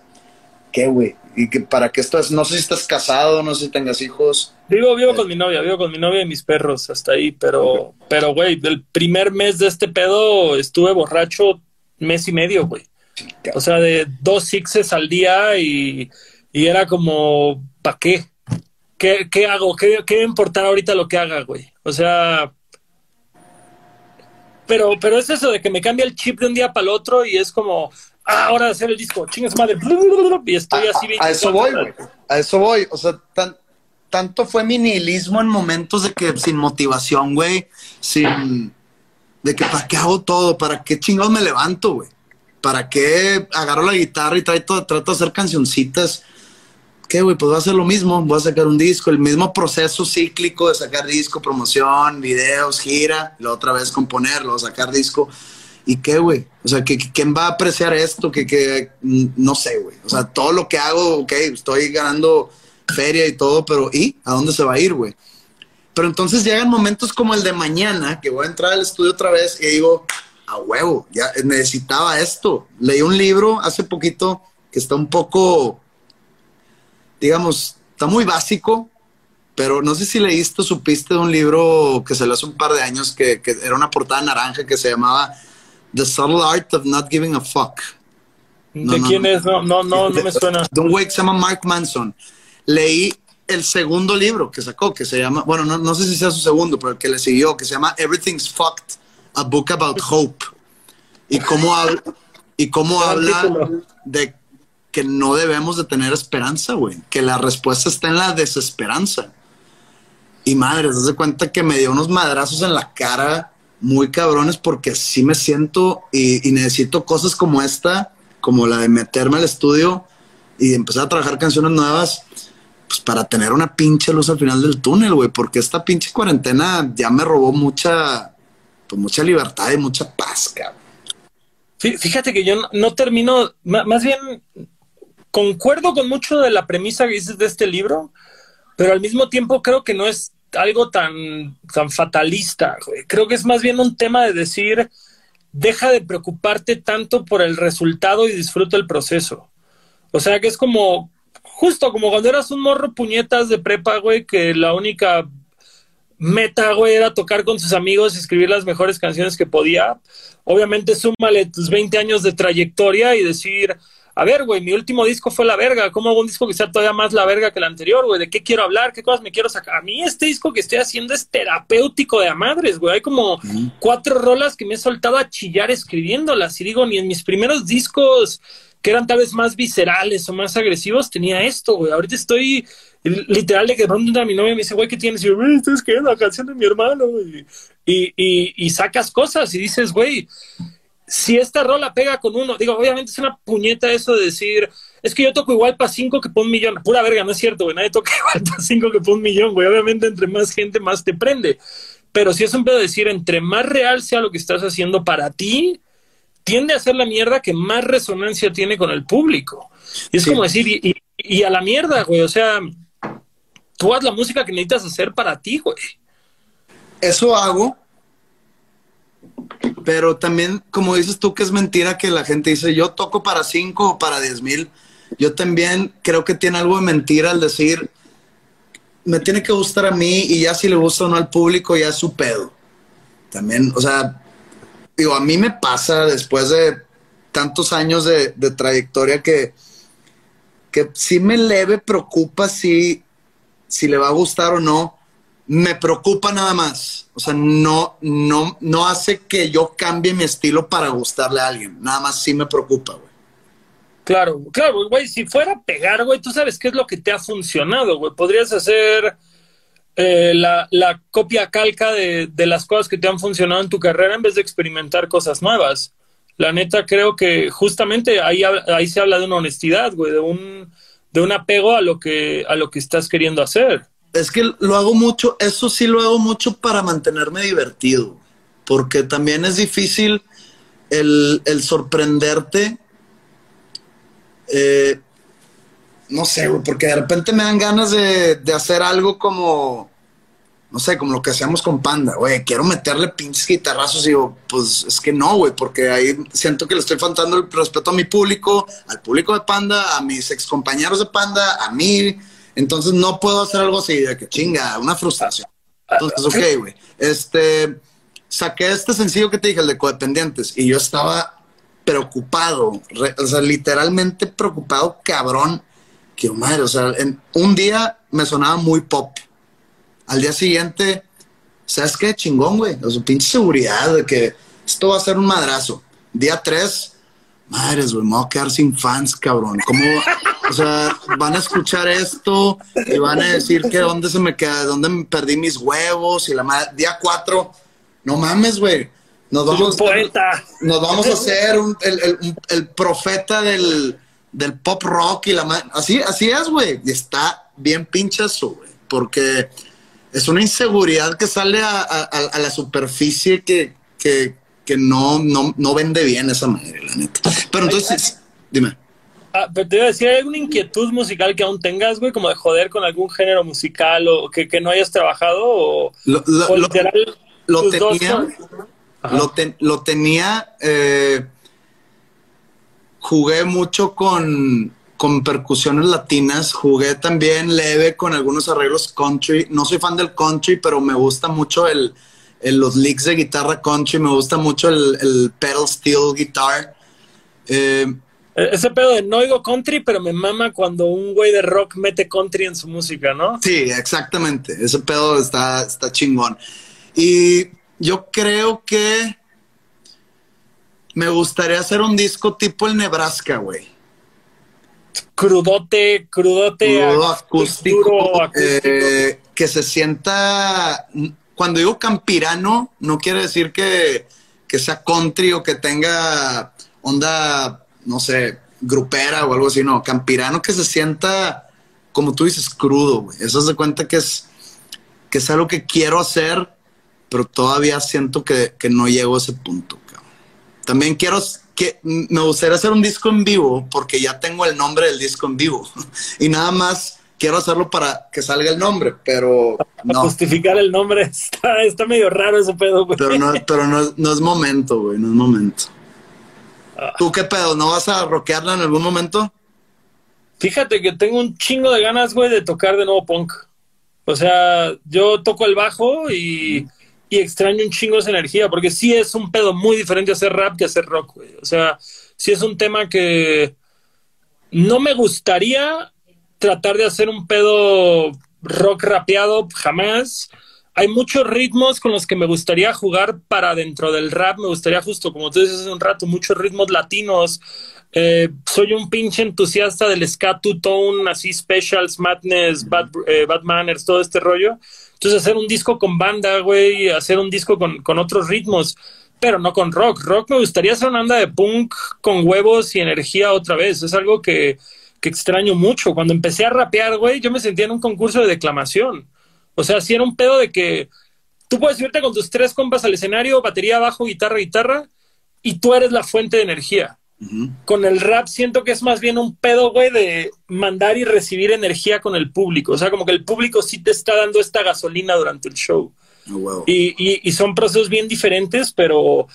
¿qué, güey? Y que para qué estás, no sé si estás casado, no sé si tengas hijos. Vivo, vivo con mi novia, vivo con mi novia y mis perros hasta ahí, pero, pero, güey, del primer mes de este pedo estuve borracho mes y medio, güey. O sea, de dos sixes al día y, y era como, ¿para qué? ¿Qué, qué hago? ¿Qué, ¿Qué va a importar ahorita lo que haga, güey? O sea, pero, pero es eso de que me cambia el chip de un día para el otro y es como, ah, ahora de hacer el disco, chingas madre, y estoy así. a- a eso 24 voy, güey. A eso voy. O sea, tan- tanto fue mi nihilismo en momentos de que sin motivación, güey, sin... De que para qué hago todo, para qué chingados me levanto, güey. ¿Para qué agarro la guitarra y trato, trato de hacer cancioncitas? ¿Qué, güey? Pues voy a hacer lo mismo. Voy a sacar un disco, el mismo proceso cíclico de sacar disco, promoción, videos, gira, la otra vez componer, luego sacar disco. ¿Y qué, güey? O sea, ¿que, que- ¿quién va a apreciar esto? Que, que mm, no sé, güey. O sea, todo lo que hago, ok, estoy ganando feria y todo, pero ¿y? ¿A dónde se va a ir, güey? Pero entonces llegan momentos como el de mañana, que voy a entrar al estudio otra vez y digo, a huevo, ya necesitaba esto. Leí un libro hace poquito que está un poco, digamos, está muy básico, pero no sé si leíste o supiste de un libro que salió hace un par de años que, que era una portada naranja que se llamaba The Subtle Art of Not Giving a Fuck. No, ¿De no, quién no. es? No, no, no, no me suena. De un güey que se llama Mark Manson. Leí el segundo libro que sacó, que se llama, bueno, no, no sé si sea su segundo, pero el que le siguió, que se llama Everything's Fucked, a book about hope. Y cómo, habla, y cómo habla de que no debemos de tener esperanza, güey. Que la respuesta está en la desesperanza. Y madre, se hace cuenta que me dio unos madrazos en la cara muy cabrones porque sí me siento y, necesito cosas como esta, como la de meterme al estudio y empezar a trabajar canciones nuevas, pues para tener una pinche luz al final del túnel, güey, porque esta pinche cuarentena ya me robó mucha, pues mucha libertad y mucha paz, cabrón. Fí- Fíjate que yo no, no termino, más bien concuerdo con mucho de la premisa que dices de este libro, pero al mismo tiempo creo que no es algo tan, tan fatalista. Creo que es más bien un tema de decir, deja de preocuparte tanto por el resultado y disfruta el proceso. O sea, que es como, justo como cuando eras un morro puñetas de prepa, güey, que la única meta, güey, era tocar con sus amigos y escribir las mejores canciones que podía. Obviamente, súmale tus 20 años de trayectoria y decir, a ver, güey, mi último disco fue la verga. ¿Cómo hago un disco que sea todavía más la verga que el anterior, güey? ¿De qué quiero hablar? ¿Qué cosas me quiero sacar? A mí este disco que estoy haciendo es terapéutico de a madres, güey. Hay como cuatro rolas que me he soltado a chillar escribiéndolas. Y digo, ni en mis primeros discos que eran tal vez más viscerales o más agresivos tenía esto, güey. Ahorita estoy literal de que pronto mi novia me dice, güey, ¿qué tienes? Y yo, güey, estoy escribiendo la canción de mi hermano, güey. Y, y, y sacas cosas y dices, güey si esta rola pega con uno, digo, obviamente es una puñeta eso de decir, es que yo toco igual para cinco que para un millón. Pura verga, no es cierto, güey. Nadie toca igual para cinco que para un millón, güey. Obviamente, entre más gente, más te prende. Pero si es un pedo decir, entre más real sea lo que estás haciendo para ti, tiende a ser la mierda que más resonancia tiene con el público. Y es como decir, y, y a la mierda, güey. O sea, tú haz la música que necesitas hacer para ti, güey. Eso hago, pero también, como dices tú, que es mentira que la gente dice, yo toco para cinco o para diez mil. Yo también creo que tiene algo de mentira al decir, me tiene que gustar a mí y ya si le gusta o no al público, ya es su pedo. También, o sea, digo, a mí me pasa después de tantos años de, trayectoria que, que sí me leve preocupa si, si le va a gustar o no me preocupa nada más. O sea, no, no, no hace que yo cambie mi estilo para gustarle a alguien. Nada más sí me preocupa, güey. Claro, claro, güey. Si fuera a pegar, güey, tú sabes qué es lo que te ha funcionado, güey. Podrías hacer eh, la, copia calca de, las cosas que te han funcionado en tu carrera en vez de experimentar cosas nuevas. La neta, creo que justamente ahí, ahí se habla de una honestidad, güey, de un, de un apego a lo que, a lo que estás queriendo hacer es que lo hago mucho, eso sí lo hago mucho para mantenerme divertido, porque también es difícil el, sorprenderte. Eh, no sé, porque de repente me dan ganas de, hacer algo como, no sé, como lo que hacíamos con Panda, güey, quiero meterle pinches guitarrazos y digo, pues es que no, güey, porque ahí siento que le estoy faltando el respeto a mi público, al público de Panda, a mis ex compañeros de Panda, a mí, entonces no puedo hacer algo así de que chinga, una frustración. Entonces, ok, güey. Este, saqué este sencillo que te dije, el de codependientes, y yo estaba preocupado, o sea, literalmente preocupado, cabrón, que madre, o sea, en un día me sonaba muy pop. Al día siguiente, ¿sabes qué? Chingón, güey. O sea, pinche seguridad de que esto va a ser un madrazo. Día tres, madres, güey, me voy a quedar sin fans, cabrón. ¿Cómo? O sea, van a escuchar esto y van a decir que dónde se me queda, dónde me perdí mis huevos y la madre. Día cuatro, no mames, güey. Nos vamos, poeta. nos vamos a hacer el, profeta del, pop rock y la madre. Así, así es, güey. Y está bien pinchazo, güey. Porque es una inseguridad que sale a, la superficie que, que, que no, no, no vende bien esa madre, la neta. Pero entonces, dime. Ah, pero te iba a decir, ¿hay alguna inquietud musical que aún tengas, güey? Como de joder con algún género musical o que, no hayas trabajado o, lo, literal, lo, tenía, lo, tenía, eh, jugué mucho con, con percusiones latinas, jugué también leve con algunos arreglos country. No soy fan del country, pero me gusta mucho el, los licks de guitarra country, me gusta mucho el, pedal steel guitar. Eh, ese pedo de no oigo country, pero me mama cuando un güey de rock mete country en su música, ¿no? Sí, exactamente. Ese pedo está, está chingón. Y yo creo que me gustaría hacer un disco tipo el Nebraska, güey. Crudote, crudote. acústico. Eh, que se sienta cuando digo campirano, no quiere decir que, sea country o que tenga onda, no sé, grupera o algo así, no, campirano que se sienta, como tú dices, crudo, güey. Eso se cuenta que es, que es algo que quiero hacer, pero todavía siento que, no llego a ese punto, cabrón. También quiero, que me gustaría hacer un disco en vivo, porque ya tengo el nombre del disco en vivo. y nada más quiero hacerlo para que salga el nombre, pero no. Justificar el nombre está, está medio raro ese pedo, güey. Pero no, pero no, no es momento, güey, no es momento. ¿Tú qué pedo? ¿No vas a rockearla en algún momento? Fíjate que tengo un chingo de ganas, güey, de tocar de nuevo punk. O sea, yo toco el bajo y, y extraño un chingo esa energía, porque sí es un pedo muy diferente hacer rap que hacer rock, güey. O sea, sí es un tema que no me gustaría tratar de hacer un pedo rock rapeado, jamás. Hay muchos ritmos con los que me gustaría jugar para dentro del rap. Me gustaría justo, como tú dices hace un rato, muchos ritmos latinos. Eh, soy un pinche entusiasta del ska two-tone, así specials, madness, bad, eh, bad manners, todo este rollo. Entonces hacer un disco con banda, güey, hacer un disco con, con otros ritmos, pero no con rock. Rock me gustaría hacer una banda de punk con huevos y energía otra vez. Es algo que, que extraño mucho. Cuando empecé a rapear, güey, yo me sentía en un concurso de declamación. O sea, si era un pedo de que tú puedes irte con tus tres compas al escenario, batería, bajo, guitarra, guitarra, y tú eres la fuente de energía. Con el rap siento que es más bien un pedo, güey, de mandar y recibir energía con el público. O sea, como que el público sí te está dando esta gasolina durante el show. Oh, wow. Y, y, y son procesos bien diferentes, pero,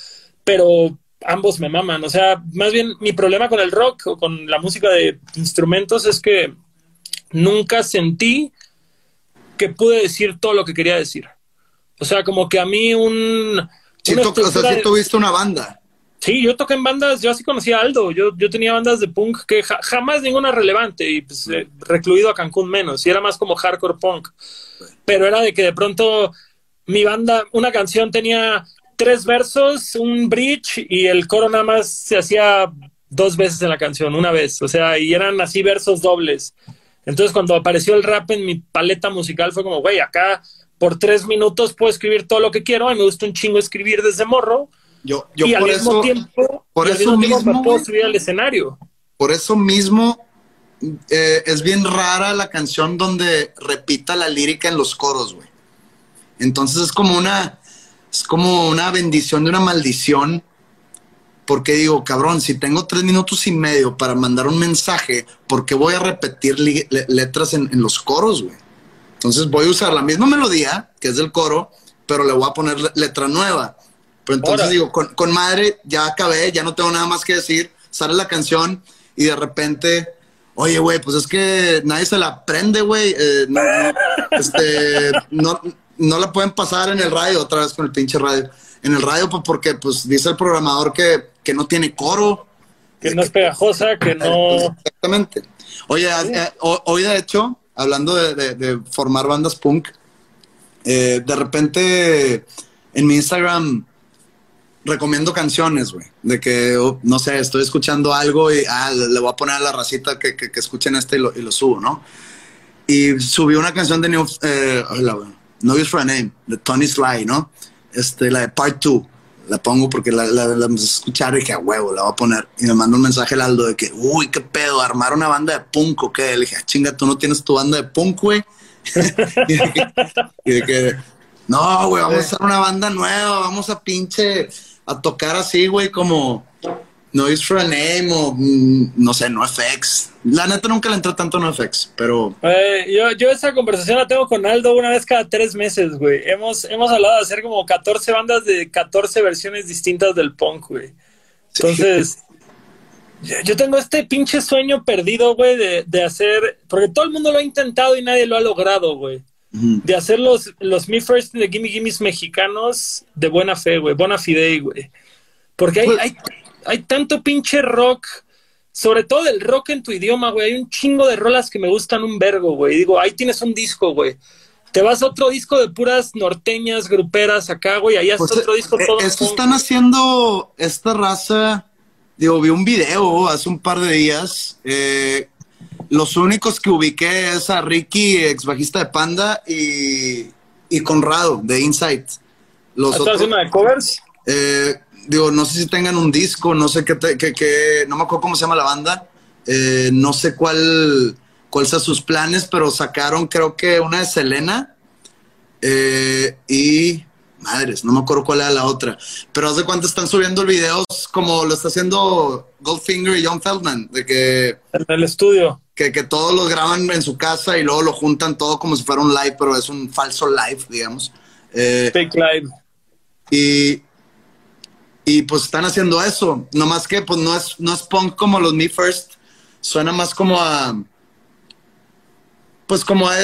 pero ambos me maman. O sea, más bien mi problema con el rock o con la música de instrumentos es que nunca sentí que pude decir todo lo que quería decir. O sea, como que a mí un... Sí, una to- o sea, sí tuviste una banda. Sí, yo toqué en bandas, yo así conocí a Aldo, yo, yo tenía bandas de punk que ja- jamás ninguna relevante y pues, eh, recluido a Cancún menos, y era más como hardcore punk. Pero era de que de pronto mi banda, una canción tenía tres versos, un bridge y el coro nada más se hacía dos veces en la canción, una vez, o sea, y eran así versos dobles. Entonces cuando apareció el rap en mi paleta musical fue como, güey, acá por tres minutos puedo escribir todo lo que quiero, a mí me gusta un chingo escribir desde morro Yo, yo y al por mismo eso, tiempo, por y al eso mismo mismo, me puedo subir al escenario. por eso mismo eh, es bien rara la canción donde repita la lírica en los coros, güey. Entonces es como una, es como una bendición de una maldición. Porque digo, cabrón, si tengo tres minutos y medio para mandar un mensaje, ¿por qué voy a repetir le- letras en, en los coros, güey? Entonces voy a usar la misma melodía, que es del coro, pero le voy a poner le- letra nueva. Pero entonces digo, con, con madre, ya acabé, ya no tengo nada más que decir, sale la canción y de repente, oye, güey, pues es que nadie se la aprende, güey. eh, no, este, no, no la pueden pasar en el radio, otra vez con el pinche radio. En el radio, pues porque pues dice el programador que, que no tiene coro. Que no es pegajosa, que no... Exactamente. Oye, eh, ho- hoy de hecho, hablando de, de- de formar bandas punk, eh, de repente en mi Instagram recomiendo canciones, güey. De que, oh, no sé, estoy escuchando algo y ah, le, voy a poner a la racita que, que- que escuchen este y lo, y lo subo, ¿no? Y subí una canción de New, eh, la- No Use for a Name, de Tony Sly, ¿no? Este, la de Part 2. La pongo porque la, la, la empecé a escuchar y dije, a huevo, la voy a poner. Y me mandó un mensaje el Aldo de que, uy, qué pedo, armar una banda de punk o qué. Le dije, "Ah, chinga, tú no tienes tu banda de punk, güey. y, de que, y de que, no, güey, vamos a hacer una banda nueva, vamos a pinche, a tocar así, güey, como No Is For a Name o, mm, no sé, No FX. La neta nunca le entré tanto a No FX, pero Eh, yo, yo esa conversación la tengo con Aldo una vez cada tres meses, güey. Hemos, hemos hablado de hacer como 14 bandas de 14 versiones distintas del punk, güey. Entonces, yo, yo tengo este pinche sueño perdido, güey, de, de hacer, porque todo el mundo lo ha intentado y nadie lo ha logrado, güey. De hacer los, los Me First de Gimme Gimmes mexicanos de buena fe, güey, buena fide, güey. Porque hay, Pues- hay, hay tanto pinche rock, sobre todo el rock en tu idioma, güey. Hay un chingo de rolas que me gustan un vergo, güey. Digo, ahí tienes un disco, güey. Te vas a otro disco de puras norteñas, gruperas acá, güey. Ahí haces Pues, otro disco eh, todo. Esto punk. están haciendo esta raza. Digo, vi un video hace un par de días. eh, los únicos que ubiqué es a Ricky, ex bajista de Panda, y, y Conrado, de Insight. Los ¿Estás otros, haciendo de covers? eh, digo, no sé si tengan un disco, no sé qué, te- qué- qué- no me acuerdo cómo se llama la banda. eh, no sé cuál, cuál sean sus planes, pero sacaron creo que una de Selena. eh, y madres, no me acuerdo cuál era la otra. Pero haz de cuánto están subiendo videos como lo está haciendo Goldfinger y John Feldman, de que... En el estudio. Que, que todos los graban en su casa y luego lo juntan todo como si fuera un live, pero es un falso live, digamos. Eh, Fake live. Y, y pues están haciendo eso. Nomás que pues no es, no es punk como los Me First. Suena más como a... Pues como a,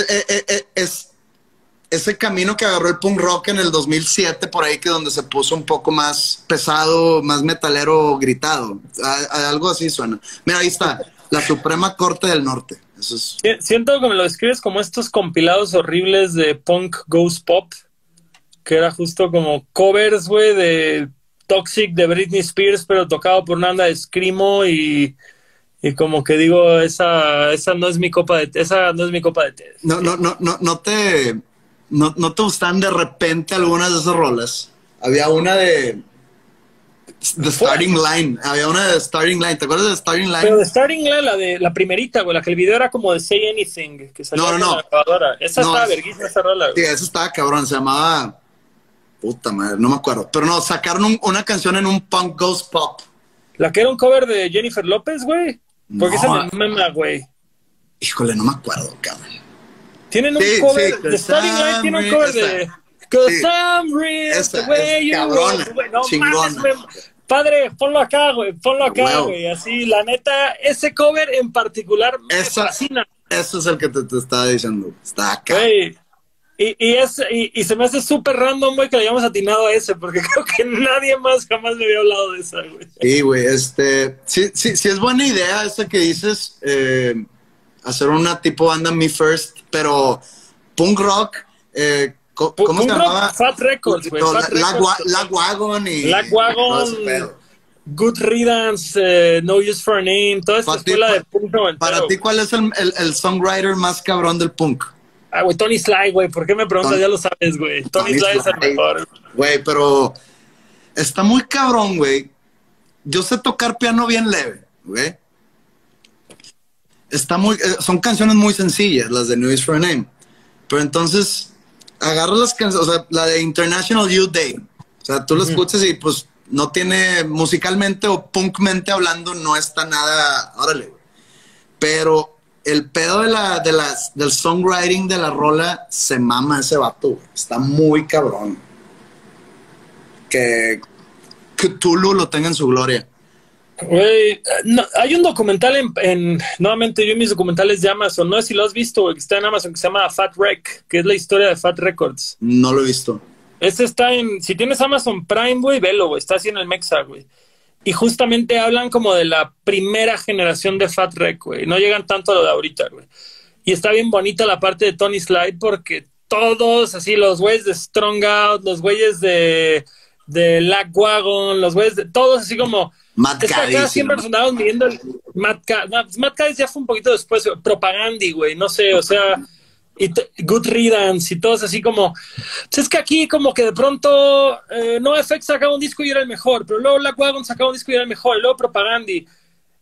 es ese camino que agarró el punk rock en el 2007, por ahí que donde se puso un poco más pesado, más metalero gritado. algo así suena. Mira, ahí está, la Suprema Corte del Norte. Eso es... Siento que me lo describes como estos compilados horribles de punk ghost pop, que era justo como covers, güey, de Toxic de Britney Spears, pero tocado por Nanda de Screamo y... Y como que digo, esa, esa no es mi copa de esa no es mi copa de té. No, no, no, no, no te ¿no, ¿no te gustan de repente algunas de esas rolas? Había una de The Starting Line. Había una de Starting Line. ¿Te acuerdas de Starting Line? Pero de Starting Line, la de la primerita, güey, la que el video era como de Say Anything, que salió no, no, no. grabadora. Esa estaba verguísima, esa rola. Sí, esa estaba cabrón, se llamaba. Puta madre, no me acuerdo. Pero no, sacaron una canción en un punk ghost pop. ¿La que era un cover de Jennifer López, güey? Porque esa es mema, güey. Híjole, no me acuerdo, cabrón. Tienen un cover, de Starting Line tiene un cover de Cause I'm real, the way you no mames, padre, ponlo acá, güey, ponlo acá, güey. Así, la neta, ese cover en particular me fascina. Eso es el que te, estaba diciendo. Está acá. Güey. Y, y, es, y, se me hace súper random, güey, que le hayamos atinado a ese, porque creo que nadie más jamás me había hablado de esa, güey. Sí, güey, este, sí, sí, sí es buena idea esa que dices, eh, hacer una tipo banda Me First, pero punk rock, eh, ¿cómo se llamaba? Fat Records, güey. La, Wagon y. La Wagon. Good Riddance, eh, No Use for a Name, toda esta escuela de punk Para ti, ¿cuál es el, el, songwriter más cabrón del punk? Ah, güey, Tony Sly, güey. ¿Por qué me preguntas? ya lo sabes, güey. Tony, Sly, es el mejor. Güey, pero está muy cabrón, güey. Yo sé tocar piano bien leve, güey está muy, eh, son canciones muy sencillas, las de New Is for a Name. Pero entonces, agarras las canciones, o sea, la de International Youth Day. O sea, tú la escuchas y pues no tiene, musicalmente o punkmente hablando, no está nada, órale, Pero el pedo de la, de las, del songwriting de la rola se mama ese vato, Está muy cabrón. Que Cthulhu lo tenga en su gloria. Güey, hay un documental en, nuevamente yo mis documentales de Amazon, no sé si lo has visto, que está en Amazon, que se llama Fat Rec, que es la historia de Fat Records. No lo he visto. Este está en, si tienes Amazon Prime, güey, velo, güey, está así en el Mexa, güey. Y justamente hablan como de la primera generación de Fat Rec, güey, no llegan tanto a lo de ahorita, güey. Y está bien bonita la parte de Tony Slide porque todos, así, los güeyes de Strong Out, los güeyes de, de Lack Wagon, los güeyes de, todos así como Matt es acá siempre nos andábamos midiendo el Matt, Matt ya fue un poquito después, propaganda, güey, no sé, o sea, y Good Riddance y todos así como, pues es que aquí como que de pronto eh, NoFX sacaba un disco y era el mejor, pero luego Black Wagon sacaba un disco y era el mejor, y luego propaganda.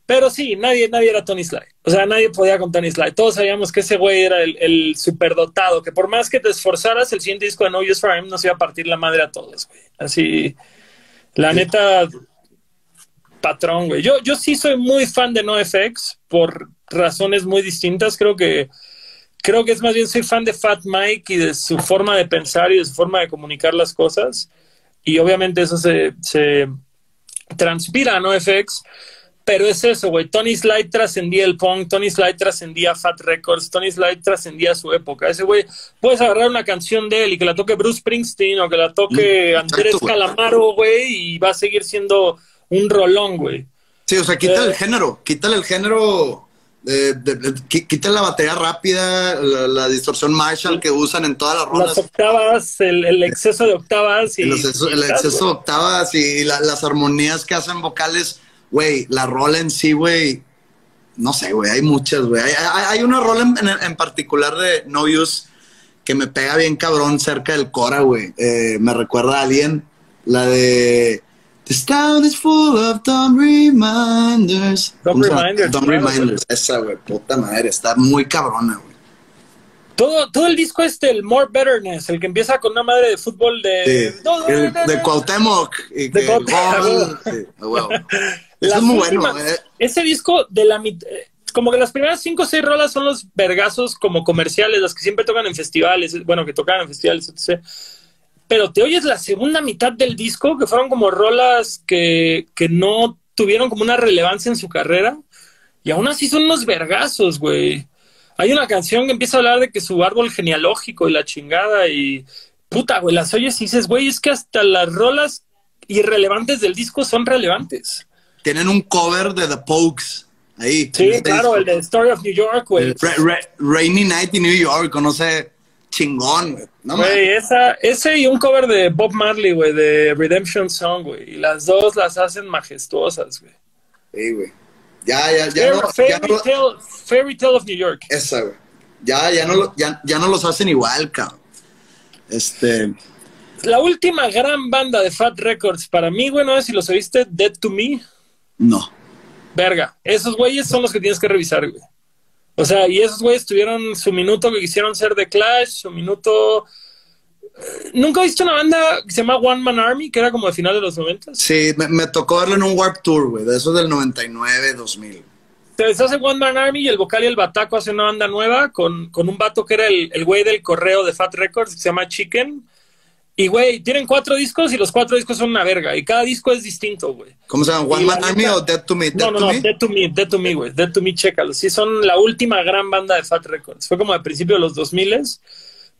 Pero sí, nadie, nadie era Tony Sly. O sea, nadie podía con Tony Sly. Todos sabíamos que ese güey era el, el superdotado, que por más que te esforzaras, el siguiente disco de No Use for Him nos iba a partir la madre a todos, güey. Así, la neta, patrón, güey. Yo, yo sí soy muy fan de NoFX por razones muy distintas. Creo que, creo que es más bien soy fan de Fat Mike y de su forma de pensar y de su forma de comunicar las cosas. Y obviamente eso se, se transpira a NoFX. Pero es eso, güey. Tony Slide trascendía el punk, Tony Slide trascendía Fat Records, Tony Slide trascendía su época. Ese güey, puedes agarrar una canción de él y que la toque Bruce Springsteen o que la toque mm, Andrés Calamaro, güey, y va a seguir siendo un rolón, güey. Sí, o sea, quítale el eh, género, quítale el género, de, quítale la batería rápida, la, distorsión Marshall que usan en todas las rondas. Las octavas, el, exceso de octavas. Y, el, exceso, de octavas y las armonías que hacen vocales, güey, la rola en sí, güey, no sé, güey, hay muchas, güey. Hay, una rola en, particular de No Use que me pega bien cabrón cerca del Cora, güey. Eh, me recuerda a alguien, la de... This town is full of dumb reminders. Dumb reminders. Dumb reminders. Esa, güey, puta madre, está muy cabrona, güey. Todo, todo el disco este, el More Betterness, el que empieza con una madre de fútbol de... Sí, el de Cuauhtémoc. Y De Cuauhtémoc. Sí. Eso es muy bueno. eh. Ese disco de la mit- eh, como que las primeras cinco o seis rolas son los vergazos como comerciales, las que siempre tocan en festivales, bueno, que tocan en festivales, etc. Pero te oyes la segunda mitad del disco, que fueron como rolas que, que no tuvieron como una relevancia en su carrera, y aún así son unos vergazos, güey. Hay una canción que empieza a hablar de que su árbol genealógico y la chingada, y puta, güey, las oyes y dices, güey, es que hasta las rolas irrelevantes del disco son relevantes. Tienen un cover de The Pokes. Ahí. Sí, claro, disco. el de Story of New York, güey. Ra- Ra- Rainy Night in New York, no sé, chingón, güey. No. Güey, esa, ese y un cover de Bob Marley, güey, de Redemption Song, güey. Y las dos las hacen majestuosas, güey. Sí, güey. Ya, ya, ya. no- Fairy, ya no lo- Tale, Fairy Tale of New York. esa, güey. Ya, ya no, ya, ya no los hacen igual, cabrón. Este. La última gran banda de Fat Records, para mí, güey, no sé si los oíste, Dead to Me. No. Verga, esos güeyes son los que tienes que revisar, güey. O sea, y esos güeyes tuvieron su minuto que quisieron ser The Clash, su minuto... eh, ¿Nunca he visto una banda que se llama One Man Army, que era como de final de los 90? Sí, me, me tocó verlo en un Warp Tour, güey, de esos del 99, 2000. Se deshace One Man Army y el vocal y el bataco hacen una banda nueva con, con un vato que era el, el güey del correo de Fat Records, que se llama Chicken. Y, güey, tienen cuatro discos y los cuatro discos son una verga. Y cada disco es distinto, güey. ¿Cómo se llama? ¿One Man Army o Dead to Me? Dead No, no, to no, Me? Dead to Me, Dead to Me, güey. Dead to Me, chécalo. Sí, son la última gran banda de Fat Records. Fue como al principio de los 2000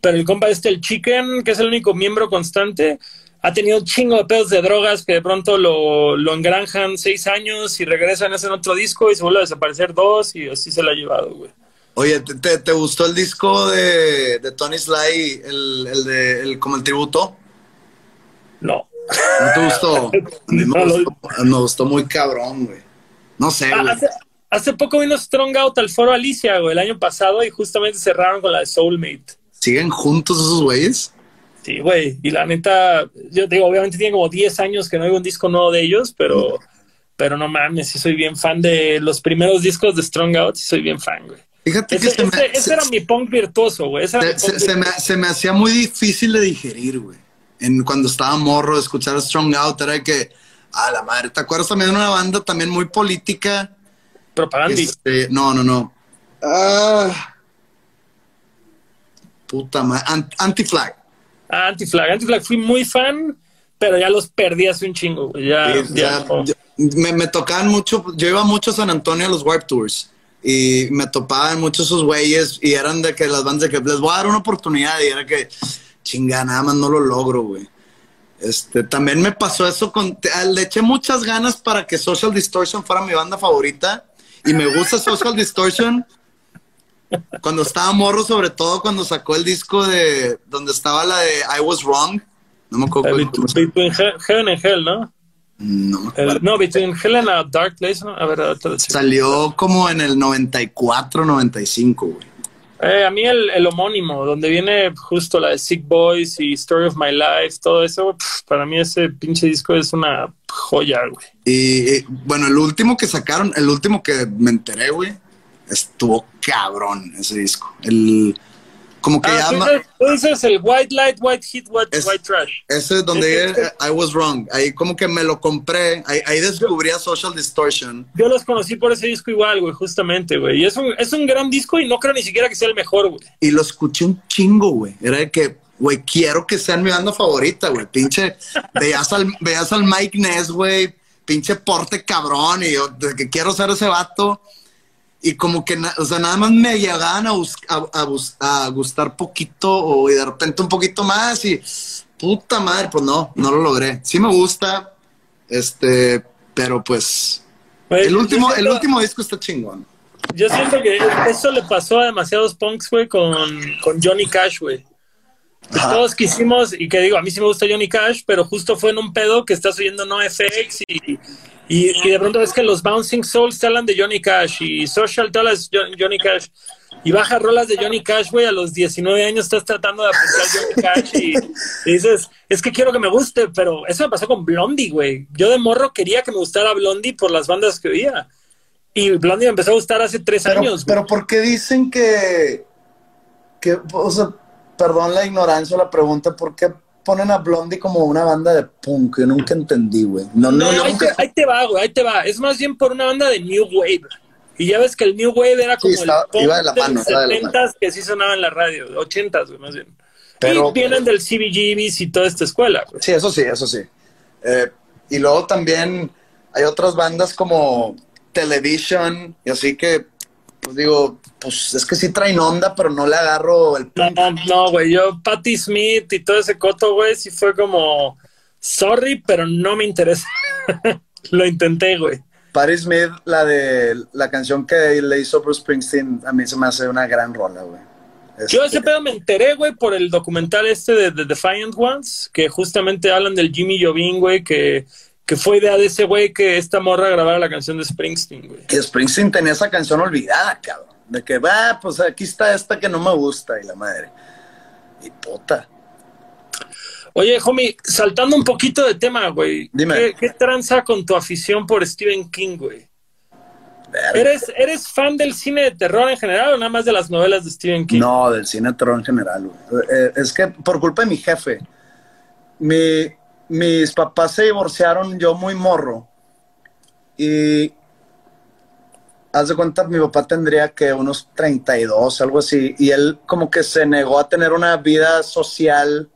pero el compa este, el Chicken, que es el único miembro constante, ha tenido un chingo de pedos de drogas que de pronto lo, lo engranjan seis años y regresan, hacen otro disco y se vuelve a desaparecer dos y así se lo ha llevado, güey. Oye, ¿te, te, te gustó el disco de, de Tony Sly, el, el de, el, como el tributo? No. ¿No te gustó? Me No, lo- gustó, me gustó muy cabrón, güey. No sé, Ah, güey. hace, hace poco vino Strong Out al foro Alicia, güey, el año pasado y justamente cerraron con la de Soulmate. ¿Siguen juntos esos güeyes? Sí, güey. Y la neta, yo digo, obviamente tiene como 10 años que no hay un disco nuevo de ellos, pero, pero no mames, sí soy bien fan de los primeros discos de Strong Out, sí soy bien fan, güey. Fíjate Ese, que se me, ese- ese se- era mi punk virtuoso, güey. Se- me- virtuoso. se me hacía muy difícil de digerir, güey. En, cuando estaba morro, escuchar Strong Out era de que, a la madre, ¿te acuerdas también de una banda también muy política? Propaganda. Este, no, no, no. Ah, puta madre. Ant- Anti-Flag. Ah, Anti-Flag. Anti-Flag fui muy fan, pero ya los perdí hace un chingo, güey. Ya, Sí, ya ya, no. yo- me, me tocaban mucho, yo iba mucho a San Antonio a los Warp Tours y me topaban muchos esos güeyes y eran de que las bandas de que les voy a dar una oportunidad y era que chinga, nada más no lo logro, güey. Este, también me pasó eso con, te- le eché muchas ganas para que Social Distortion fuera mi banda favorita y me gusta Social Distortion cuando estaba morro, sobre todo cuando sacó el disco de donde estaba la de I Was Wrong. No me acuerdo. Between He- Heaven and Hell, ¿no? No El- no, Between Hell and a Dark Place, ¿no? A ver, ahorita. Salió como en el 94, 95, güey. Eh, a mí el, el homónimo, donde viene justo la de Sick Boys y Story of My Life, todo eso, pf, para mí ese pinche disco es una joya, güey. Y, y, bueno, el último que sacaron, el último que me enteré, güey, estuvo cabrón ese disco. El, como que Ah, ya tú dices, el White Light, White Heat, White, Es- white Trash. ese es donde I was wrong. Ahí como que me lo compré, ahí, ahí descubrí a Social Distortion. Yo los conocí por ese disco igual, güey, justamente, güey. Y es un, es un gran disco y no creo ni siquiera que sea el mejor, güey. Y lo escuché un chingo, güey. Era de que, güey, quiero que sean mi banda favorita, güey. Pinche, veías al, veías al Mike Ness, güey. Pinche porte cabrón. Y yo, de que quiero ser ese vato. Y como que, o sea, nada más me llegaban a, a, a gustar poquito o y de repente un poquito más. Y puta madre, pues no, no lo logré. Sí me gusta, este, pero pues. El último, el último disco está chingón. Yo siento que eso le pasó a demasiados punks, güey, con, con Johnny Cash, güey. Ajá. Todos quisimos, y que digo, a mí sí me gusta Johnny Cash, pero justo fue en un pedo que estás oyendo NoFX y, y, y de pronto ves que los Bouncing Souls te hablan de Johnny Cash y Social te hablas de Jo- Johnny Cash y bajas rolas de Johnny Cash, güey, a los 19 años estás tratando de apreciar Johnny Cash y, y dices, es que quiero que me guste, pero eso me pasó con Blondie, güey. Yo de morro quería que me gustara Blondie por las bandas que oía. Y Blondie me empezó a gustar hace tres Pero, años, pero ¿por qué dicen que, que, o sea, perdón la ignorancia la pregunta, ¿por qué ponen a Blondie como una banda de punk? Yo nunca entendí, güey. No, no, ahí, te, ahí, te, va, güey, ahí te va. Es más bien por una banda de New Wave. Y ya ves que el New Wave era como el punk iba de, la mano, de los 70 que sí sonaba en la radio, 80s, güey, más bien. Pero, y vienen del CBGBs y toda esta escuela. Güey. Sí, eso sí, eso sí. Eh, y luego también hay otras bandas como Television y así que, digo, pues es que sí traen onda, pero no le agarro el No, no, güey, yo, Patti Smith y todo ese coto, güey, sí fue como, sorry, pero no me interesa. Lo intenté, güey. Patti Smith, la de la canción que le hizo Bruce Springsteen, a mí se me hace una gran rola, güey. Yo ese pedo me enteré, güey, por el documental este de The Defiant Ones, que justamente hablan del Jimmy Jovin, güey, que, que fue idea de ese güey que esta morra grabara la canción de Springsteen, güey. Que Springsteen tenía esa canción olvidada, cabrón. De que, va, pues aquí está esta que no me gusta y la madre. Y puta. Oye, homie, saltando un poquito de tema, güey. Dime. ¿Qué, ¿Qué tranza con tu afición por Stephen King, güey? ¿Eres, ¿Eres fan del cine de terror en general o nada más de las novelas de Stephen King? No, del cine de terror en general. Eh, es que por culpa de mi jefe, mi, mis papás se divorciaron yo muy morro. Y haz de cuenta, mi papá tendría que unos 32, algo así. Y él como que se negó a tener una vida social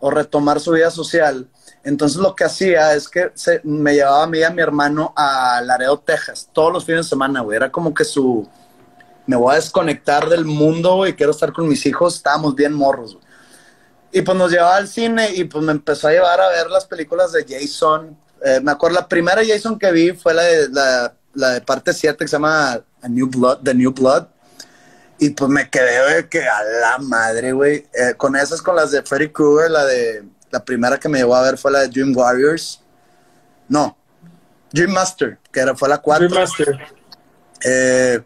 o retomar su vida social entonces lo que hacía es que se, me llevaba a mí y a mi hermano a Laredo, Texas, todos los fines de semana, güey. Era como que su... Me voy a desconectar del mundo, y quiero estar con mis hijos. Estábamos bien morros, güey. Y pues nos llevaba al cine y pues me empezó a llevar a ver las películas de Jason. Eh, me acuerdo, la primera Jason que vi fue la de, la, la de parte 7 que se llama a New Blood, The New Blood. Y pues me quedé, güey, que a la madre, güey. Eh, con esas, con las de Freddy Krueger, la de la primera que me llevó a ver fue la de Dream Warriors. No, Dream Master, que era, fue la cuarta. Dream Master. Eh,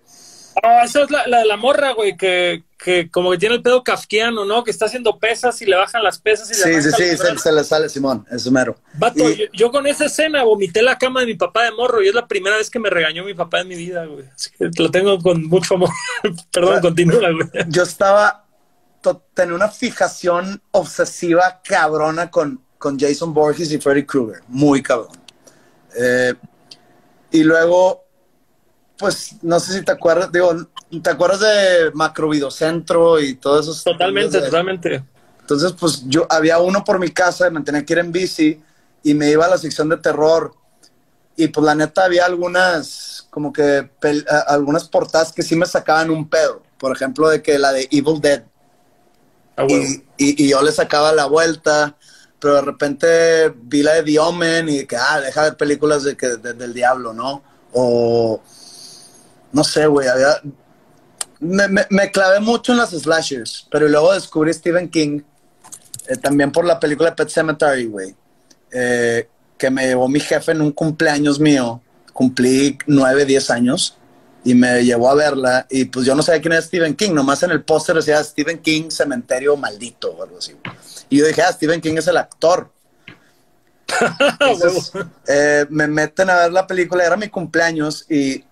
oh, esa es la, la de la morra, güey, que, que, como que tiene el pedo kafkiano, ¿no? Que está haciendo pesas y le bajan las pesas y sí, le Sí, sí, se, se, le sale Simón, es mero. Vato, y, yo, yo, con esa escena vomité la cama de mi papá de morro y es la primera vez que me regañó mi papá en mi vida, güey. Así que lo tengo con mucho amor. Perdón, continúa, güey. Yo estaba tener una fijación obsesiva cabrona con, con Jason Borges y Freddy Krueger, muy cabrón. Eh, y luego, pues, no sé si te acuerdas, digo, ¿te acuerdas de Macrovidocentro y todo eso? Totalmente, de, totalmente. Entonces, pues, yo había uno por mi casa, me tenía que ir en bici y me iba a la sección de terror. Y pues, la neta, había algunas, como que, algunas portadas que sí me sacaban un pedo. Por ejemplo, de que la de Evil Dead Ah, y, y, y, yo le sacaba la vuelta, pero de repente vi la de The Omen y que, ah, deja ver películas de, que, de, del diablo, ¿no? O, no sé, güey, había... Me, me, me, clavé mucho en las slashers, pero luego descubrí Stephen King, eh, también por la película Pet Cemetery, güey, eh, que me llevó mi jefe en un cumpleaños mío, cumplí nueve, diez años, y me llevó a verla y pues yo no sabía quién era Stephen King, nomás en el póster decía Stephen King Cementerio Maldito o algo así. Y yo dije, ah, Stephen King es el actor. Entonces, eh, me meten a ver la película, era mi cumpleaños y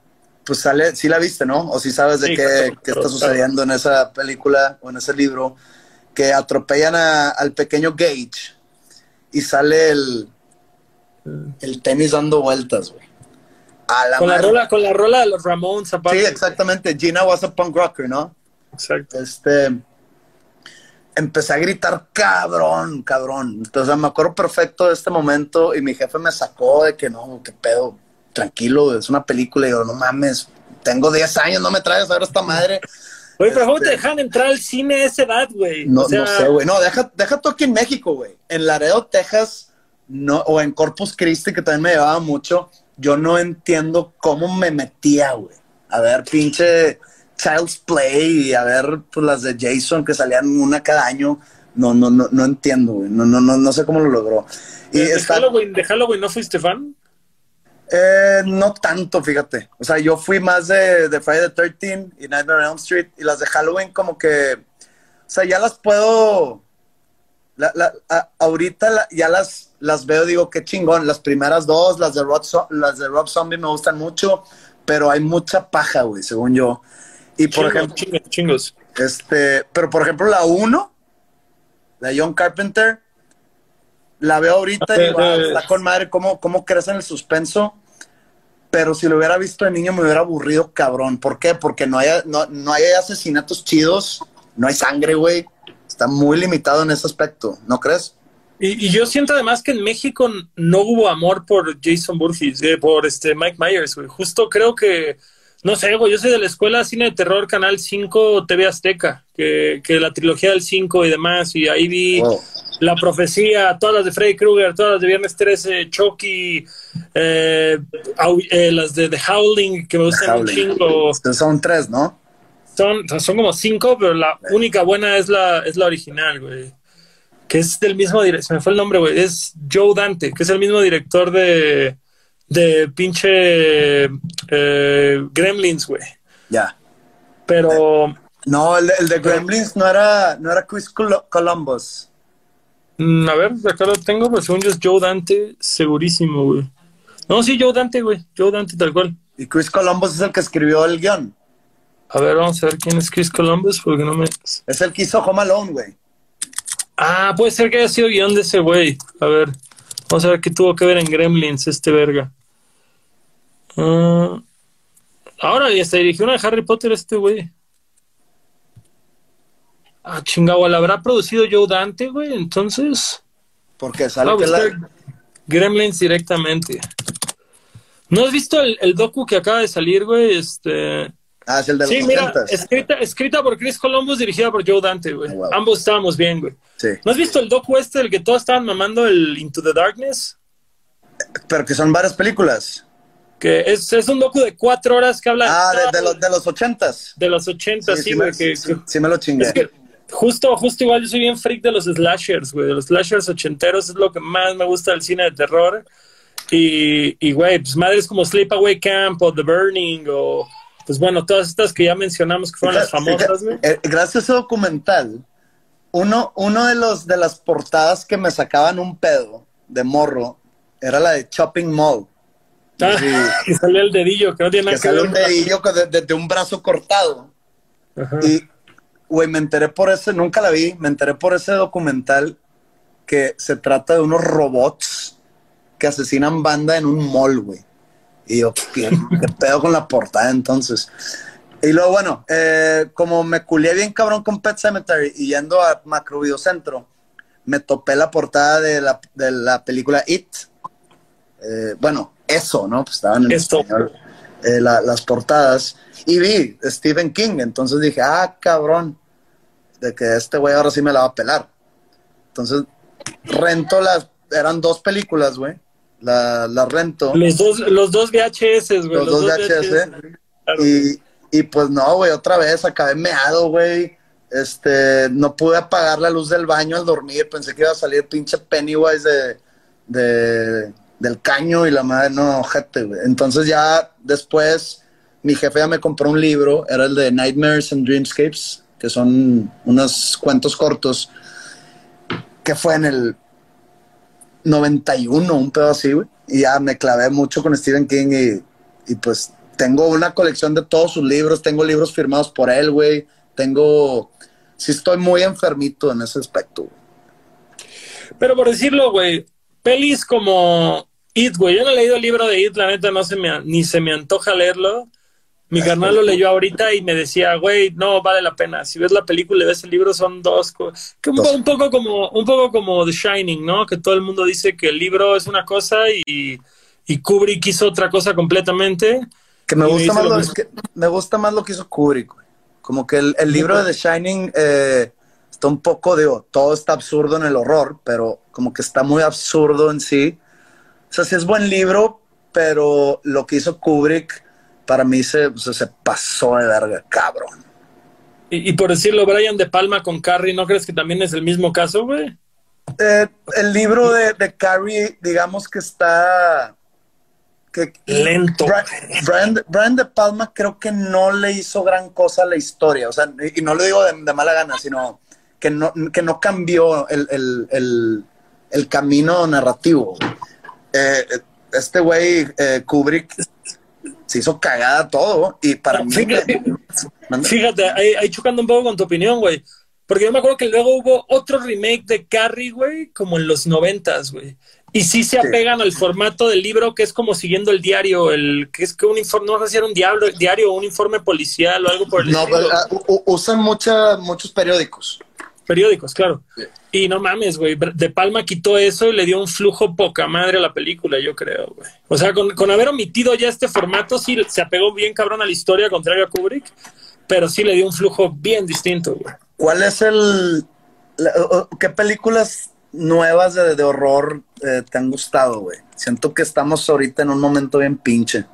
pues sale, sí la viste, ¿no? O si sí sabes de sí, qué, claro, qué, está sucediendo en esa película o en ese libro, que atropellan a, al pequeño Gage y sale el, el tenis dando vueltas, güey. La con, la rola, con la rola de los Ramones aparte. Sí, exactamente. Gina was a punk rocker, ¿no? Exacto. Este, empecé a gritar cabrón, cabrón. Entonces me acuerdo perfecto de este momento y mi jefe me sacó de que no, qué pedo, tranquilo, es una película. Y yo, no mames, tengo 10 años, no me traes a ver esta madre. Oye, pero ¿cómo este, te dejan entrar al cine a esa edad, güey? No, o sea... no sé, güey. No, deja, deja tú aquí en México, güey. En Laredo, Texas, no, o en Corpus Christi, que también me llevaba mucho yo no entiendo cómo me metía, güey. A ver, pinche Child's Play y a ver pues, las de Jason que salían una cada año. No, no, no, no entiendo, güey. No, no, no, no sé cómo lo logró. Y ¿De, está... Halloween, ¿De Halloween no fuiste fan? Eh, no tanto, fíjate. O sea, yo fui más de, de Friday the 13 y Nightmare on Elm Street y las de Halloween como que, o sea, ya las puedo, la, la, a, ahorita la, ya las, las veo, digo, qué chingón. Las primeras dos, las de Rob, las de Rob Zombie me gustan mucho, pero hay mucha paja, güey, según yo. Y por chingos, ejemplo, chingos, chingos. Este, pero por ejemplo, la 1, la John Carpenter, la veo ahorita y ah, está con madre cómo, cómo crece en el suspenso. Pero si lo hubiera visto de niño me hubiera aburrido cabrón. ¿Por qué? Porque no hay, no, no hay asesinatos chidos, no hay sangre, güey. Está muy limitado en ese aspecto, ¿no crees? Y, yo siento además que en México no hubo amor por Jason Burgess, eh, por este Mike Myers, güey. Justo creo que, no sé, güey, yo soy de la escuela Cine de Terror, Canal 5, TV Azteca, que, que la trilogía del 5 y demás, y ahí vi La Profecía, todas las de Freddy Krueger, todas las de Viernes 13, Chucky, eh, eh, las de The Howling, que me gustan un chingo. Son tres, ¿no? Son, son como cinco, pero la única buena es la, es la original, güey que es del mismo director, se me fue el nombre, güey, es Joe Dante, que es el mismo director de, de pinche eh, Gremlins, güey. Ya. Pero... No, el, de Gremlins no era, no era Chris Columbus. Mm, a ver, acá lo tengo, pero según yo es Joe Dante, segurísimo, güey. No, sí, Joe Dante, güey. Joe Dante, tal cual. Y Chris Columbus es el que escribió el guion. A ver, vamos a ver quién es Chris Columbus, porque no me... Es el que hizo Home Alone, güey. Ah, puede ser que haya sido guion de ese güey. A ver, vamos a ver qué tuvo que ver en Gremlins este verga. Ah, ahora ya se dirigió una de Harry Potter este güey. Ah, chingado, ¿la habrá producido Joe Dante, güey? Entonces. Porque sale que la... Gremlins directamente. ¿No has visto el, el docu que acaba de salir, güey? Este. Ah, es el de sí, mira, escrita, escrita por Chris Columbus, dirigida por Joe Dante, güey. Ah, Ambos estábamos bien, güey. Sí. ¿No has visto el docu este, el que todos estaban mamando el Into the Darkness? Pero que son varias películas. Que es, es un docu de cuatro horas que habla... Ah, de, los, de los ochentas. De los ochentas, sí, güey. Sí, sí, me lo chingué. Justo, justo igual yo soy bien freak de los slashers, güey. De los slashers ochenteros es lo que más me gusta del cine de terror. Y, y güey, pues madres como Sleepaway Camp o The Burning o pues bueno, todas estas que ya mencionamos que fueron las famosas, eh, Gracias a ese documental, uno, uno de los de las portadas que me sacaban un pedo de morro era la de Shopping Mall. Ah, que salía el dedillo, que no tiene nada que, que un dedillo desde un brazo cortado. Y, güey, me enteré por ese, nunca la vi, me enteré por ese documental que se trata de unos robots que asesinan banda en un mall, güey. Y yo, ¿qué, pedo con la portada entonces? Y luego, bueno, eh, como me culié bien cabrón con Pet Cemetery y yendo a Macro Centro, me topé la portada de la, de la película It. Eh, bueno, eso, ¿no? Pues estaban en español eh, las portadas. Y vi Stephen King, entonces dije, ah, cabrón, de que este güey ahora sí me la va a pelar. Entonces, rento las, eran dos películas, güey la, la rento. Los dos, los dos VHS, güey. Los, dos, VHS. y, pues no, güey, otra vez acabé meado, güey. Este, no pude apagar la luz del baño al dormir. Pensé que iba a salir pinche Pennywise de, de del caño y la madre, no, gente, güey. Entonces ya después mi jefe ya me compró un libro, era el de Nightmares and Dreamscapes, que son unos cuentos cortos, que fue en el 91, un pedo así, güey. Y ya me clavé mucho con Stephen King y, pues tengo una colección de todos sus libros, tengo libros firmados por él, güey. Tengo, sí estoy muy enfermito en ese aspecto. Pero por decirlo, güey, pelis como It, güey. Yo no he leído el libro de It, la neta no se me, ni se me antoja leerlo. Mi carnal lo leyó ahorita y me decía, güey, no vale la pena. Si ves la película y ves el libro, son dos cosas. Un, un, poco como, un poco como The Shining, ¿no? Que todo el mundo dice que el libro es una cosa y, y Kubrick hizo otra cosa completamente. Que me gusta, más lo, que me gusta más lo que hizo Kubrick, güey. Como que el, libro de The Shining eh, está un poco, digo, todo está absurdo en el horror, pero como que está muy absurdo en sí. O sea, sí es buen libro, pero lo que hizo Kubrick para mí se, se pasó de verga, cabrón. Y, por decirlo, Brian De Palma con Carrie, ¿no crees que también es el mismo caso, güey? Eh, el libro de, de, Carrie, digamos que está... Que, Lento. Brian, De Palma creo que no le hizo gran cosa a la historia, o sea, y, no lo digo de, mala gana, sino que no, que no cambió el, el, el, camino narrativo. Eh, este güey, eh, Kubrick, se hizo cagada todo y para mí Fíjate, ahí, ahí chocando un poco con tu opinión, güey. Porque yo me acuerdo que luego hubo otro remake de Carrie, güey, como en los noventas, güey. Y sí se apegan al formato del libro, que es como siguiendo el diario, el que es que un informe, no sé si era un diablo, diario o un informe policial o algo por el No, estilo. pero, uh, u- usan mucha, muchos periódicos. Periódicos, claro. Sí. Y no mames, güey. De Palma quitó eso y le dio un flujo poca madre a la película, yo creo, güey. O sea, con, con haber omitido ya este formato, sí se apegó bien cabrón a la historia, contrario a Kubrick, pero sí le dio un flujo bien distinto, güey. ¿Cuál es el... la- o- o- ¿Qué películas nuevas de, de horror eh, te han gustado, güey? Siento que estamos ahorita en un momento bien pinche.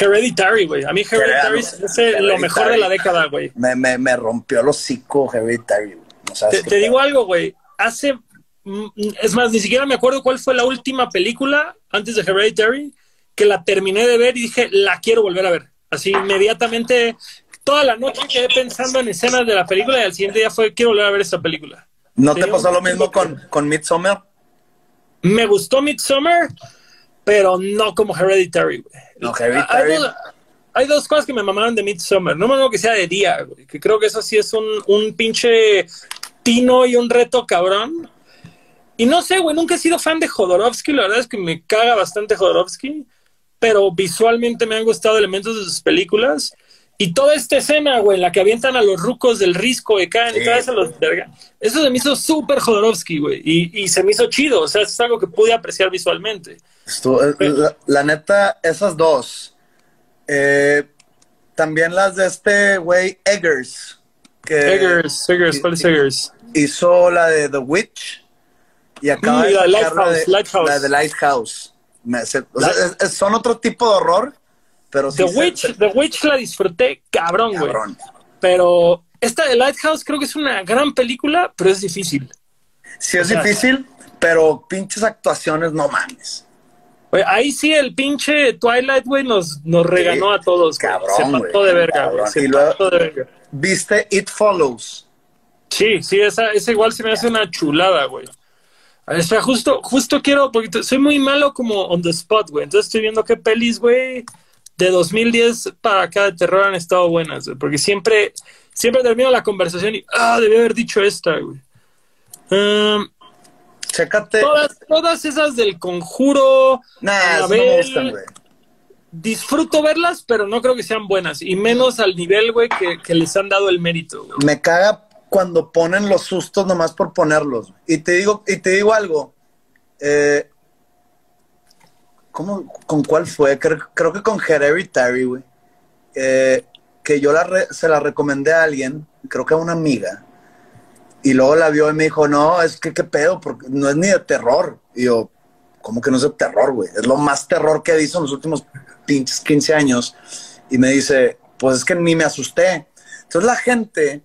Hereditary, güey. A mí Hereditary es lo mejor de la década, güey. Me, me, me rompió el hocico Hereditary, güey. No Te, te digo algo, güey. Hace. mm, Es más, ni siquiera me acuerdo cuál fue la última película antes de Hereditary que la terminé de ver y dije, la quiero volver a ver. Así inmediatamente, toda la noche quedé pensando en escenas de la película y al siguiente día fue, quiero volver a ver esta película. ¿No te pasó lo mismo con, con Midsommar? Me gustó Midsommar, pero no como Hereditary, güey. No, Hereditary. Hay dos, hay dos cosas que me mamaron de Midsommar. No me acuerdo que sea de día, güey. Que creo que eso sí es un, un pinche tino y un reto cabrón. Y no sé, güey, nunca he sido fan de Jodorowsky. La verdad es que me caga bastante Jodorowsky. Pero visualmente me han gustado elementos de sus películas. Y toda esta escena, güey, en la que avientan a los rucos del risco y caen y Sí. vez a los verga. Eso se me hizo súper Jodorowsky, güey. Y, y se me hizo chido. O sea, es algo que pude apreciar visualmente. Eh, la, la neta, esas dos. Eh, también las de este güey Eggers. Que Eggers, Eggers, ¿cuál es Eggers? Hizo la de The Witch. Y acaba Mm, de la de Lighthouse, de, Lighthouse. la de Lighthouse. Me- se- o sea, La- es- es- son otro tipo de horror, pero sí The se- Witch, se- The Witch la disfruté cabrón, güey. Pero esta de Lighthouse creo que es una gran película, pero es difícil. Sí es O sea, difícil, pero pinches actuaciones, no mames. Ahí sí el pinche Twilight, güey, nos, nos reganó a todos. Cabrón, Se pasó güey, de verga, cabrón. Se Y luego- de verga. ¿Viste It Follows? Sí, sí, esa, esa igual se me hace una chulada, güey. A ver, espera, justo, justo quiero, porque soy muy malo como on the spot, güey. Entonces estoy viendo qué pelis, güey, de 2010 para acá de terror han estado buenas, güey. Porque siempre, siempre termino la conversación y, ah, debí haber dicho esta, güey. Um, Chécate. todas, todas esas del conjuro, Nah, no me gustan, güey. disfruto verlas, pero no creo que sean buenas. Y menos al nivel, güey, que, que les han dado el mérito, güey. Me caga cuando ponen los sustos nomás por ponerlos. Y te digo, y te digo algo. Eh, ¿cómo, ¿Con cuál fue? Creo, creo que con Hereditary, güey. Eh, que yo la re- se la recomendé a alguien, creo que a una amiga. Y luego la vio y me dijo, no, es que qué pedo, porque no es ni de terror. Y yo, ¿cómo que no es de terror, güey? Es lo más terror que he visto en los últimos pinches 15 años. Y me dice, pues es que ni me asusté. Entonces la gente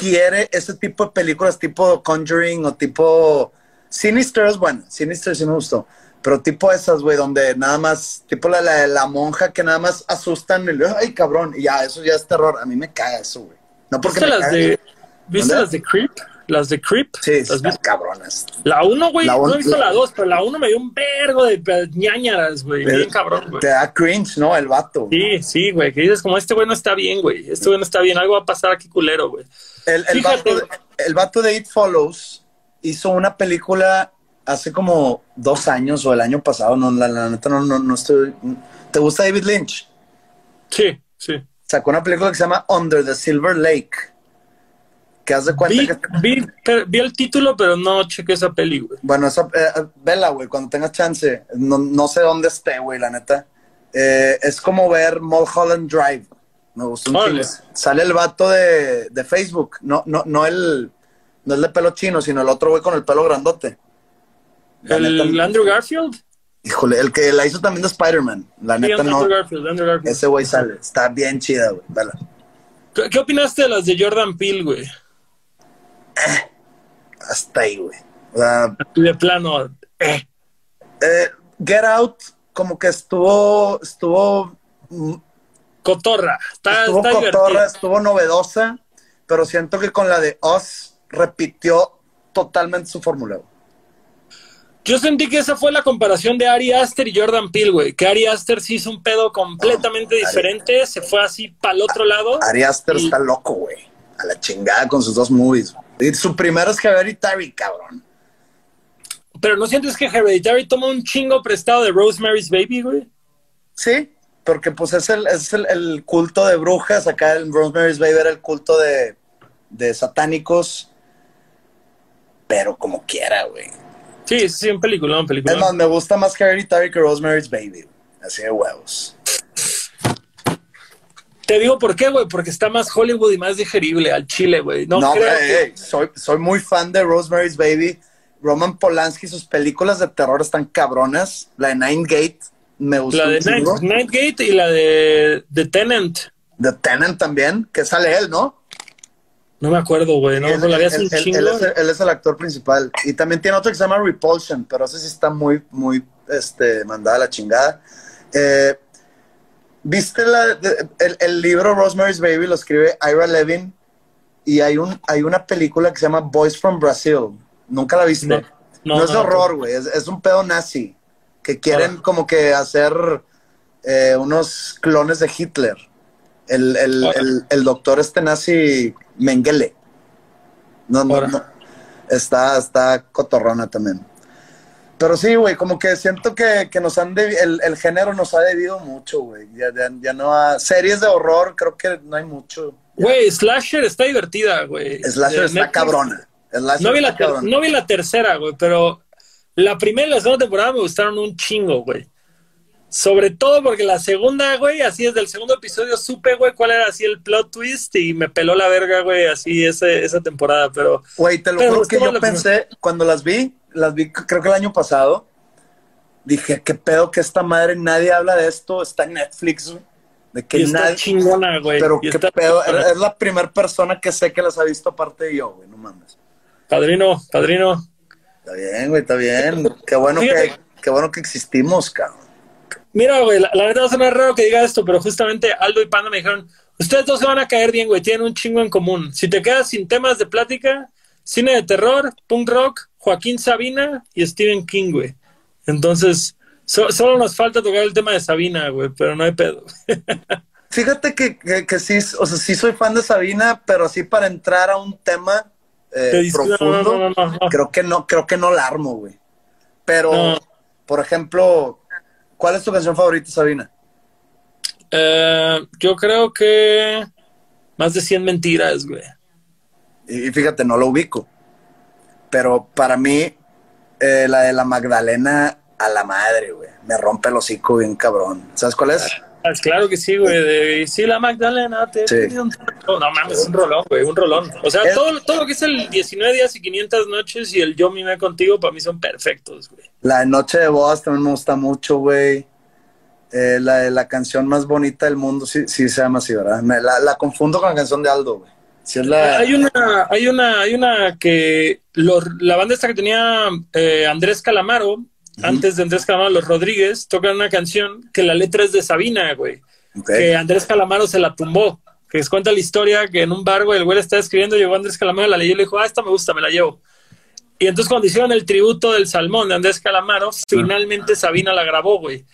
quiere ese tipo de películas tipo Conjuring o tipo Sinister es bueno, Sinister sí me gustó, pero tipo esas, güey, donde nada más, tipo la, la, la monja que nada más asustan y le- ay cabrón, y ya, eso ya es terror, a mí me caga eso, güey. No porque ¿Viste me las cague. de, ¿viste las de Creep? Las de Creep. Sí, ¿Las cabronas. La 1, güey, no he visto la 2, pero la 1 me dio un vergo de ñañaras, güey. Bien cabrón, güey. Te da cringe, ¿no? El vato. Sí, sí, güey. Que dices, como este güey no está bien, güey. Este güey no está bien. Algo va a pasar aquí culero, güey. El, el, Fíjate. vato, de- el vato de It Follows hizo una película hace como dos años o el año pasado, no, la, la neta no, no, no estoy... ¿Te gusta David Lynch? Sí, sí. Sacó una película que se llama Under the Silver Lake. Que haz de cuenta Vi, que... vi, per- vi el título, pero no chequé esa peli, güey. Bueno, esa, eh, vela, güey, cuando tengas chance. No, no sé dónde esté, güey, la neta. Eh, es como ver Mulholland Drive. Me gustó un. Sale el vato de, de Facebook. No, no, no el... No el de pelo chino, sino el otro güey con el pelo grandote. La El neta, Andrew Garfield. Híjole, el que la hizo también de Spider-Man. La Sí, neta Andrew no. Garfield, Andrew Garfield. Ese güey sale. Está bien chida, güey. Vela. ¿Qué, qué opinaste de las de Jordan Peele, güey? Hasta ahí, güey. O sea, De plano, eh. eh, Get Out, como que estuvo. Estuvo. Cotorra. Está, estuvo está cotorra, estuvo novedosa. Pero siento que con la de Us repitió totalmente su fórmula. Yo sentí que esa fue la comparación de Ari Aster y Jordan Peele, güey. Que Ari Aster sí hizo un pedo completamente diferente, se fue así para el otro lado. Ari Aster está loco, güey. A la chingada con sus dos movies. Y su primero es Hereditary, cabrón. Pero ¿no sientes que Hereditary toma un chingo prestado de Rosemary's Baby, güey? Sí, porque pues es el, es el, culto de brujas. Acá en Rosemary's Baby era el culto de, de satánicos. Pero como quiera, güey. Sí, sí, un película, un película. Es más, me gusta más Hereditary que Rosemary's Baby. Así de huevos. Te digo por qué, güey, porque está más Hollywood y más digerible al chile, güey. No, no soy, soy muy fan de Rosemary's Baby. Roman Polanski, sus películas de terror están cabronas. La de Nine Gate me gustó. La de Nine, Gate y la de The Tenant. The Tenant también, que sale él, ¿no? No me acuerdo, güey. No, él, él, es, él, es, el actor principal. Y también tiene otro que se llama Repulsion, pero ese sí está muy, muy este, mandada a la chingada. Eh, ¿Viste el, libro Rosemary's Baby? Lo escribe Ira Levin. Y hay, un, hay una película que se llama Boys from Brazil. ¿Nunca la viste? No, es horror, güey. Es, un pedo nazi. Que quieren como que hacer eh, unos clones de Hitler. El, el, el doctor este nazi Mengele. No, no, no. Está, está cotorrona también. Pero sí, güey, como que siento que, nos han el, el, género nos ha debido mucho, güey. Ya, ya, no ha... Series de horror, creo que no hay mucho. Güey, Slasher está divertida, güey. Slasher está cabrona. no, vi la no vi la tercera, güey, pero la primera y la segunda temporada me gustaron un chingo, güey. Sobre todo porque la segunda, güey, así desde el segundo episodio supe, güey, cuál era así el plot twist y me peló la verga, güey, así ese, esa temporada, pero... Güey, te lo juro que yo pensé, cuando las vi, las vi creo que el año pasado, dije, qué pedo que esta madre, nadie habla de esto, está en Netflix. De que nadie... chingona, güey. Pero qué pedo, es la primera persona que sé que las ha visto aparte de yo, güey, no mames. Padrino, padrino. Está bien, güey, está bien. Qué bueno, que, qué bueno que existimos, cabrón. Mira, güey, la, verdad va a sonar raro que diga esto, pero justamente Aldo y Panda me dijeron, ustedes dos se van a caer bien, güey, tienen un chingo en común. Si te quedas sin temas de plática, cine de terror, punk rock, Joaquín Sabina y Stephen King, güey. Entonces, solo nos falta tocar el tema de Sabina, güey, pero no hay pedo. Fíjate que, que, sí, o sea, sí soy fan de Sabina, pero así para entrar a un tema eh, profundo, creo que no, creo que no la armo, güey. Pero, por ejemplo, ¿Cuál es tu canción favorita, Sabina? Eh, yo creo que más de 100 mentiras, güey. Y, fíjate, no lo ubico. Pero para mí, eh, la de la Magdalena a la madre, güey. Me rompe el hocico bien cabrón. ¿Sabes cuál es? Ah, claro que sí, güey. Sí, la Magdalena te sí. un... No, mames, un rolón, güey, un rolón. O sea, todo, todo lo que es el 19 días y 500 noches y el Yo Mime Contigo, para mí son perfectos, güey. La de Noche de Bodas también me gusta mucho, güey. Eh, la de la canción más bonita del mundo, sí, sí se llama así, ¿verdad? la, confundo con la canción de Aldo, güey. Hay una, hay una, hay una que la banda esta que tenía eh, Andrés Calamaro, antes de Andrés Calamaro, los Rodríguez, tocan una canción que la letra es de Sabina, güey. Que Andrés Calamaro se la tumbó. Que les cuenta la historia que en un bar, güey, el güey está escribiendo, llegó Andrés Calamaro, la leyó y le dijo, ah, esta me gusta, me la llevo. Y entonces cuando hicieron el tributo del Salmón de Andrés Calamaro, finalmente Sabina la grabó, güey.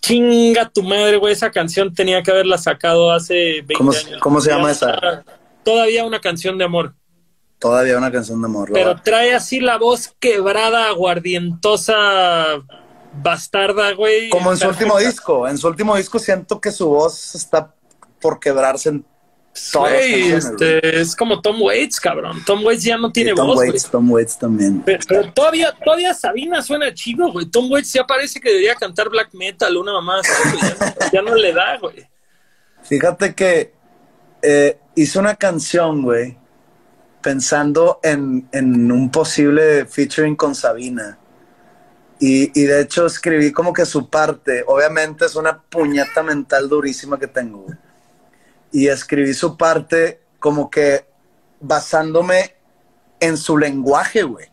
Chinga tu madre, güey, esa canción tenía que haberla sacado hace 20 años. ¿Cómo se llama esa? Todavía una canción de amor. Todavía una canción de amor. Pero trae así la voz quebrada, aguardientosa, bastarda, güey. Como en su último disco. En su último disco siento que su voz está por quebrarse en todas este, es como Tom Waits, cabrón. Tom Waits ya no tiene voz. Waits, Tom Waits también. Pero, todavía, todavía Sabina suena chido, güey. Tom Waits ya parece que debería cantar black metal, una mamá ya, no le da, güey. Fíjate que eh, hizo una canción, güey, pensando en, un posible featuring con Sabina. Y, y, de hecho escribí como que su parte, obviamente es una puñeta mental durísima que tengo, Y escribí su parte como que basándome en su lenguaje, güey.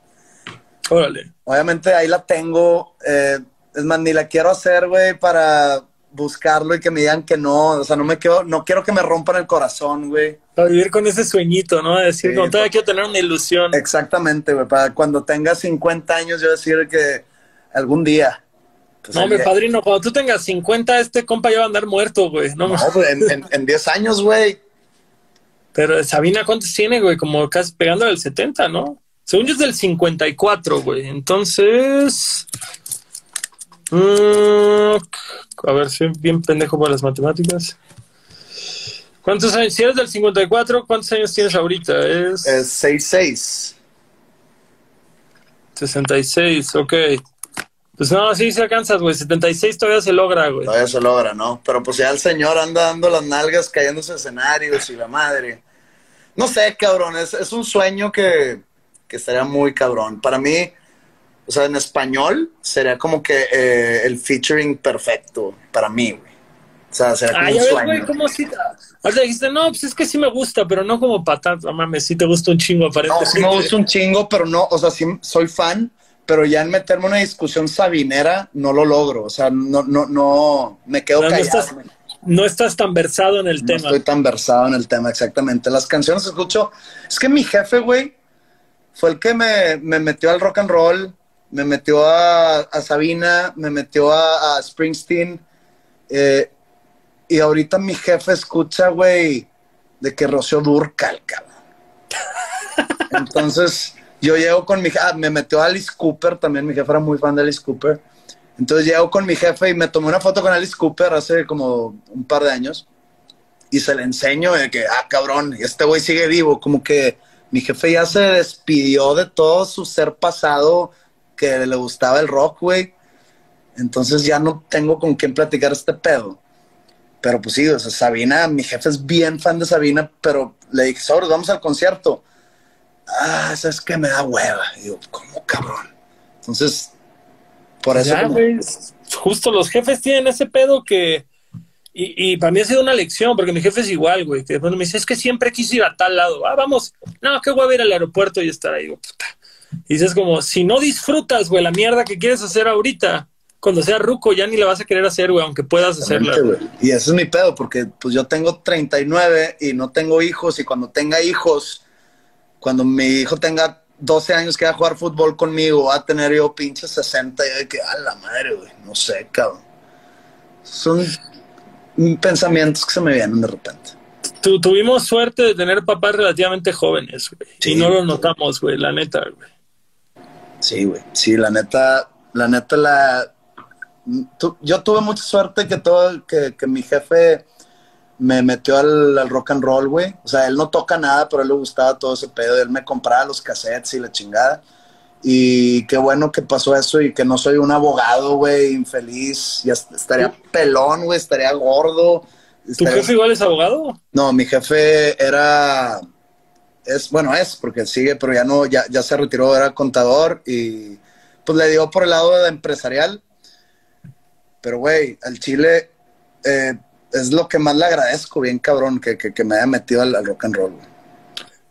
Órale. Obviamente ahí la tengo, eh, es más, ni la quiero hacer, güey, para buscarlo y que me digan que no, o sea, no me quiero, no quiero que me rompan el corazón, güey. Para vivir con ese sueñito, ¿no? decir, no, todavía quiero tener una ilusión. Exactamente, güey, para cuando tenga 50 años yo decir que, algún día. Pues no, mi padrino, cuando tú tengas 50, este compa ya va a andar muerto, güey. No, pues, en 10 años, güey. Pero Sabina, ¿cuántos tiene, güey? Como casi pegando al 70, ¿no? Según yo es del 54, güey. Entonces. Mm, a ver, soy bien pendejo para las matemáticas. ¿Cuántos años? Si eres del 54, ¿cuántos años tienes ahorita? Es. Es 66. 66, ok. Pues no, sí se alcanzas, güey. 76 todavía se logra, güey. Todavía se logra, ¿no? Pero pues ya el señor anda dando las nalgas, cayéndose escenarios y la madre. No sé, cabrón, es, es un sueño que, que estaría muy cabrón. Para mí, o sea, en español sería como que eh, el featuring perfecto para mí, güey. O sea, sería como un sueño. Güey, ¿cómo si... O sea, dijiste, no, pues es que sí me gusta, pero no como patata, mames, sí te gusta un chingo, aparentemente. No, sí me gusta un chingo, pero no, o sea, sí soy fan, pero ya en meterme en una discusión sabinera no lo logro, o sea, no, no, no, me quedo callado no estás tan versado en el tema. No estoy tan versado en el tema, exactamente. Las canciones que escucho. Es que mi jefe, güey, fue el que me, metió al rock and roll, me metió a, Sabina, me metió a, Springsteen. Eh, y ahorita mi jefe escucha, güey, de que Rocío Durcal, cabrón. Entonces, yo llego con mi ah, me metió a Alice Cooper también, mi jefe era muy fan de Alice Cooper. Entonces llego con mi jefe y me tomé una foto con Alice Cooper hace como un par de años y se le enseño de que, ah, cabrón, este güey sigue vivo. Como que mi jefe ya se despidió de todo su ser pasado que le gustaba el rock, güey. Entonces ya no tengo con quién platicar este pedo. Pero pues sí, o sea, Sabina, mi jefe es bien fan de Sabina, pero le dije, sobre, vamos al concierto. Ah, es que me da hueva. Y digo, ¿cómo cabrón? Entonces por eso. justo los jefes tienen ese pedo que. Y, para mí ha sido una lección, porque mi jefe es igual, güey. Que me dice, es que siempre quise ir a tal lado. Ah, vamos. No, qué a ir al aeropuerto y estar ahí. puta. Y dices como, si no disfrutas, güey, la mierda que quieres hacer ahorita, cuando sea ruco ya ni la vas a querer hacer, güey, aunque puedas hacerla. Y ese es mi pedo, porque pues yo tengo 39 y no tengo hijos, y cuando tenga hijos, cuando mi hijo tenga 12 años que va a jugar fútbol conmigo, va a tener yo pinche 60 y de que, a la madre, güey, no sé, cabrón. Son pensamientos que se me vienen de repente. tuvimos suerte de tener papás relativamente jóvenes, güey. Y no lo notamos, güey, la neta, güey. Sí, güey. Sí, la neta, la neta, la... yo tuve mucha suerte que todo, que, que mi jefe me metió al, rock and roll, güey. O sea, él no toca nada, pero a él le gustaba todo ese pedo. Él me compraba los cassettes y la chingada. Y qué bueno que pasó eso y que no soy un abogado, güey, infeliz. Ya estaría pelón, güey, estaría gordo. ¿Tu jefe igual es abogado? No, mi jefe era... Es, bueno, es, porque sigue, pero ya no, ya, ya se retiró, era contador y pues le dio por el lado de empresarial. Pero, güey, al Chile... Eh, es lo que más le agradezco, bien cabrón, que, me haya metido al, rock and roll.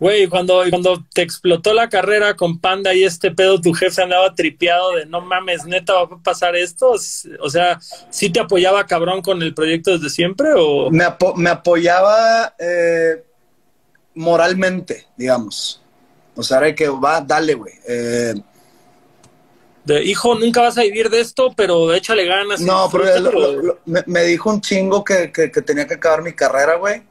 Güey, cuando, cuando te explotó la carrera con Panda y este pedo, tu jefe andaba tripeado de no mames, neta, va a pasar esto. O sea, ¿sí te apoyaba cabrón con el proyecto desde siempre? o Me, me apoyaba eh, moralmente, digamos. O sea, era que va, dale, güey. Eh, de hijo, nunca vas a vivir de esto, pero échale ganas. No, pero me, dijo un chingo que, tenía que acabar mi carrera, güey.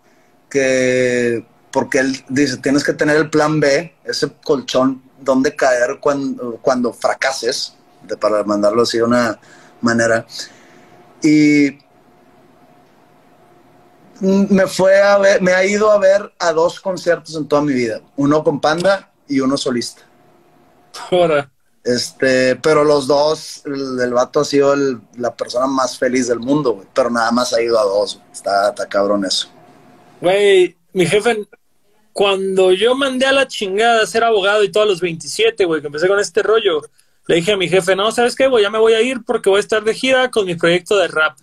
Que porque él dice, tienes que tener el plan B, ese colchón donde caer cuando, cuando fracases, de, para mandarlo así de una manera. Y me fue a ver, me ha ido a ver a dos conciertos en toda mi vida, uno con Panda y uno solista. Ahora. Este, pero los dos, el, vato ha sido la persona más feliz del mundo, güey. Pero nada más ha ido a dos. Está, está cabrón eso. Güey, mi jefe, cuando yo mandé a la chingada a ser abogado y todos los 27, güey, que empecé con este rollo, le dije a mi jefe, no, ¿sabes qué, güey? Ya me voy a ir porque voy a estar de gira con mi proyecto de rap.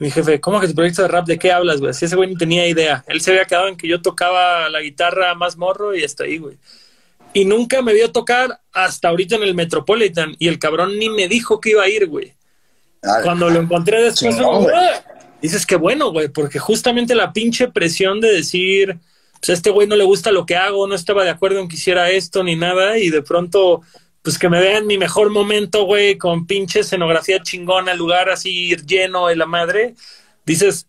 Mi jefe, ¿cómo que tu proyecto de rap? ¿De qué hablas, güey? Así ese güey no tenía idea. Él se había quedado en que yo tocaba la guitarra más morro y hasta ahí, güey y nunca me vio tocar hasta ahorita en el Metropolitan y el cabrón ni me dijo que iba a ir, güey. Cuando lo encontré después, dices que bueno, güey, porque justamente la pinche presión de decir, pues a este güey no le gusta lo que hago, no estaba de acuerdo en que hiciera esto ni nada y de pronto pues que me vean mi mejor momento, güey, con pinche escenografía chingona, lugar así lleno de la madre, dices,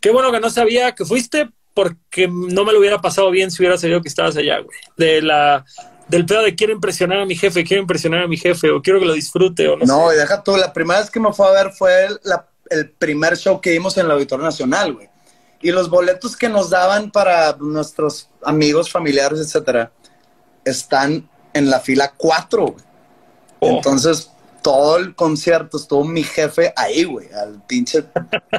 qué bueno que no sabía que fuiste porque no me lo hubiera pasado bien si hubiera sabido que estabas allá, güey. De la, del pedo de quiero impresionar a mi jefe, quiero impresionar a mi jefe, o quiero que lo disfrute, o no, No, y deja tú, la primera vez que me fue a ver fue el, la- el primer show que dimos en el Auditorio Nacional, güey. Y los boletos que nos daban para nuestros amigos, familiares, etcétera, están en la fila 4, güey. Oh. Entonces, todo el concierto estuvo mi jefe ahí, güey, al pinche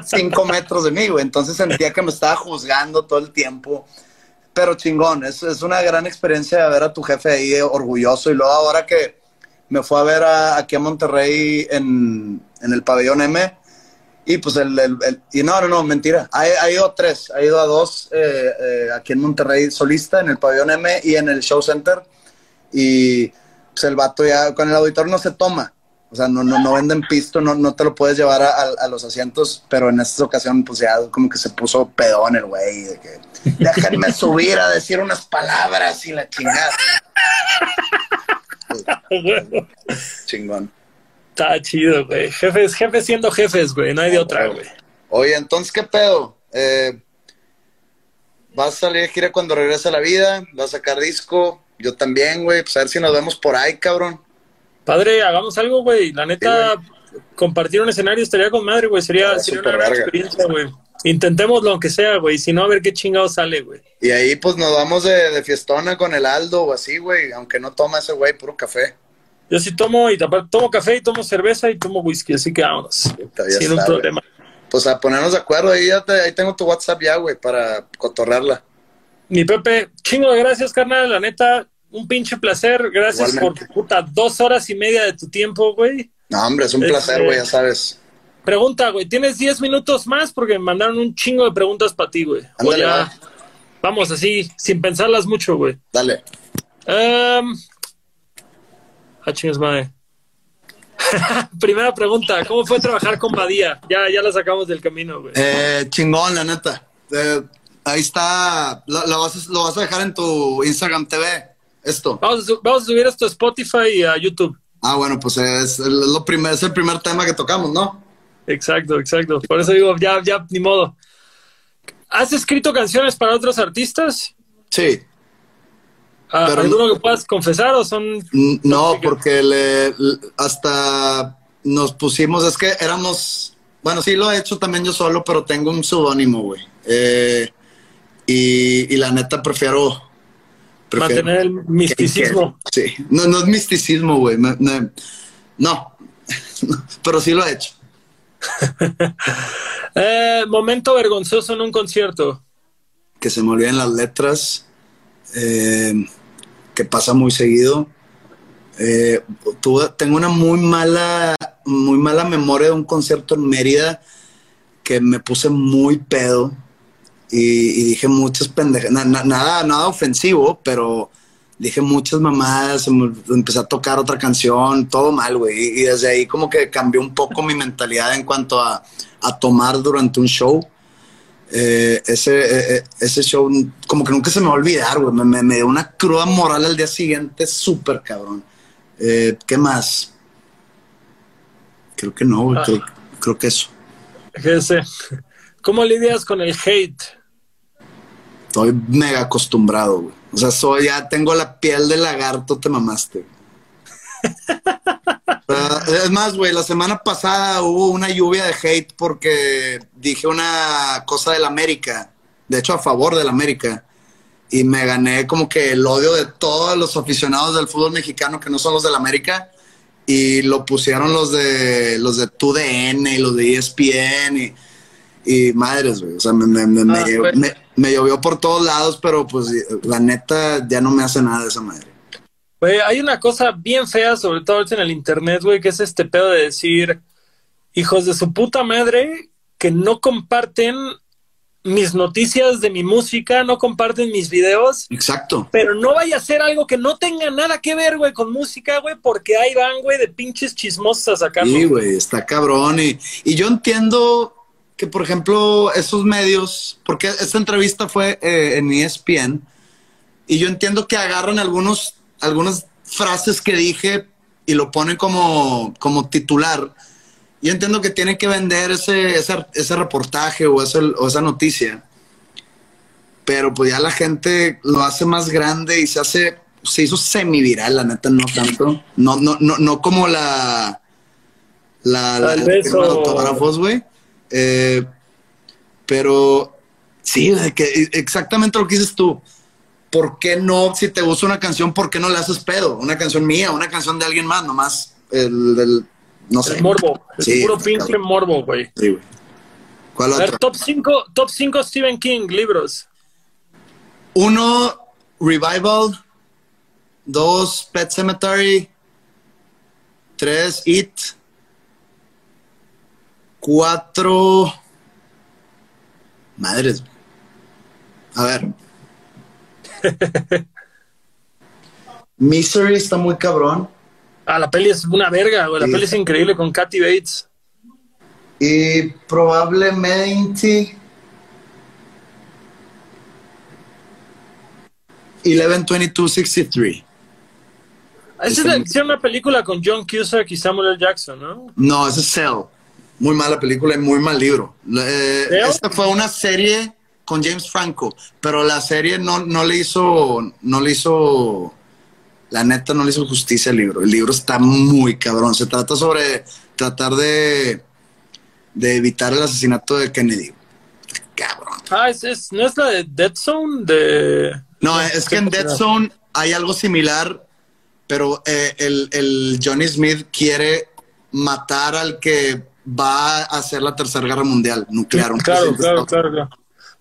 5 metros de mí, güey. Entonces sentía que me estaba juzgando todo el tiempo. Pero chingón, es, es una gran experiencia de ver a tu jefe ahí eh, orgulloso. Y luego ahora que me fue a ver a- aquí a Monterrey en, en el pabellón M, y pues el, el- el- y no, no, no, mentira. Ha, ha ido a tres, ha ido a dos eh, eh, aquí en Monterrey solista, en el pabellón M y en el Show Center. Y pues el vato ya, con el auditor no se toma. O sea, no, no, no venden pisto, no, no te lo puedes llevar a, a- a los asientos, pero en esta ocasión, pues ya como que se puso pedón el güey, de que déjenme subir a decir unas palabras y la chingada. Chingón. Está chido, güey. Jefes, jefes siendo jefes, güey. No hay de otra, güey. Oye, entonces, ¿qué pedo? Eh, ¿Vas a salir de gira cuando regrese a la vida? ¿Vas a sacar disco? Yo también, güey. Pues a ver si nos vemos por ahí, cabrón. Padre, hagamos algo, güey. La neta, compartir un escenario estaría con madre, güey. Sería, súper una gran experiencia, güey. Intentémoslo aunque sea, güey. Si no, a ver qué chingado sale, güey. Y ahí, pues nos vamos de, de fiestona con el Aldo o así, güey. Aunque no toma ese güey, puro café. Yo sí tomo, y tomo café y tomo cerveza y tomo whisky, así que vámonos. Sin un problema. Pues a ponernos de acuerdo. Ahí, ya te- ahí tengo tu WhatsApp ya, güey, para cotorrearla. Mi Pepe, chingo de gracias, carnal. La neta, un pinche placer. Gracias Igualmente. por puta dos horas y media de tu tiempo, güey. No, hombre, es un Este- placer, güey, ya sabes. Pregunta, güey, ¿tienes 10 minutos más? Porque me mandaron un chingo de preguntas para ti, güey. O Ándale, va. Vamos así, sin pensarlas mucho, güey. Dale. Um, ah, chingas madre. Primera pregunta, ¿cómo fue trabajar con Badía? Ya, ya la sacamos del camino, güey. Eh, chingón, la neta. Eh, ahí está. Lo, vas a, lo vas a dejar en tu Instagram TV. Esto. Vamos, a, su- vamos a subir esto a Spotify y a YouTube. Ah, bueno, pues es, el- lo primer, es el primer tema que tocamos, ¿no? Exacto, exacto. Por eso digo, ya, ya, ni modo. ¿Has escrito canciones para otros artistas? Sí. ¿A- Pero ¿Alguno no- que puedas confesar o son No, porque le, hasta nos pusimos, es que éramos, bueno, sí lo he hecho también yo solo, pero tengo un seudónimo, güey. Eh, y, y la neta prefiero... prefiero mantener el misticismo? que- sí, no, no es misticismo, güey. no, pero sí lo he hecho. Eh, momento vergonzoso en un concierto. que se me olviden las letras, eh, que pasa muy seguido. Eh, tuve- tengo una muy mala, muy mala memoria de un concierto en Mérida que me puse muy pedo y, y dije muchas pendejas, na- na- nada, nada ofensivo, pero dije muchas mamadas, empecé a tocar otra canción, todo mal, güey. Y, y desde ahí como que cambió un poco mi mentalidad en cuanto a, a tomar durante un show. Eh, ese, eh, eh, ese show como que nunca se me va a olvidar, güey. Me, me- me dio una cruda moral al día siguiente, súper cabrón. Eh, ¿Qué más? Creo que no, güey. Ah. Creo, creo que eso. ¿Cómo lidias con el hate? Estoy mega acostumbrado, güey. O sea, soy, ya tengo la piel de lagarto, te mamaste. O sea, es más, güey, la semana pasada hubo una lluvia de hate porque dije una cosa del América, de hecho a favor del América, y me gané como que el odio de todos los aficionados del fútbol mexicano que no son los del América, y lo pusieron los de los de TUDN y los de ESPN y, y madres, güey. O sea, me, me, Ah, güey. me- me llovió por todos lados, pero pues la neta ya no me hace nada de esa madre. Güey, hay una cosa bien fea, sobre todo ahorita en el internet, güey, que es este pedo de decir hijos de su puta madre que no comparten mis noticias de mi música, no comparten mis videos, Exacto. pero no vaya a ser algo que no tenga nada que ver, güey, con música, güey, porque ahí van, güey, de pinches chismosos a sacarlo. Sí, güey, está cabrón. Y, y yo entiendo que, por ejemplo, esos medios, porque esta entrevista fue eh, en ESPN, y yo entiendo que agarran algunos, algunas frases que dije y lo ponen como, como titular. Yo entiendo que tiene que vender ese, ese, ese reportaje o, ese, o esa noticia, pero pues ya la gente lo hace más grande y se hace, se hizo semiviral, la neta, no tanto. No, no, no, no como la, la, la, autógrafos, güey. Eh, pero sí, que exactamente lo que dices tú. ¿Por qué no, si te gusta una canción, por qué no le haces pedo? Una canción mía, una canción de alguien más, nomás el, el- no sé. El morbo. El Sí, puro pinche morbo, güey. Sí, güey. ¿Cuál A ver, otro? top 5 top cinco Stephen King, libros. Uno, Revival. Dos, Pet Cemetery. Tres, It. Cuatro. Madres. A ver. Misery está muy cabrón. Ah, la peli es una verga, güey. La Sí. peli es increíble con Kathy Bates. Y probablemente. 112263. Esa es la, hicieron una película con John Cusack y Samuel L. Jackson, ¿no? No, ese es Cell. Muy mala película y muy mal libro. Eh, esta fue una serie con James Franco, pero la serie no, no le hizo, no le hizo, la neta no le hizo justicia al libro. El libro está muy cabrón. Se trata sobre tratar de, de evitar el asesinato de Kennedy. Cabrón. Ah, es, es- ¿no es la de Dead Zone? De... No, es que en Dead Zone hay algo similar, pero eh, el, el Johnny Smith quiere matar al que va a hacer la tercera guerra mundial nuclear. un Claro, presidente claro, de claro, claro.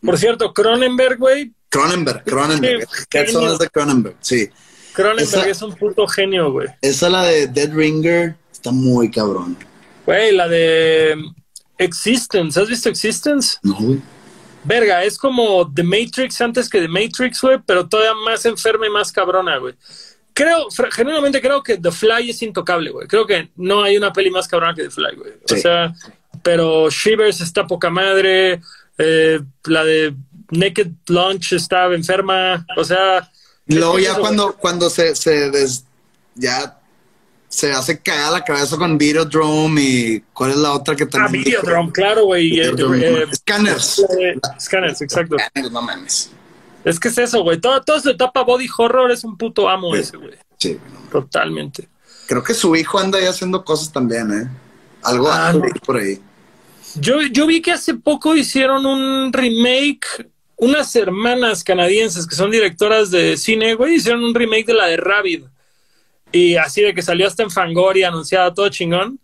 Por cierto, Cronenberg, güey. Cronenberg, Cronenberg. Zone genio. es de Cronenberg, sí. Cronenberg Esa- es un puto genio, güey. Esa la de Dead Ringer está muy cabrón. Güey, la de Existence. ¿Has visto Existence? No, güey. Verga, es como The Matrix antes que The Matrix, güey, pero todavía más enferma y más cabrona, güey. Creo, genuinamente creo que The Fly es intocable, güey. Creo que no hay una peli más cabrona que The Fly, güey. O sea, pero Shivers está poca madre, eh, la de Naked Lunch estaba enferma, o sea... Luego ya eso, cuando, cuando se, se des- ya se hace cagar la cabeza con Videodrome y cuál es la otra que Ah, también. Videodrome, claro, güey. eh, eh, Scanners. eh, Scanners, exacto. Scanners, no mames. Es que es eso, güey. Todo, toda su etapa body horror es un puto amo Sí. ese, güey. Sí. Totalmente. Creo que su hijo anda ahí haciendo cosas también, ¿eh? Algo Ah, no. por ahí. Yo, yo vi que hace poco hicieron un remake, unas hermanas canadienses que son directoras de cine, güey, hicieron un remake de la de Rabbit. Y así de que salió hasta en Fangoria, anunciada todo chingón.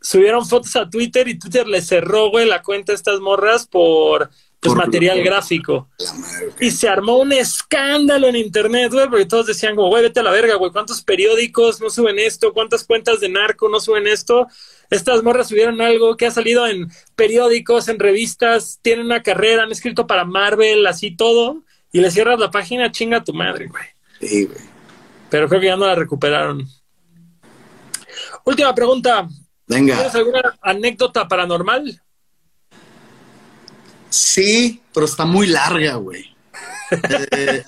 Subieron fotos a Twitter y Twitter le cerró, güey, la cuenta a estas morras por pues, material gráfico. La madre, ok. Y se armó un escándalo en internet, güey, porque todos decían como, güey, vete a la verga, güey, ¿cuántos periódicos no suben esto? ¿Cuántas cuentas de narco no suben esto? Estas morras subieron algo que ha salido en periódicos, en revistas, tienen una carrera, han escrito para Marvel, así todo, y le cierras la página, chinga a tu madre, güey. Sí, güey. Pero creo que ya no la recuperaron. Última pregunta. Venga. ¿Tienes alguna anécdota paranormal? Sí, pero está muy larga, güey. Eh,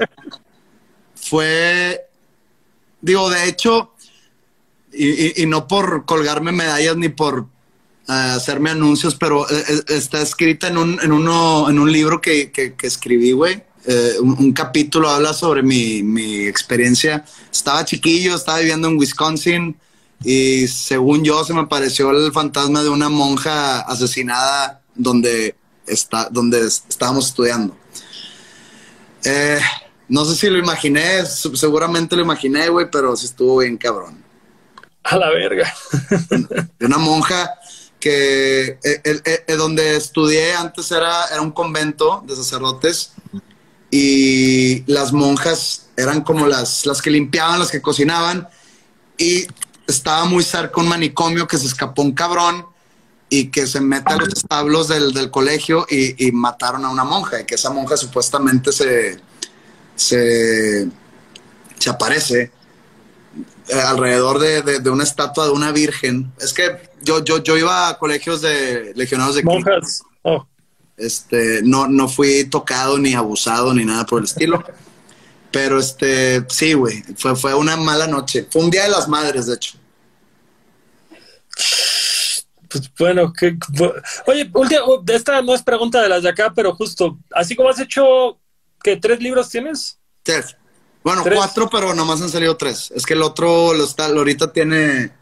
fue, digo, de hecho, y, no por colgarme medallas ni por eh, hacerme anuncios, pero eh, está escrita en un, en uno, en un libro que, que- escribí, güey. Un, un capítulo habla sobre mi, mi experiencia. Estaba chiquillo, estaba viviendo en Wisconsin y según yo se me apareció el fantasma de una monja asesinada donde, está, donde es- estábamos estudiando. Eh, no sé si lo imaginé, seguramente lo imaginé, güey, pero sí estuvo bien cabrón. A la verga. de una monja que eh, eh, donde estudié antes era, era un convento de sacerdotes y las monjas eran como las, las que limpiaban, las que cocinaban y estaba muy cerca un manicomio que se escapó un cabrón y que se mete a los establos del, del colegio y, y mataron a una monja y que esa monja supuestamente se, se, se aparece eh, alrededor de, de- de una estatua de una virgen. Es que yo, yo, yo iba a colegios de legionarios de. Monjas. Oh. Este, no, no fui tocado ni abusado ni nada por el estilo. Pero este, sí, güey, fue, fue una mala noche. Fue un día de las madres, de hecho. Pues bueno, que, oye, última, esta no es pregunta de las de acá, pero justo, así como has hecho, que tres libros tienes? Tres. Bueno, cuatro, pero nomás han salido tres. Es que el otro lo está, ahorita tiene,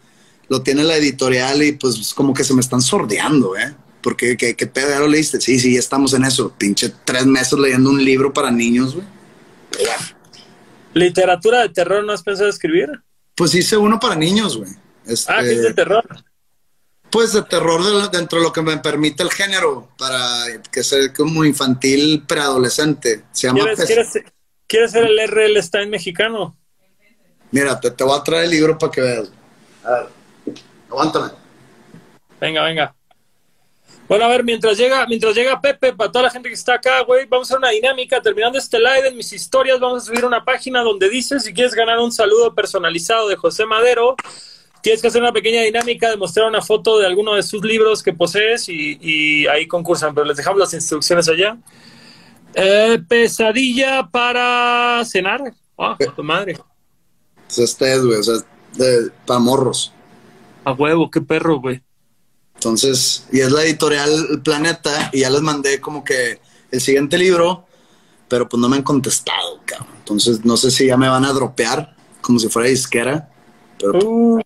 lo tiene la editorial y pues como que se me están sordeando, ¿eh? Porque, ¿qué, qué pedo? ¿Ya lo leíste? Sí, sí, ya estamos en eso. Pinche tres meses leyendo un libro para niños, güey. ¿Literatura de terror no has pensado escribir? Pues hice uno para niños, güey. ah, ¿qué es de terror? Pues de terror dentro de lo que me permite el género, para que sea como infantil preadolescente. Se llama ¿Quieres, ser el R.L. Stein mexicano? Mira, te, te voy a traer el libro para que veas. A ver, aguántame. Venga, venga. Bueno, a ver, mientras llega, mientras llega Pepe, para toda la gente que está acá, güey, vamos a hacer una dinámica. Terminando este live en mis historias, vamos a subir una página donde dice si quieres ganar un saludo personalizado de José Madero, tienes que hacer una pequeña dinámica de mostrar una foto de alguno de sus libros que posees y, ahí concursan, pero les dejamos las instrucciones allá. Eh, pesadilla para cenar. Ah, tu madre. Pues este es, güey, o sea, de, para morros. A huevo, qué perro, güey. Entonces, y es la editorial Planeta, y ya les mandé como que el siguiente libro, pero pues no me han contestado, cabrón. Entonces, no sé si ya me van a dropear, como si fuera disquera. Pero, uh,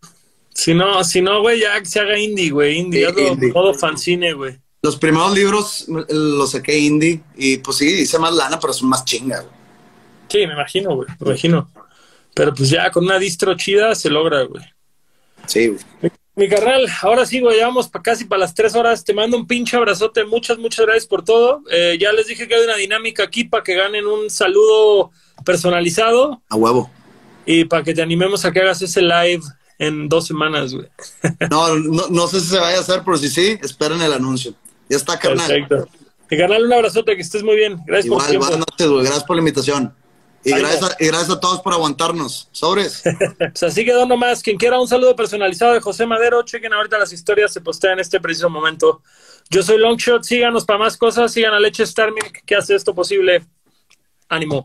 si no, si no, güey, ya que se haga indie, güey, indie, todo, fanzine, güey. Los primeros libros los saqué indie, y pues sí, hice más lana, pero son más chinga, güey. Sí, me imagino, güey, me imagino. Pero pues ya con una distro chida se logra, güey. Sí, güey. Mi carnal, ahora sí, güey, vamos casi para las tres horas. Te mando un pinche abrazote. Muchas, muchas gracias por todo. Eh, ya les dije que hay una dinámica aquí para que ganen un saludo personalizado. A huevo. Y para que te animemos a que hagas ese live en dos semanas, güey. No, no, no sé si se vaya a hacer, pero si sí, esperen el anuncio. Ya está, carnal. Perfecto. Carnal, un abrazote, que estés muy bien. Gracias por tiempo. Buenas noches, güey. Gracias por la invitación. Y gracias, a, todos por aguantarnos. Sobres. pues así quedó nomás. Quien quiera un saludo personalizado de José Madero, chequen ahorita las historias, se postean en este preciso momento. Yo soy Longshot, síganos para más cosas, sigan a Leche Star que hace esto posible. Ánimo.